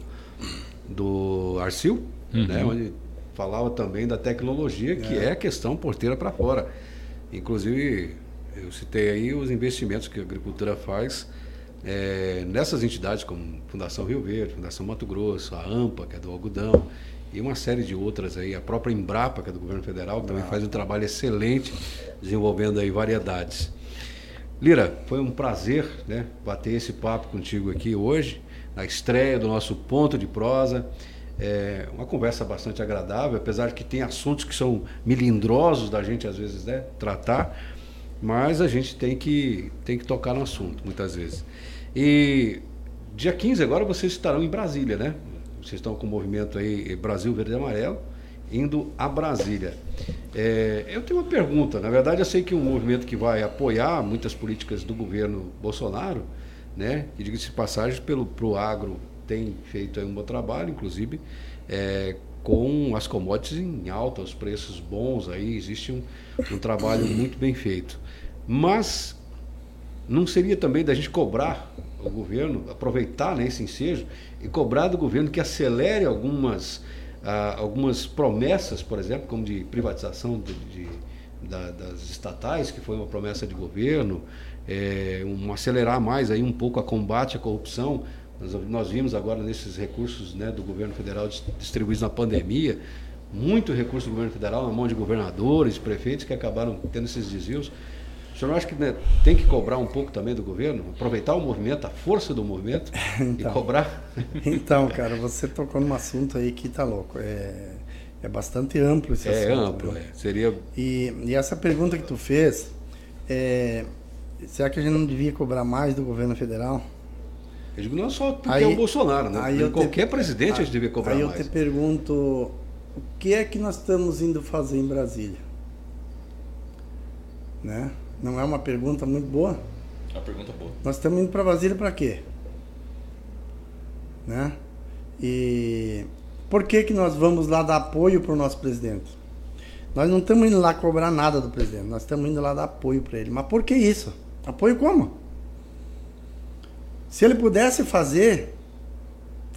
do Arcil, uhum. né, onde falava também da tecnologia, que é, é a questão porteira para fora. Inclusive, eu citei aí os investimentos que a agricultura faz é, nessas entidades como Fundação Rio Verde, Fundação Mato Grosso, a AMPA, que é do algodão, e uma série de outras aí, a própria Embrapa, que é do governo federal, que também faz um trabalho excelente desenvolvendo aí variedades. Lira, foi um prazer né, bater esse papo contigo aqui hoje, na estreia do nosso Ponto de Prosa. É uma conversa bastante agradável, apesar de que tem assuntos que são milindrosos da gente às vezes né, tratar, mas a gente tem que, tem que tocar no assunto muitas vezes. E dia 15 agora vocês estarão em Brasília, né? Vocês estão com o movimento aí Brasil Verde e Amarelo indo a Brasília. É, eu tenho uma pergunta. Na verdade, eu sei que um movimento que vai apoiar muitas políticas do governo Bolsonaro, né? E diga-se de passagem, pelo pro agro tem feito um bom trabalho, inclusive é, com as commodities em alta, os preços bons aí, existe um, um trabalho muito bem feito. Mas não seria também da gente cobrar o governo, aproveitar né, esse ensejo e cobrar do governo que acelere algumas ah, algumas promessas, por exemplo, como de privatização de, de, da, das estatais, que foi uma promessa de governo, é, um acelerar mais aí um pouco a combate à corrupção. Nós, nós vimos agora nesses recursos né, do governo federal distribuídos na pandemia, muito recurso do governo federal na mão de governadores, prefeitos que acabaram tendo esses desvios. O senhor não acha que né, tem que cobrar um pouco também do governo? Aproveitar o movimento, a força do movimento então, e cobrar? Então, cara, você tocou num assunto aí que tá louco. É, é bastante amplo esse é assunto. É amplo, né? Seria... E, e, essa pergunta que tu fez, é, será que a gente não devia cobrar mais do governo federal? Eu digo não só porque aí, é o Bolsonaro, né? Aí qualquer te, presidente a gente devia cobrar mais. Aí eu te pergunto, o que é que nós estamos indo fazer em Brasília? Né? Não é uma pergunta muito boa? É uma pergunta boa. Nós estamos indo para Brasília para quê? Né? E por que, que nós vamos lá dar apoio para o nosso presidente? Nós não estamos indo lá cobrar nada do presidente, nós estamos indo lá dar apoio para ele. Mas por que isso? Apoio como? Se ele pudesse fazer,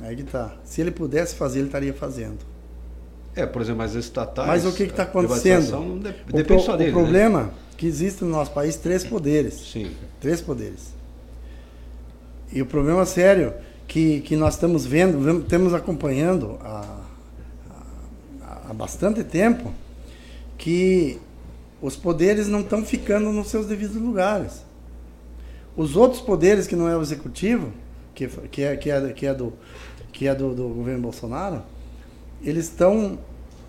aí que tá. Se ele pudesse fazer, ele estaria fazendo. É, por exemplo, as estatais. Mas o que está acontecendo? Depende o, pro, só dele. O né? problema né? que existe no nosso país três poderes. Sim. Três poderes. E o problema sério que, que nós estamos vendo, temos acompanhando há, há bastante tempo, que os poderes não estão ficando nos seus devidos lugares. Os outros poderes que não é o executivo, que, que, é, que, é, que é, do, que é do, do governo Bolsonaro, eles estão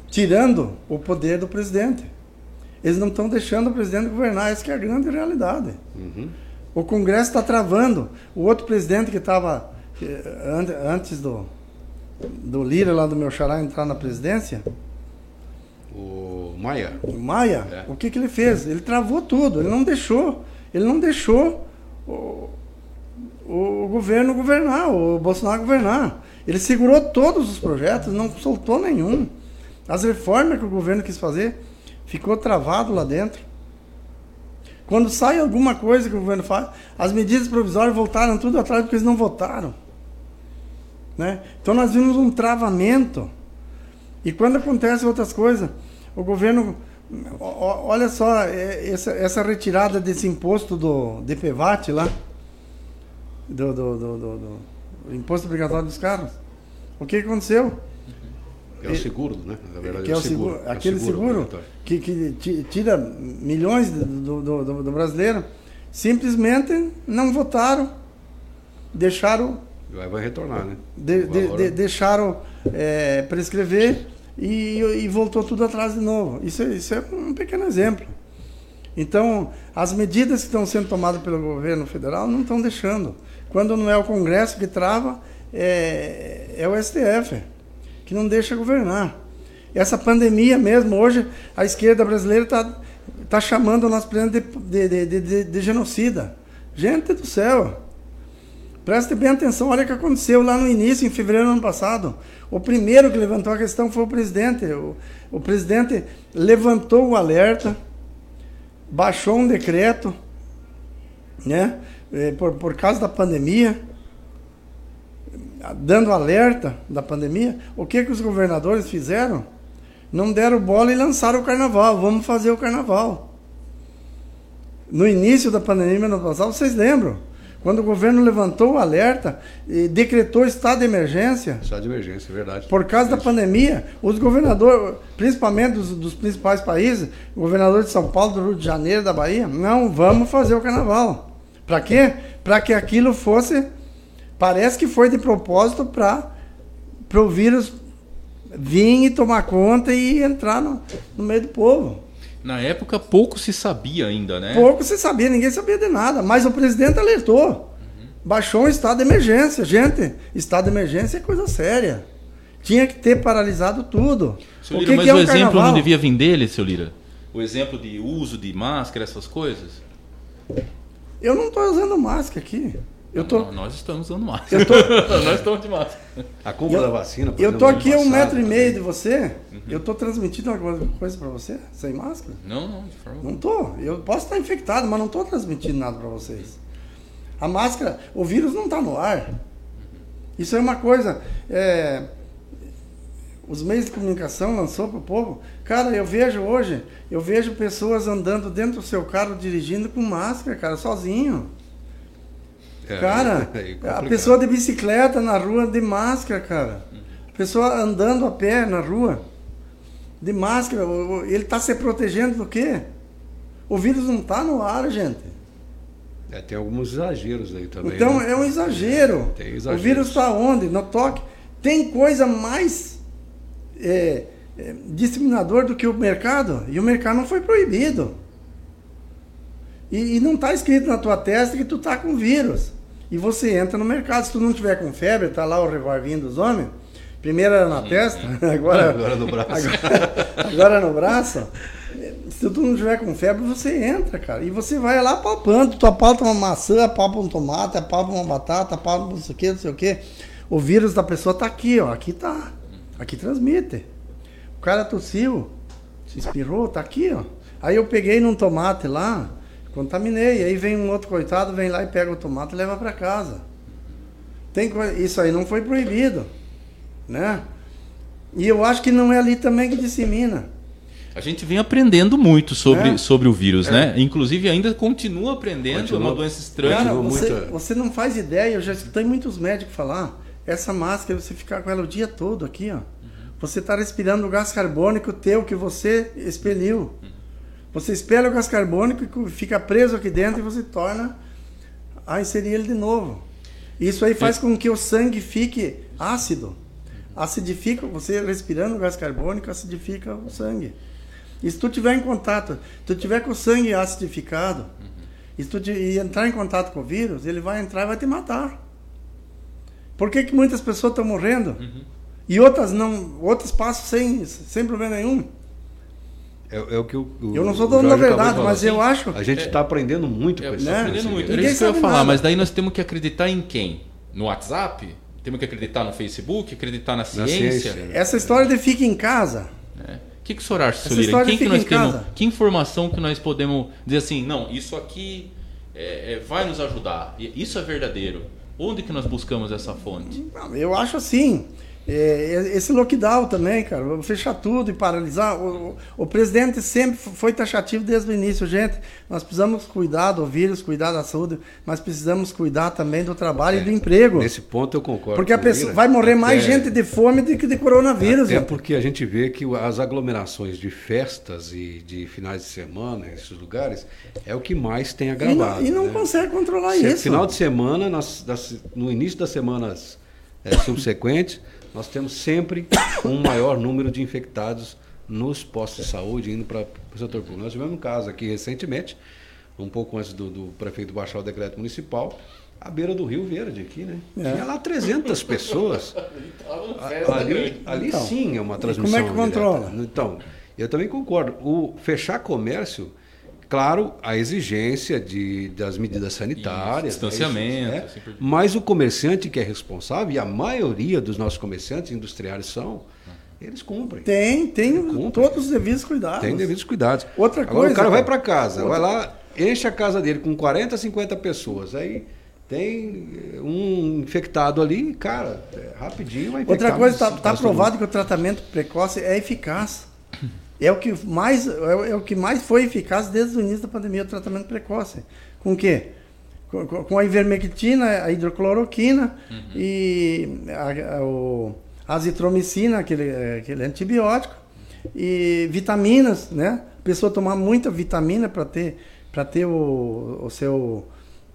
tirando o poder do presidente. Eles não estão deixando o presidente governar, essa é a grande realidade. Uhum. O Congresso está travando. O outro presidente que estava antes do, do Lira, lá do meu xará, entrar na presidência. O Maia. O Maia, é. o que, que ele fez? Ele travou tudo, ele não deixou. Ele não deixou o, o governo governar, o Bolsonaro governar. Ele segurou todos os projetos, não soltou nenhum. As reformas que o governo quis fazer, ficou travado lá dentro. Quando sai alguma coisa que o governo faz, as medidas provisórias voltaram tudo atrás porque eles não votaram. Né? Então nós vimos um travamento. E quando acontecem outras coisas, o governo. Olha só, é, essa, essa retirada desse imposto do DPVAT lá, do, do, do, do, imposto obrigatório dos carros. O que aconteceu? É o seguro, né? Na verdade, que é o seguro, seguro aquele seguro, seguro que, que, tira milhões do, do, do, do, brasileiro, simplesmente não votaram, deixaram. Vai retornar, né? De, de, de, deixaram é, prescrever e, e, voltou tudo atrás de novo. Isso, isso é um pequeno exemplo. Então, as medidas que estão sendo tomadas pelo governo federal não estão deixando. Quando não é o Congresso que trava, é, é o STF, que não deixa governar. Essa pandemia mesmo, hoje a esquerda brasileira está tá chamando o nosso presidente de, de, de, de, de genocida. Gente do céu, Preste bem atenção, olha o que aconteceu lá no início, em fevereiro do ano passado. O primeiro que levantou a questão foi o presidente. O, o presidente levantou o alerta, baixou um decreto, né, eh, por, por causa da pandemia, dando alerta da pandemia. O que, que os governadores fizeram? Não deram bola e lançaram o carnaval. Vamos fazer o carnaval. No início da pandemia, no ano passado, vocês lembram? Quando o governo levantou o alerta e decretou estado de emergência. Estado de emergência, é verdade. Por causa da pandemia, os governadores, principalmente dos, dos, principais países, o governador de São Paulo, do Rio de Janeiro, da Bahia, não, vamos fazer o carnaval. Para quê? Para que aquilo fosse. Parece que foi de propósito para o vírus vir e tomar conta e entrar no, no meio do povo. Na época, pouco se sabia ainda, né? Pouco se sabia, ninguém sabia de nada. Mas o presidente alertou. Uhum. Baixou um estado de emergência. Gente, estado de emergência é coisa séria. Tinha que ter paralisado tudo. Seu Lira, o que mas que é o exemplo carnaval? não devia vir dele, seu Lira? O exemplo de uso de máscara, essas coisas? Eu não estou usando máscara aqui. Eu tô... Nós estamos usando máscara. Tô... Nós estamos de máscara. A compra eu, da vacina, por Eu estou aqui a um metro e meio de você. Uhum. Eu estou transmitindo alguma coisa para você sem máscara? Não, não, de forma Não estou. Eu posso estar infectado, mas não estou transmitindo nada para vocês. A máscara, o vírus não está no ar. Isso é uma coisa. É, os meios de comunicação lançou para o povo. Cara, eu vejo hoje, eu vejo pessoas andando dentro do seu carro dirigindo com máscara, cara, sozinho. É, cara, é a pessoa de bicicleta na rua de máscara, cara. A pessoa andando a pé na rua de máscara. Ele está se protegendo do quê? O vírus não está no ar, gente. É, tem alguns exageros aí também. Então né? é um exagero. Tem O vírus está onde? No toque. Tem coisa mais é, é, disseminador do que o mercado. E o mercado não foi proibido. E, e não está escrito na tua testa que tu tá com vírus. E você entra no mercado. Se tu não tiver com febre, tá lá o revolvinho dos homens. Primeiro era na testa, agora, agora no braço. Agora, agora no braço. Se tu não tiver com febre, você entra, cara. E você vai lá palpando. Tu apalpa uma maçã, apalpa um tomate, apalpa uma batata, apalpa não sei o que, não sei o que. O vírus da pessoa tá aqui, ó. Aqui tá. Aqui transmite. O cara tossiu, se espirrou, tá aqui, ó. Aí eu peguei num tomate lá, Contaminei. Aí vem um outro coitado, vem lá e pega o tomate e leva para casa. Tem Isso aí não foi proibido. Né? E eu acho que não é ali também que dissemina. A gente vem aprendendo muito sobre, é. sobre o vírus, é. né? Inclusive ainda continua aprendendo, continua. é uma doença estranha. Cara, você, você não faz ideia, eu já escutei muitos médicos falar, essa máscara, você ficar com ela o dia todo aqui, ó. Uhum. Você está respirando o gás carbônico teu que você expeliu. Uhum. Você espelha o gás carbônico e fica preso aqui dentro e você torna a inserir ele de novo. Isso aí faz com que o sangue fique ácido. Acidifica, você respirando o gás carbônico, acidifica o sangue. E se tu tiver em contato, tu tiver com o sangue acidificado, e se tu e entrar em contato com o vírus, ele vai entrar e vai te matar. Por que, que muitas pessoas estão morrendo? Uhum. E outras não, outras passam sem, sem problema nenhum? É, é, o que o, o Eu não sou dono da verdade, mas assim, eu acho. A gente está é, aprendendo muito é, com isso. Né? aprendendo muito. Era isso que eu ia falar, nada. mas daí nós temos que acreditar em quem? No WhatsApp? Temos que acreditar no Facebook, acreditar na Na ciência. ciência. Essa história de fica em casa, né? O que, que o senhor acha, Essa seu Lira? história Quem que nós em temos, casa. que informação que nós podemos dizer assim, não, isso aqui é, é, vai nos ajudar, isso é verdadeiro. Onde que nós buscamos essa fonte? Eu acho assim. É, esse lockdown também, cara, vou fechar tudo e paralisar. O, o- o presidente sempre foi taxativo desde o início. Gente, nós precisamos cuidar do vírus, cuidar da saúde, mas precisamos cuidar também do trabalho e do emprego. Nesse ponto eu concordo. Porque a pessoa Lira. vai morrer mais Até- gente de fome do que de coronavírus. Gente. porque a gente vê que as aglomerações de festas e de finais de semana, esses lugares, é o que mais tem E agravado. não, e não né? consegue controlar Se- isso. Final de semana, nas- das- no início das semanas eh, subsequentes, nós temos sempre um maior número de infectados nos postos de saúde indo para o setor público. Nós tivemos um caso aqui recentemente, um pouco antes do, do prefeito baixar o decreto municipal, à beira do Rio Verde aqui, né? É. Tinha lá 300 pessoas. Ali ali Então, sim é uma e transmissão. como é que direta. controla? Então, eu também concordo. O fechar comércio, claro, a exigência de, das medidas sanitárias, Isso, distanciamento, né, assim mas o comerciante que é responsável, e a maioria dos nossos comerciantes industriais são, eles cumprem. Tem, tem Cumpre. todos os devidos cuidados. Tem devidos cuidados. Outra Agora coisa, o cara vai para casa, vai lá, enche a casa dele com 40, 50 pessoas. Aí tem eh, um infectado ali, cara, é, rapidinho vai. Outra coisa, está quase todo provado que o tratamento precoce é eficaz. É o que mais, é o- é o que mais foi eficaz desde o início da pandemia, o tratamento precoce. Com o quê? Com, com- a ivermectina, a hidrocloroquina e a, a, o azitromicina, aquele, eh, aquele antibiótico, e vitaminas, né? A pessoa tomar muita vitamina para ter, para ter o, o seu,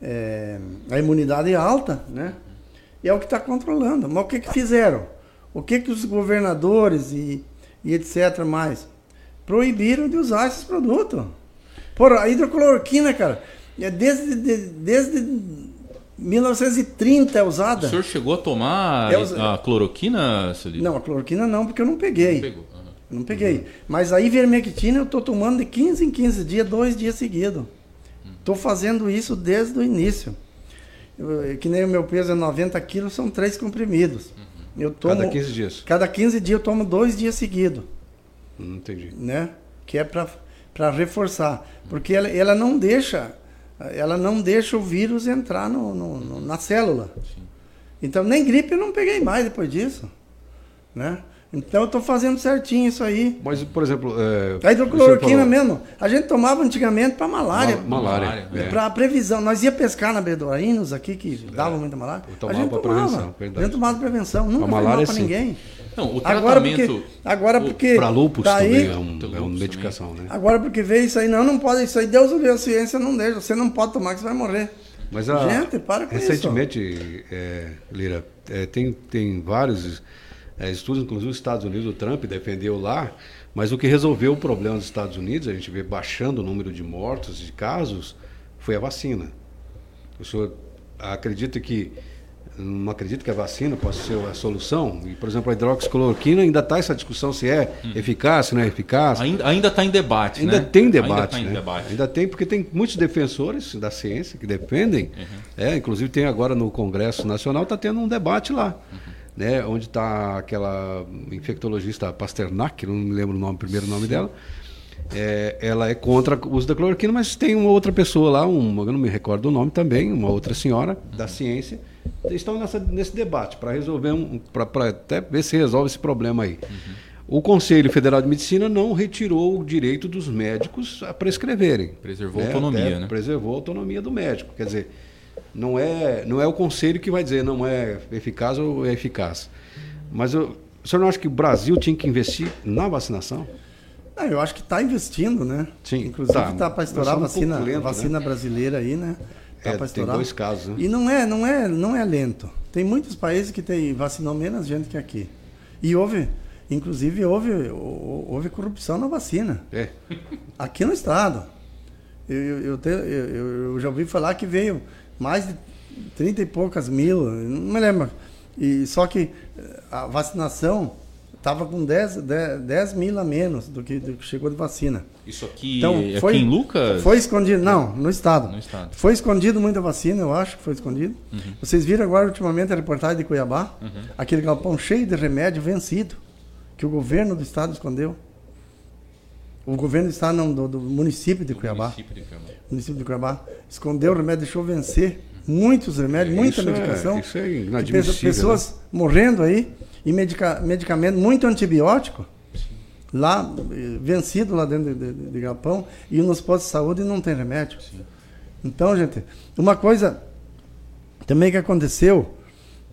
eh, a imunidade alta, né? E é o que está controlando. Mas o que, que fizeram? O que, que os governadores e, e etc. mais proibiram de usar esses produtos? Porra, a hidrocloroquina, cara, é desde, de- desde 1930 é O usada. senhor chegou a tomar Eu- a cloroquina, seu? Não, a cloroquina não, porque eu não peguei. Pegou. aham. Eu não peguei. Mas a ivermectina eu tô tomando de 15 em 15 dias, dois dias seguidos. Tô fazendo isso desde o início. Eu- que nem o meu peso é 90 quilos, são três comprimidos. Eu tomo, Cada 15 dias. Cada 15 dias eu tomo dois dias seguidos, Não entendi. né? Que é para reforçar. Porque ela, ela não deixa ela não deixa o vírus entrar no, no- no- na célula. Então nem gripe eu não peguei mais depois disso, né? Então eu estou fazendo certinho isso aí. Mas, por exemplo. É, A hidrocloroquina mesmo, a gente tomava antigamente para malária. Ma- Malária. Malária, é. Para previsão, nós ia pescar na Beduínos aqui, que dava muita malária. Eu A tomava tomava. prevenção, verdade. A gente tomava prevenção, nunca A foi mal malária, para sim. ninguém. Não, o Agora tratamento... porque, agora porque Para lúpus tá também aí, é, um, Tem é uma medicação, né? agora porque veio isso aí, não, não pode, isso aí Deus ouviu a ciência, não deixa, você não pode tomar que você vai morrer. Mas a, Gente, para com recentemente, é, Lira, é, tem, tem vários é, estudos, inclusive os Estados Unidos, o Trump defendeu lá, mas o que resolveu o problema dos Estados Unidos, a gente vê baixando o número de mortos, de casos, foi a vacina. O senhor acredita que não acredito que a vacina possa ser a solução? E, por exemplo, a hidroxicloroquina ainda está essa discussão se é eficaz, se não é eficaz. Ainda, está em debate, Ainda né? tem debate, Ainda tá em né? debate. Ainda tem, porque tem muitos defensores da ciência que defendem. Uhum. É, inclusive tem agora no Congresso Nacional, está tendo um debate lá. Uhum. Né, onde está aquela infectologista Pasternak, não me lembro o nome, o primeiro nome dela. É, ela é contra o uso da cloroquina, mas tem uma outra pessoa lá, um, eu não me recordo o nome também, uma outra senhora da ciência, estão nessa, nesse debate para resolver um, para até ver se resolve esse problema aí. O Conselho Federal de Medicina não retirou o direito dos médicos a prescreverem. Preservou a né? autonomia, Até né? Preservou a autonomia do médico. Quer dizer, não é, não é o conselho que vai dizer não é eficaz ou é eficaz. Mas eu, o senhor não acha que o Brasil tinha que investir na vacinação? Ah, eu acho que está investindo, né? Sim, Inclusive tá. está para estourar a um vacina, lento, a vacina brasileira aí, né? É, tem dois casos, né? E não é, não é, não é lento. Tem muitos países que tem, vacinou menos gente que aqui. E houve, inclusive houve, houve corrupção na vacina. É. Aqui no estado. Eu, eu, eu- eu já ouvi falar que veio mais de 30 e poucas mil, não me lembro. E, só que eh, a vacinação estava com 10, 10, 10 mil a menos do que, do que chegou de vacina. Isso aqui, Então, foi- aqui em Lucas? Foi escondido, não, no estado. No estado. Foi escondido muita vacina, eu acho que foi escondido. Vocês viram agora ultimamente a reportagem de Cuiabá? Aquele galpão cheio de remédio vencido, que o governo do estado escondeu. O governo do estado, não, do, do município de Cuiabá. Município de Cuiabá. município de Cuiabá, escondeu o remédio, deixou vencer muitos remédios, muita Isso é- medicação. isso é Que inadmissível, pe- Pessoas morrendo aí e medica, medicamento, muito antibiótico, lá, vencido lá dentro de, de, de galpão, e nos postos de saúde não tem remédio. Então, gente, uma coisa também que aconteceu,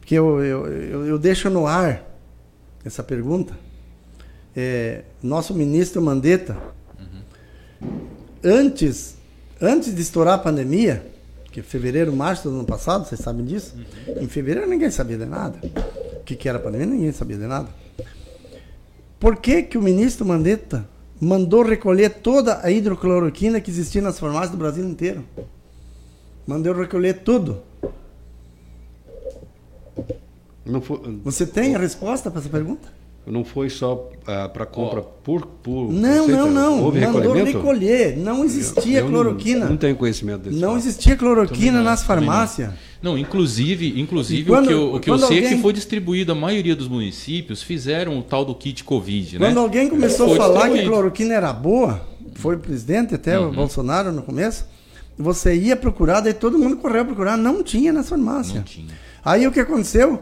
que eu, eu, eu, eu deixo no ar essa pergunta, é, nosso ministro Mandetta, antes, antes de estourar a pandemia, que é fevereiro, março do ano passado, vocês sabem disso? Em fevereiro ninguém sabia de nada. O que, que era a pandemia, ninguém sabia de nada. Por que, que o ministro Mandetta mandou recolher toda a hidrocloroquina que existia nas farmácias do Brasil inteiro? Mandou recolher tudo. Foi, Você tem a resposta para essa pergunta? Não foi só para compra por, por Não, não, não. Houve Mandou recolher. Não existia Eu não- cloroquina. Não, tenho conhecimento desse Não fato. existia cloroquina não, nas não. farmácias. Não, inclusive, inclusive quando- o que eu, o que eu sei é alguém- que foi distribuído, a maioria dos municípios fizeram o tal do kit Covid, né? Quando alguém começou a falar que cloroquina era boa, foi o presidente até Uhum. o Bolsonaro no começo, você ia procurar, daí todo mundo correu a procurar, não tinha nas farmácias. Não tinha. Aí o que aconteceu?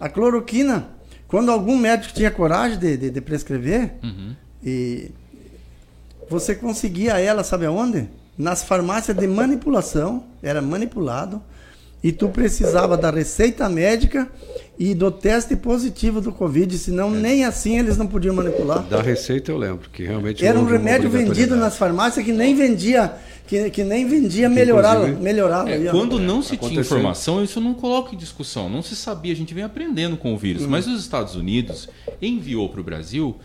A cloroquina, quando algum médico tinha coragem de, de- de prescrever, Uhum. e você conseguia ela, sabe aonde? Nas farmácias de manipulação, era manipulado, e tu precisava da receita médica e do teste positivo do Covid, senão É. nem assim eles não podiam manipular. Da receita eu lembro, que realmente Era um remédio vendido nas farmácias que nem vendia, que, que nem vendia melhorava, melhorava. É, quando não se tinha Aconteceu. informação, isso eu não coloco em discussão. Não se sabia, a gente vem aprendendo com o vírus. Mas os Estados Unidos enviou para o Brasil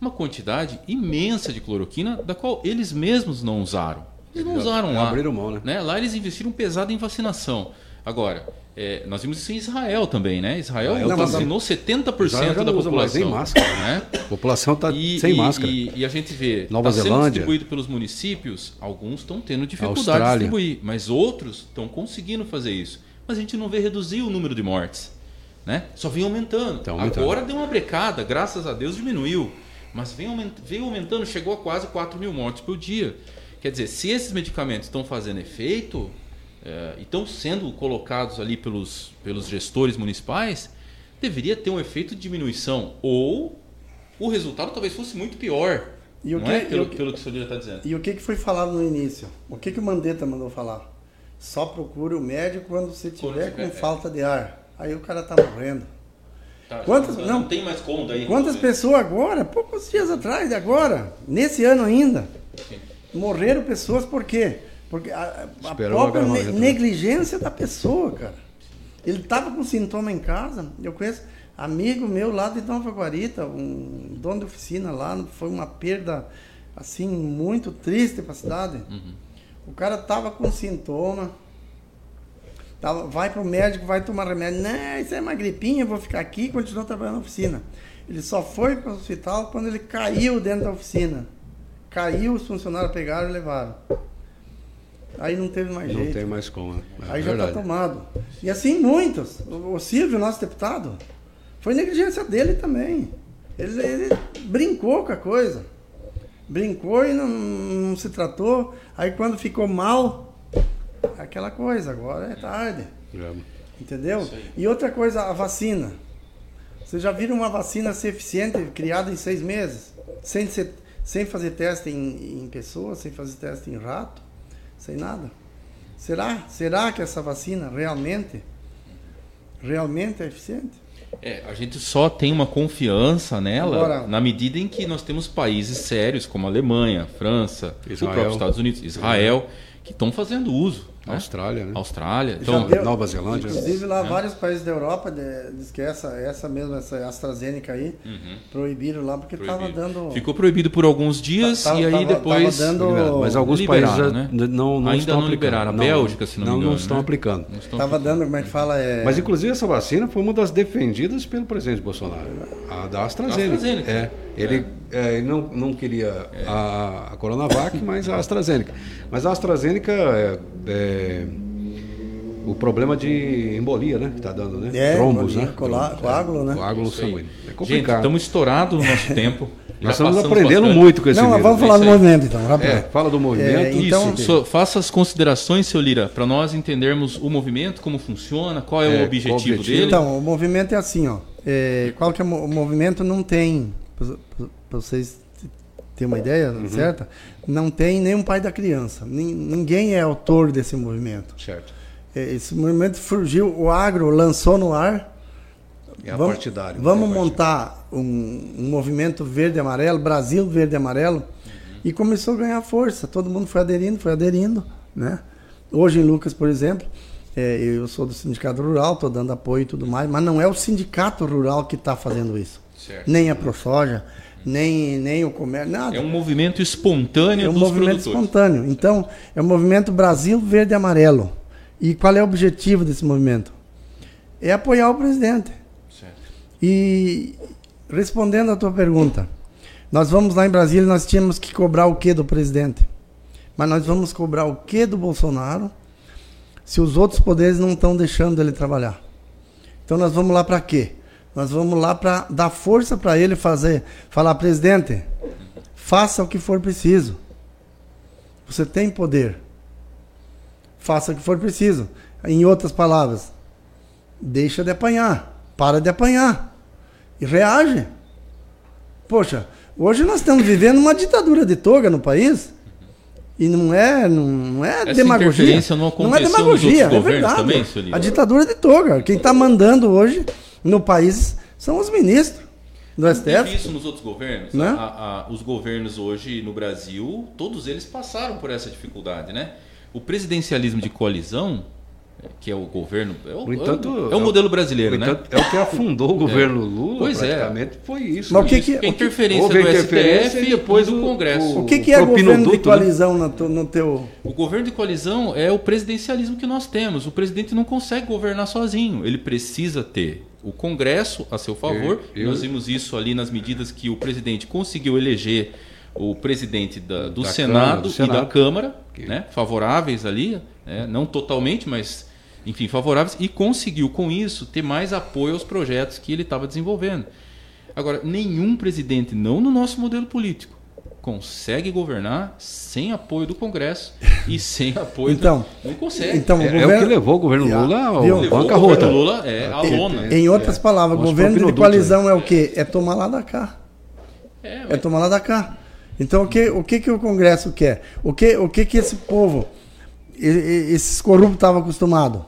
uma quantidade imensa de cloroquina, da qual eles mesmos não usaram. Eles não usaram lá. abriram mão, né? Lá eles investiram pesado em vacinação. Agora, é, nós vimos isso em Israel também, né? Israel vacinou 70% Israel já da mais população. nem máscara. Né? A população está sem e- máscara. E, e a gente vê, Nova tá sendo Zelândia. distribuído pelos municípios, alguns estão tendo dificuldade de distribuir, mas outros estão conseguindo fazer isso. Mas a gente não vê reduzir o número de mortes. Né? Só vem aumentando. Tá aumentando. Agora deu uma brecada, graças a Deus diminuiu. Mas vem aument- veio aumentando, chegou a quase 4 mil mortes por dia. Quer dizer, se esses medicamentos estão fazendo efeito eh, estão sendo colocados ali pelos, pelos gestores municipais, deveria ter um efeito de diminuição. Ou o resultado talvez fosse muito pior. E o não que- é? Pelo, que- pelo que o senhor está dizendo. E o que, que foi falado no início? O que, que o Mandetta mandou falar? Só procure o médico quando você tiver com é. falta de ar. Aí o cara tá morrendo. Tá, Quantas- não, não. tem mais como daí. Quantas pessoas agora, poucos dias atrás, agora, nesse ano ainda, morreram pessoas por quê? Porque a, a própria ne- negligência da pessoa, cara. Ele estava com sintoma em casa. Eu conheço amigo meu lá de Nova Guarita, um dono de oficina lá, foi uma perda assim muito triste para a cidade. O cara tava com sintoma. Tava, vai pro médico, vai tomar remédio. Não, isso é uma gripinha, vou ficar aqui e continuar trabalhando na oficina. Ele só foi para o hospital quando ele caiu dentro da oficina. Caiu, os funcionários pegaram e levaram. Aí não teve mais Não jeito. tem mais como. É Aí já verdade. está tomado. E assim muitos. O Silvio, nosso deputado, foi negligência dele também. Ele, ele brincou com a coisa. Brincou e não, não se tratou. Aí quando ficou mal, aquela coisa, agora é tarde. Já. Entendeu? E outra coisa, a vacina. Vocês já viram uma vacina ser eficiente, criada em seis meses? Sem, ser, sem fazer teste em, em pessoas, sem fazer teste em rato, sem nada? Será? Será que essa vacina realmente, realmente é eficiente? É, a gente só tem uma confiança nela Agora- na medida em que nós temos países sérios como a Alemanha, França, Israel. o próprio Estados Unidos, Israel, que estão fazendo uso. Né? Austrália, né? Austrália. Então, deu- Nova Zelândia. Inclusive lá É. vários países da Europa de- diz que essa, essa mesmo, essa AstraZeneca aí, proibiram lá porque estava Uhum. dando. ficou proibido por alguns dias Tava- e aí tava- depois tava dando-. Mas alguns liberaram, países né? já não, não Ainda estão não aplicando. liberaram. A Bélgica, se não me não, engano, estão né? aplicando. Não estão Tava dando, como é que fala? É, Mas inclusive essa vacina foi uma das defendidas pelo presidente Bolsonaro, a da AstraZeneca. AstraZeneca. É, ele, é, ele não, não queria a, a Coronavac, mas a AstraZeneca. Mas a AstraZeneca é, é o problema de embolia, né? Que tá dando, né? É, Trombos, embolia, né? cola- Trombos, coágulo, é. né? Coágulo sanguíneo. É Gente, complicado. estamos estourados no nosso tempo. Já Nós estamos aprendendo bastante. muito com esse Não, vamos falar É do movimento então, rápido. É, fala do movimento. É, então- Isso, so- faça as considerações, seu Lira, para nós entendermos o movimento, como funciona, qual é, É, o objetivo, o objetivo? dele. Então, o movimento é assim, ó. É, qual que é o movimento? Não tem, para vocês terem uma ideia Uhum. certa, não tem nenhum pai da criança. Nin- Ninguém é autor desse movimento. Certo. É, Esse movimento surgiu, o agro lançou no ar. É a vamos partidário. vamos É montar um, um movimento verde e amarelo, Brasil verde e amarelo, e começou a ganhar força. Todo mundo foi aderindo, foi aderindo, né? Hoje em Lucas, por exemplo, é, eu sou do sindicato rural, estou dando apoio e tudo mais, mas não é o sindicato rural que está fazendo isso. Certo. Nem a ProSoja, nem, nem o comércio, nada. É um movimento espontâneo É um dos movimento produtores. espontâneo. Então, é o movimento Brasil Verde e Amarelo. E qual é o objetivo desse movimento? É apoiar o presidente. Certo. E respondendo à tua pergunta, nós vamos lá em Brasília nós tínhamos que cobrar o que do presidente? Mas nós vamos cobrar o que do Bolsonaro se os outros poderes não estão deixando ele trabalhar? Então nós vamos lá para quê? Nós vamos lá para dar força para ele fazer, falar, presidente, faça o que for preciso. Você tem poder. Faça o que for preciso. Em outras palavras, deixa de apanhar, para de apanhar e reage. Poxa, hoje nós estamos vivendo uma ditadura de toga no país e não é, não, não é Essa demagogia. interferência não é demagogia, é verdade. também? A ditadura de toga. Quem está mandando hoje no país são os ministros do STF. isso nos outros governos. Né? A- a- os governos hoje no Brasil, todos eles passaram por essa dificuldade, né? O presidencialismo de coalizão, que é o governo, é o, No entanto, é o modelo brasileiro, No né? entanto, É o que afundou o governo Lula, Pois é. praticamente, foi isso. Mas o né? que Isso, que- é que- interferência houve do interferência STF e depois do o- Congresso. O que, que é governo de né? coalizão no, teu- no teu. O governo de coalizão é o presidencialismo que nós temos. O presidente não consegue governar sozinho. Ele precisa ter o Congresso a seu favor. Eu- eu- Nós vimos isso ali nas medidas que o presidente conseguiu eleger o presidente da- do, Da Senado Câmara, do e Senado. da Câmara, Que- né, favoráveis ali, né, não totalmente, mas enfim, favoráveis, e conseguiu com isso ter mais apoio aos projetos que ele estava desenvolvendo. Agora, nenhum presidente, não no nosso modelo político, consegue governar sem apoio do Congresso e sem apoio Então, do... Não consegue. Então, É, o é o governo- que levou o governo Ah, Lula ao o bancarrota. governo Lula é a lona. Em outras palavras, o Os governo de coalizão é o quê? É tomar lá da cá. É, É mas- tomar lá da cá. Então o que o que, que o Congresso quer? O que o que, que esse povo, esses corruptos estavam acostumados?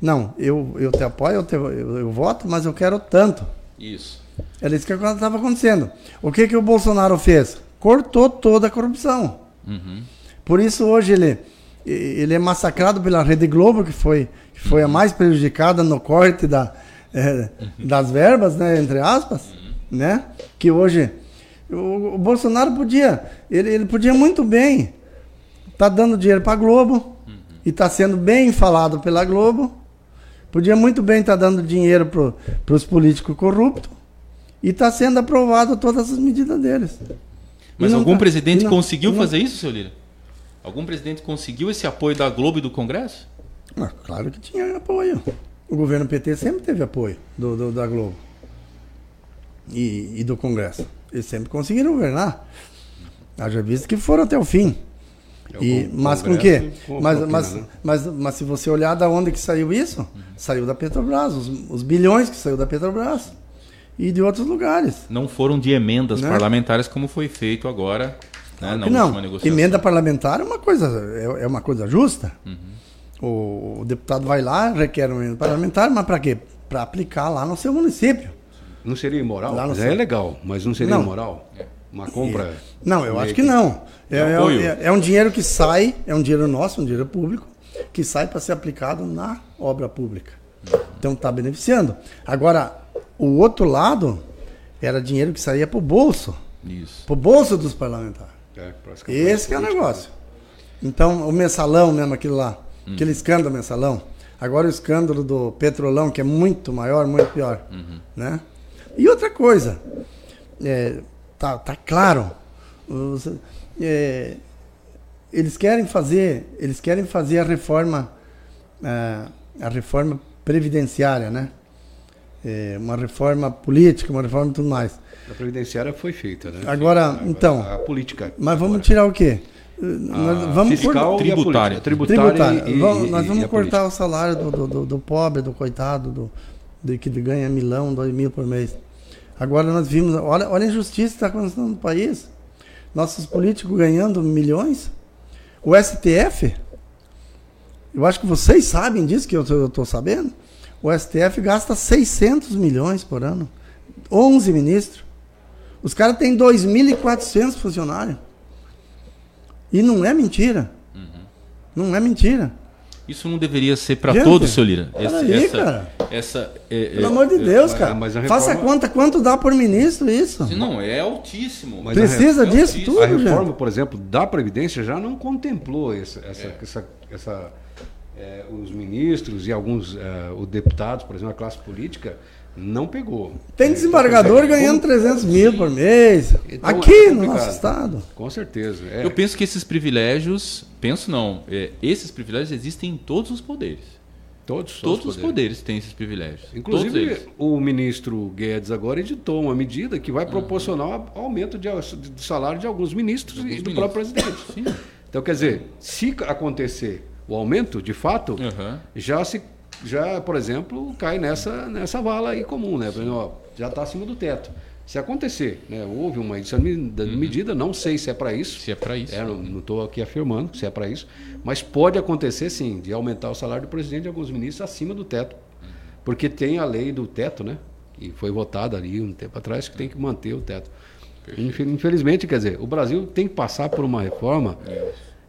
Não, eu, eu te apoio, eu, te- eu- eu voto, mas eu quero tanto. Isso. Era isso que estava acontecendo. O que, que o Bolsonaro fez? Cortou toda a corrupção. Uhum. Por isso hoje ele, ele é massacrado pela Rede Globo, que foi, que foi a mais prejudicada no corte da, eh, das verbas, né, entre aspas, né? Que hoje o, o Bolsonaro podia, ele, ele podia muito bem tá dando dinheiro para a Globo e tá sendo bem falado pela Globo. Podia muito bem estar dando dinheiro para os políticos corruptos e está sendo aprovado todas as medidas deles. Mas algum tá- presidente não- conseguiu não- fazer isso, seu Lira? Algum presidente conseguiu esse apoio da Globo e do Congresso? Ah, claro que tinha apoio. O governo PT sempre teve apoio do, do- da Globo e, e do Congresso. Eles sempre conseguiram governar. Haja visto que foram até o fim. É E, mas com o quê? Mas, mas, né? mas, mas se você olhar da onde que saiu isso, saiu da Petrobras, os, os bilhões que saiu da Petrobras e de outros lugares. Não foram de emendas Né? parlamentares como foi feito agora né, na não, última negociação. emenda parlamentar é uma coisa, é, é uma coisa justa. Uhum. O, o deputado vai lá, requer uma emenda parlamentar, mas para quê? Para aplicar lá no seu município. Não seria imoral? Lá no Mas céu. é legal, mas não seria Não. imoral? Uma compra. Não, eu acho que não. É, é- é- é um dinheiro que sai, é um dinheiro nosso, um dinheiro público, que sai para ser aplicado na obra pública. Então está beneficiando. Agora, o outro lado era dinheiro que saía para o bolso, Isso. para o bolso dos parlamentares. É, Esse que é o negócio. Então, o mensalão mesmo, aquilo lá, aquele escândalo mensalão. Agora o escândalo do petrolão, que é muito maior, muito pior. Né? E outra coisa, é, tá, tá claro, os- é, eles querem fazer, eles querem fazer a reforma, ah, a reforma previdenciária, né? É, uma reforma política, uma reforma e tudo mais. A previdenciária foi feita, né? Agora, então, A, política. Mas vamos agora. tirar o quê? Nós A vamos fiscal cor- e a Tributária. Tributária. tributária. e- Vamos- e- nós vamos a cortar política. o salário do, do, do- do pobre, do coitado, do, do que ganha milão, dois mil por mês. Agora nós vimos, olha, olha a injustiça que está acontecendo no país. Nossos políticos ganhando milhões. O STF, eu acho que vocês sabem disso, que eu estou sabendo. O STF gasta 600 milhões por ano. 11 ministros. Os caras têm 2.400 funcionários. E não é mentira. Não é mentira. Isso não deveria ser para Gente, todos, seu Lira. peraí, essa, cara. essa é, Pelo é- amor de Deus, mas- cara. mas a Faça reforma- conta quanto dá por ministro isso. Não, é altíssimo. Mas a Precisa re- disso é tudo, A gente. reforma, por exemplo, da Previdência já não contemplou essa, essa, essa, essa, eh, os ministros e alguns eh, os deputados, por exemplo, a classe política, não pegou. Tem desembargador então, ganhando como- 300 mil por mês. Então, Aqui é no nosso estado. Com certeza. é. Eu penso que esses privilégios, penso não, é, esses privilégios existem em todos os poderes. todos, Todos os poderes têm esses privilégios. Inclusive, o ministro Guedes agora editou uma medida que vai proporcionar ao aumento de, de salário de alguns ministros Alguns e do ministros. próprio presidente. Sim. Então, quer dizer, se acontecer o aumento, de fato, Aham. já se já, por exemplo, cai nessa nessa vala aí comum, né? Exemplo, ó, já está acima do teto. Se acontecer, né, houve uma edição de medida, não sei se é para isso. Se é para isso. É, não estou aqui afirmando se é para isso, mas pode acontecer sim, de aumentar o salário do presidente e alguns ministros acima do teto. Porque tem a lei do teto, né? Que foi votada ali um tempo atrás, que tem que manter o teto. Infel- Infelizmente, quer dizer, o Brasil tem que passar por uma reforma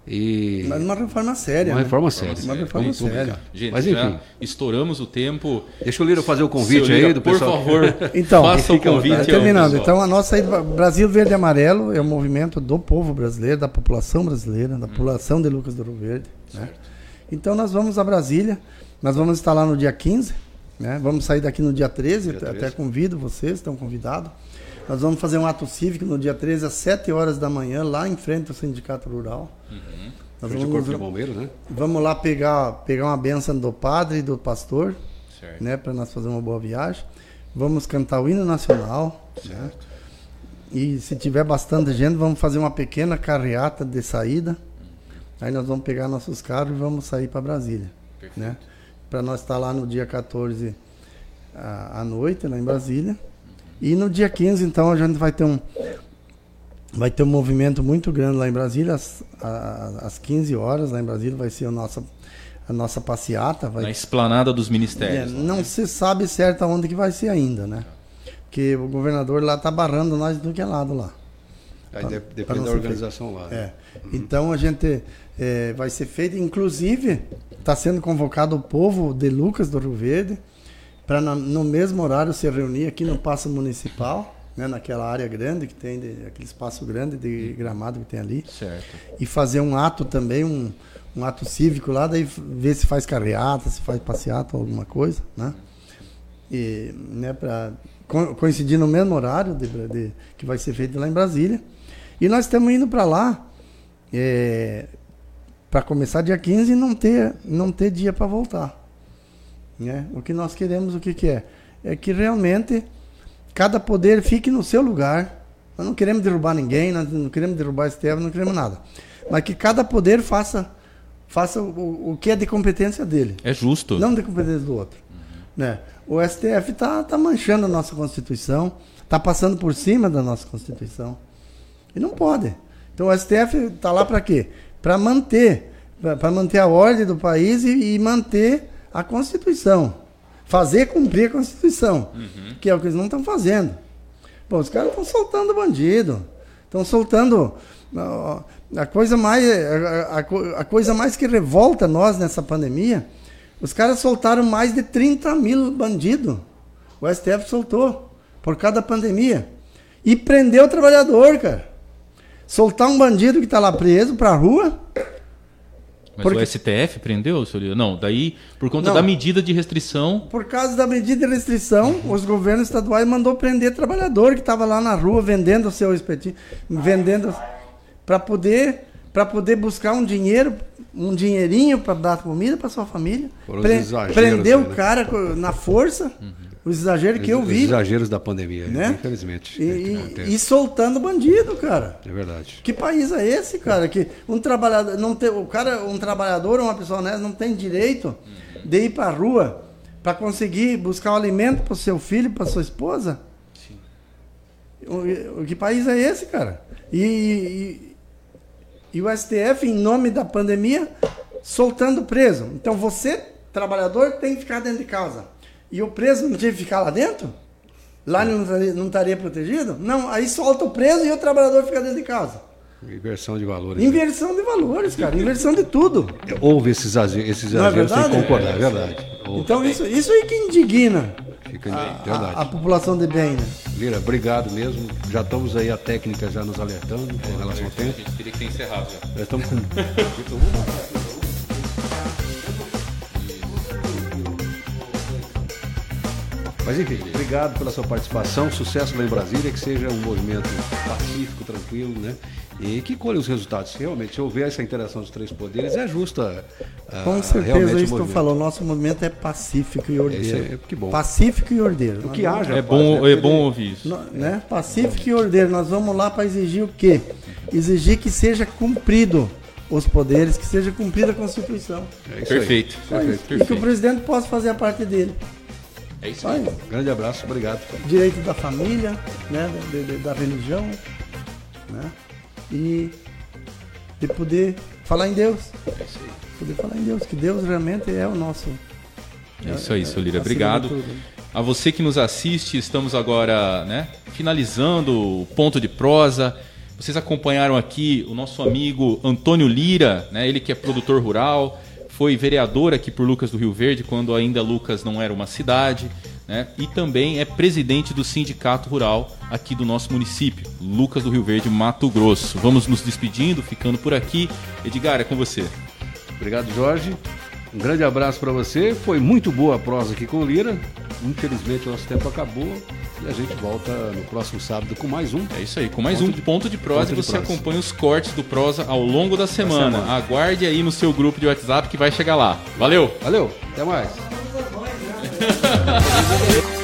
e. Mas uma reforma séria. Uma né? reforma séria. Uma reforma Vamos séria. Gente, Mas já enfim, estouramos o tempo. deixa o Lira fazer o convite Seu aí Lira, do por pessoal. favor, Então, faça o convite. Tá terminando. Então, a nossa Brasil Verde e Amarelo é um movimento do povo brasileiro, da população brasileira, da população de Lucas do Rio Verde. Né? Então, nós vamos a Brasília. Nós vamos estar lá no dia 15. Né? Vamos sair daqui no dia 13. Dia Até 13. convido vocês, estão convidados. Nós vamos fazer um ato cívico no dia 13, às 7 horas da manhã, lá em frente ao Sindicato Rural. Nós Frente ao vamos, Corpo de Bombeiros, né? vamos lá pegar, pegar uma benção do padre e do pastor Certo. né, para nós fazer uma boa viagem. Vamos cantar o hino nacional. Né? E se tiver bastante gente, vamos fazer uma pequena carreata de saída. Aí nós vamos pegar nossos carros e vamos sair para Brasília. Né? Para nós estar lá no dia 14 à, à noite, lá em Brasília. E no dia 15, então, a gente vai ter um. Vai ter um movimento muito grande lá em Brasília, às, às 15 horas, lá em Brasília, vai ser a nossa, a nossa passeata. Vai Na esplanada dos é, ministérios. não se sabe certo aonde que vai ser ainda, né? Porque o governador lá tá barrando nós do que é lado lá. Aí Pra- de- pra depende não da organização lá. né? É. Então a gente é, vai ser feito, inclusive está sendo convocado o povo de Lucas do Rio Verde para no mesmo horário se reunir aqui no Paço Municipal, né, naquela área grande que tem, de, aquele espaço grande de gramado que tem ali Certo. e fazer um ato também, um, um ato cívico lá, daí ver se faz carreata, se faz passeata ou alguma coisa, né? E, né, para coincidir no mesmo horário de, de- que vai ser feito lá em Brasília. E nós estamos indo para lá para começar dia 15 e não ter, não ter dia para voltar. Né? O que nós queremos, o que, que é? É que realmente cada poder fique no seu lugar. Nós não queremos derrubar ninguém, nós não queremos derrubar Estevam, não queremos nada. Mas que cada poder faça, faça o, o que é de competência dele, É justo. não de competência do outro. Né? O STF está tá manchando a nossa Constituição, está passando por cima da nossa Constituição. E não pode. Então o STF está lá para quê? Para manter, para manter a ordem do país e, e manter a Constituição. Fazer cumprir a Constituição. Que é o que eles não estão fazendo. Pô, os caras estão soltando bandido. Estão soltando. ó, A coisa, mais, a, a a coisa mais que revolta nós nessa pandemia, os caras soltaram mais de 30 mil bandidos. O STF soltou por causa da pandemia. E prendeu o trabalhador, cara. Soltar um bandido que está lá preso pra rua. Mas Porque- o STF prendeu, seu Lira? Não, daí, por conta Não. da medida de restrição. Por causa da medida de restrição, os governos estaduais mandou prender trabalhador que estava lá na rua vendendo o seu espetinho, vendendo para poder para poder buscar um dinheiro, um dinheirinho para dar comida para sua família. Foram os exageros prendeu aí, o né? cara na força, os exageros que eu Os vi, exageros da pandemia, né? infelizmente. E, é e- soltando bandido, cara. É verdade. Que país é esse, cara? Que um trabalhador não tem, o cara, um trabalhador, uma pessoa honesta não tem direito de ir para a rua para conseguir buscar o alimento para o seu filho, para sua esposa? O, o- que país é esse, cara? E, e, e o STF, em nome da pandemia, soltando preso. Então você, trabalhador, tem que ficar dentro de casa. E o preso não tinha que ficar lá dentro? Lá ele não estaria, não estaria protegido? Não, aí solta o preso e o trabalhador fica dentro de casa. Inversão de valores. Inversão de valores, cara. Inversão de tudo. Houve esses esses Não é sem verdade? concordar, é verdade. Houve. Então isso, isso aí que indigna Fica a, a- a população de bem, né? Lira, obrigado mesmo. Já estamos aí, a técnica já nos alertando com relação ao tempo. gente teria que ter encerrado já. Já estamos com. Mas enfim, obrigado pela sua participação, sucesso lá em Brasília, que seja um movimento pacífico, tranquilo, né? E que colhe os resultados. Realmente, se houver essa interação dos três poderes, é justa. ah, Com certeza realmente é isso que eu falo. O nosso movimento é pacífico e ordeiro. Esse é- que bom. Pacífico e ordeiro. O que haja. É paz, bom, né? é bom ouvir isso. No- né? Pacífico e ordeiro. Nós vamos lá para exigir o quê? Exigir que seja cumprido os poderes, que seja cumprida a Constituição. É isso aí. Perfeito. Isso. Perfeito. E que o presidente possa fazer a parte dele. É isso aí. isso. Grande abraço, obrigado. Direito da família, né? da, de- de- da religião, né? E de poder falar em Deus. Poder falar em Deus, que Deus realmente é o nosso. É isso aí, seu Lira. acima de Obrigado. A você que nos assiste, estamos agora né, finalizando o ponto de prosa. Vocês acompanharam aqui o nosso amigo Antônio Lira, né, ele que é produtor rural, foi vereador aqui por Lucas do Rio Verde, quando ainda Lucas não era uma cidade, né, e também é presidente do Sindicato Rural aqui do nosso município, Lucas do Rio Verde, Mato Grosso. Vamos nos despedindo, ficando por aqui. Edgar, é com você. Obrigado, Jorge. Um grande abraço para você. Foi muito boa a prosa aqui com o Lira. Infelizmente, o nosso tempo acabou e a gente volta no próximo sábado com mais um. É isso aí, com mais Ponto um de- ponto de prosa e você prosa. acompanha os cortes do prosa ao longo da semana. semana. Aguarde aí no seu grupo de WhatsApp que vai chegar lá. Valeu! Valeu, até mais.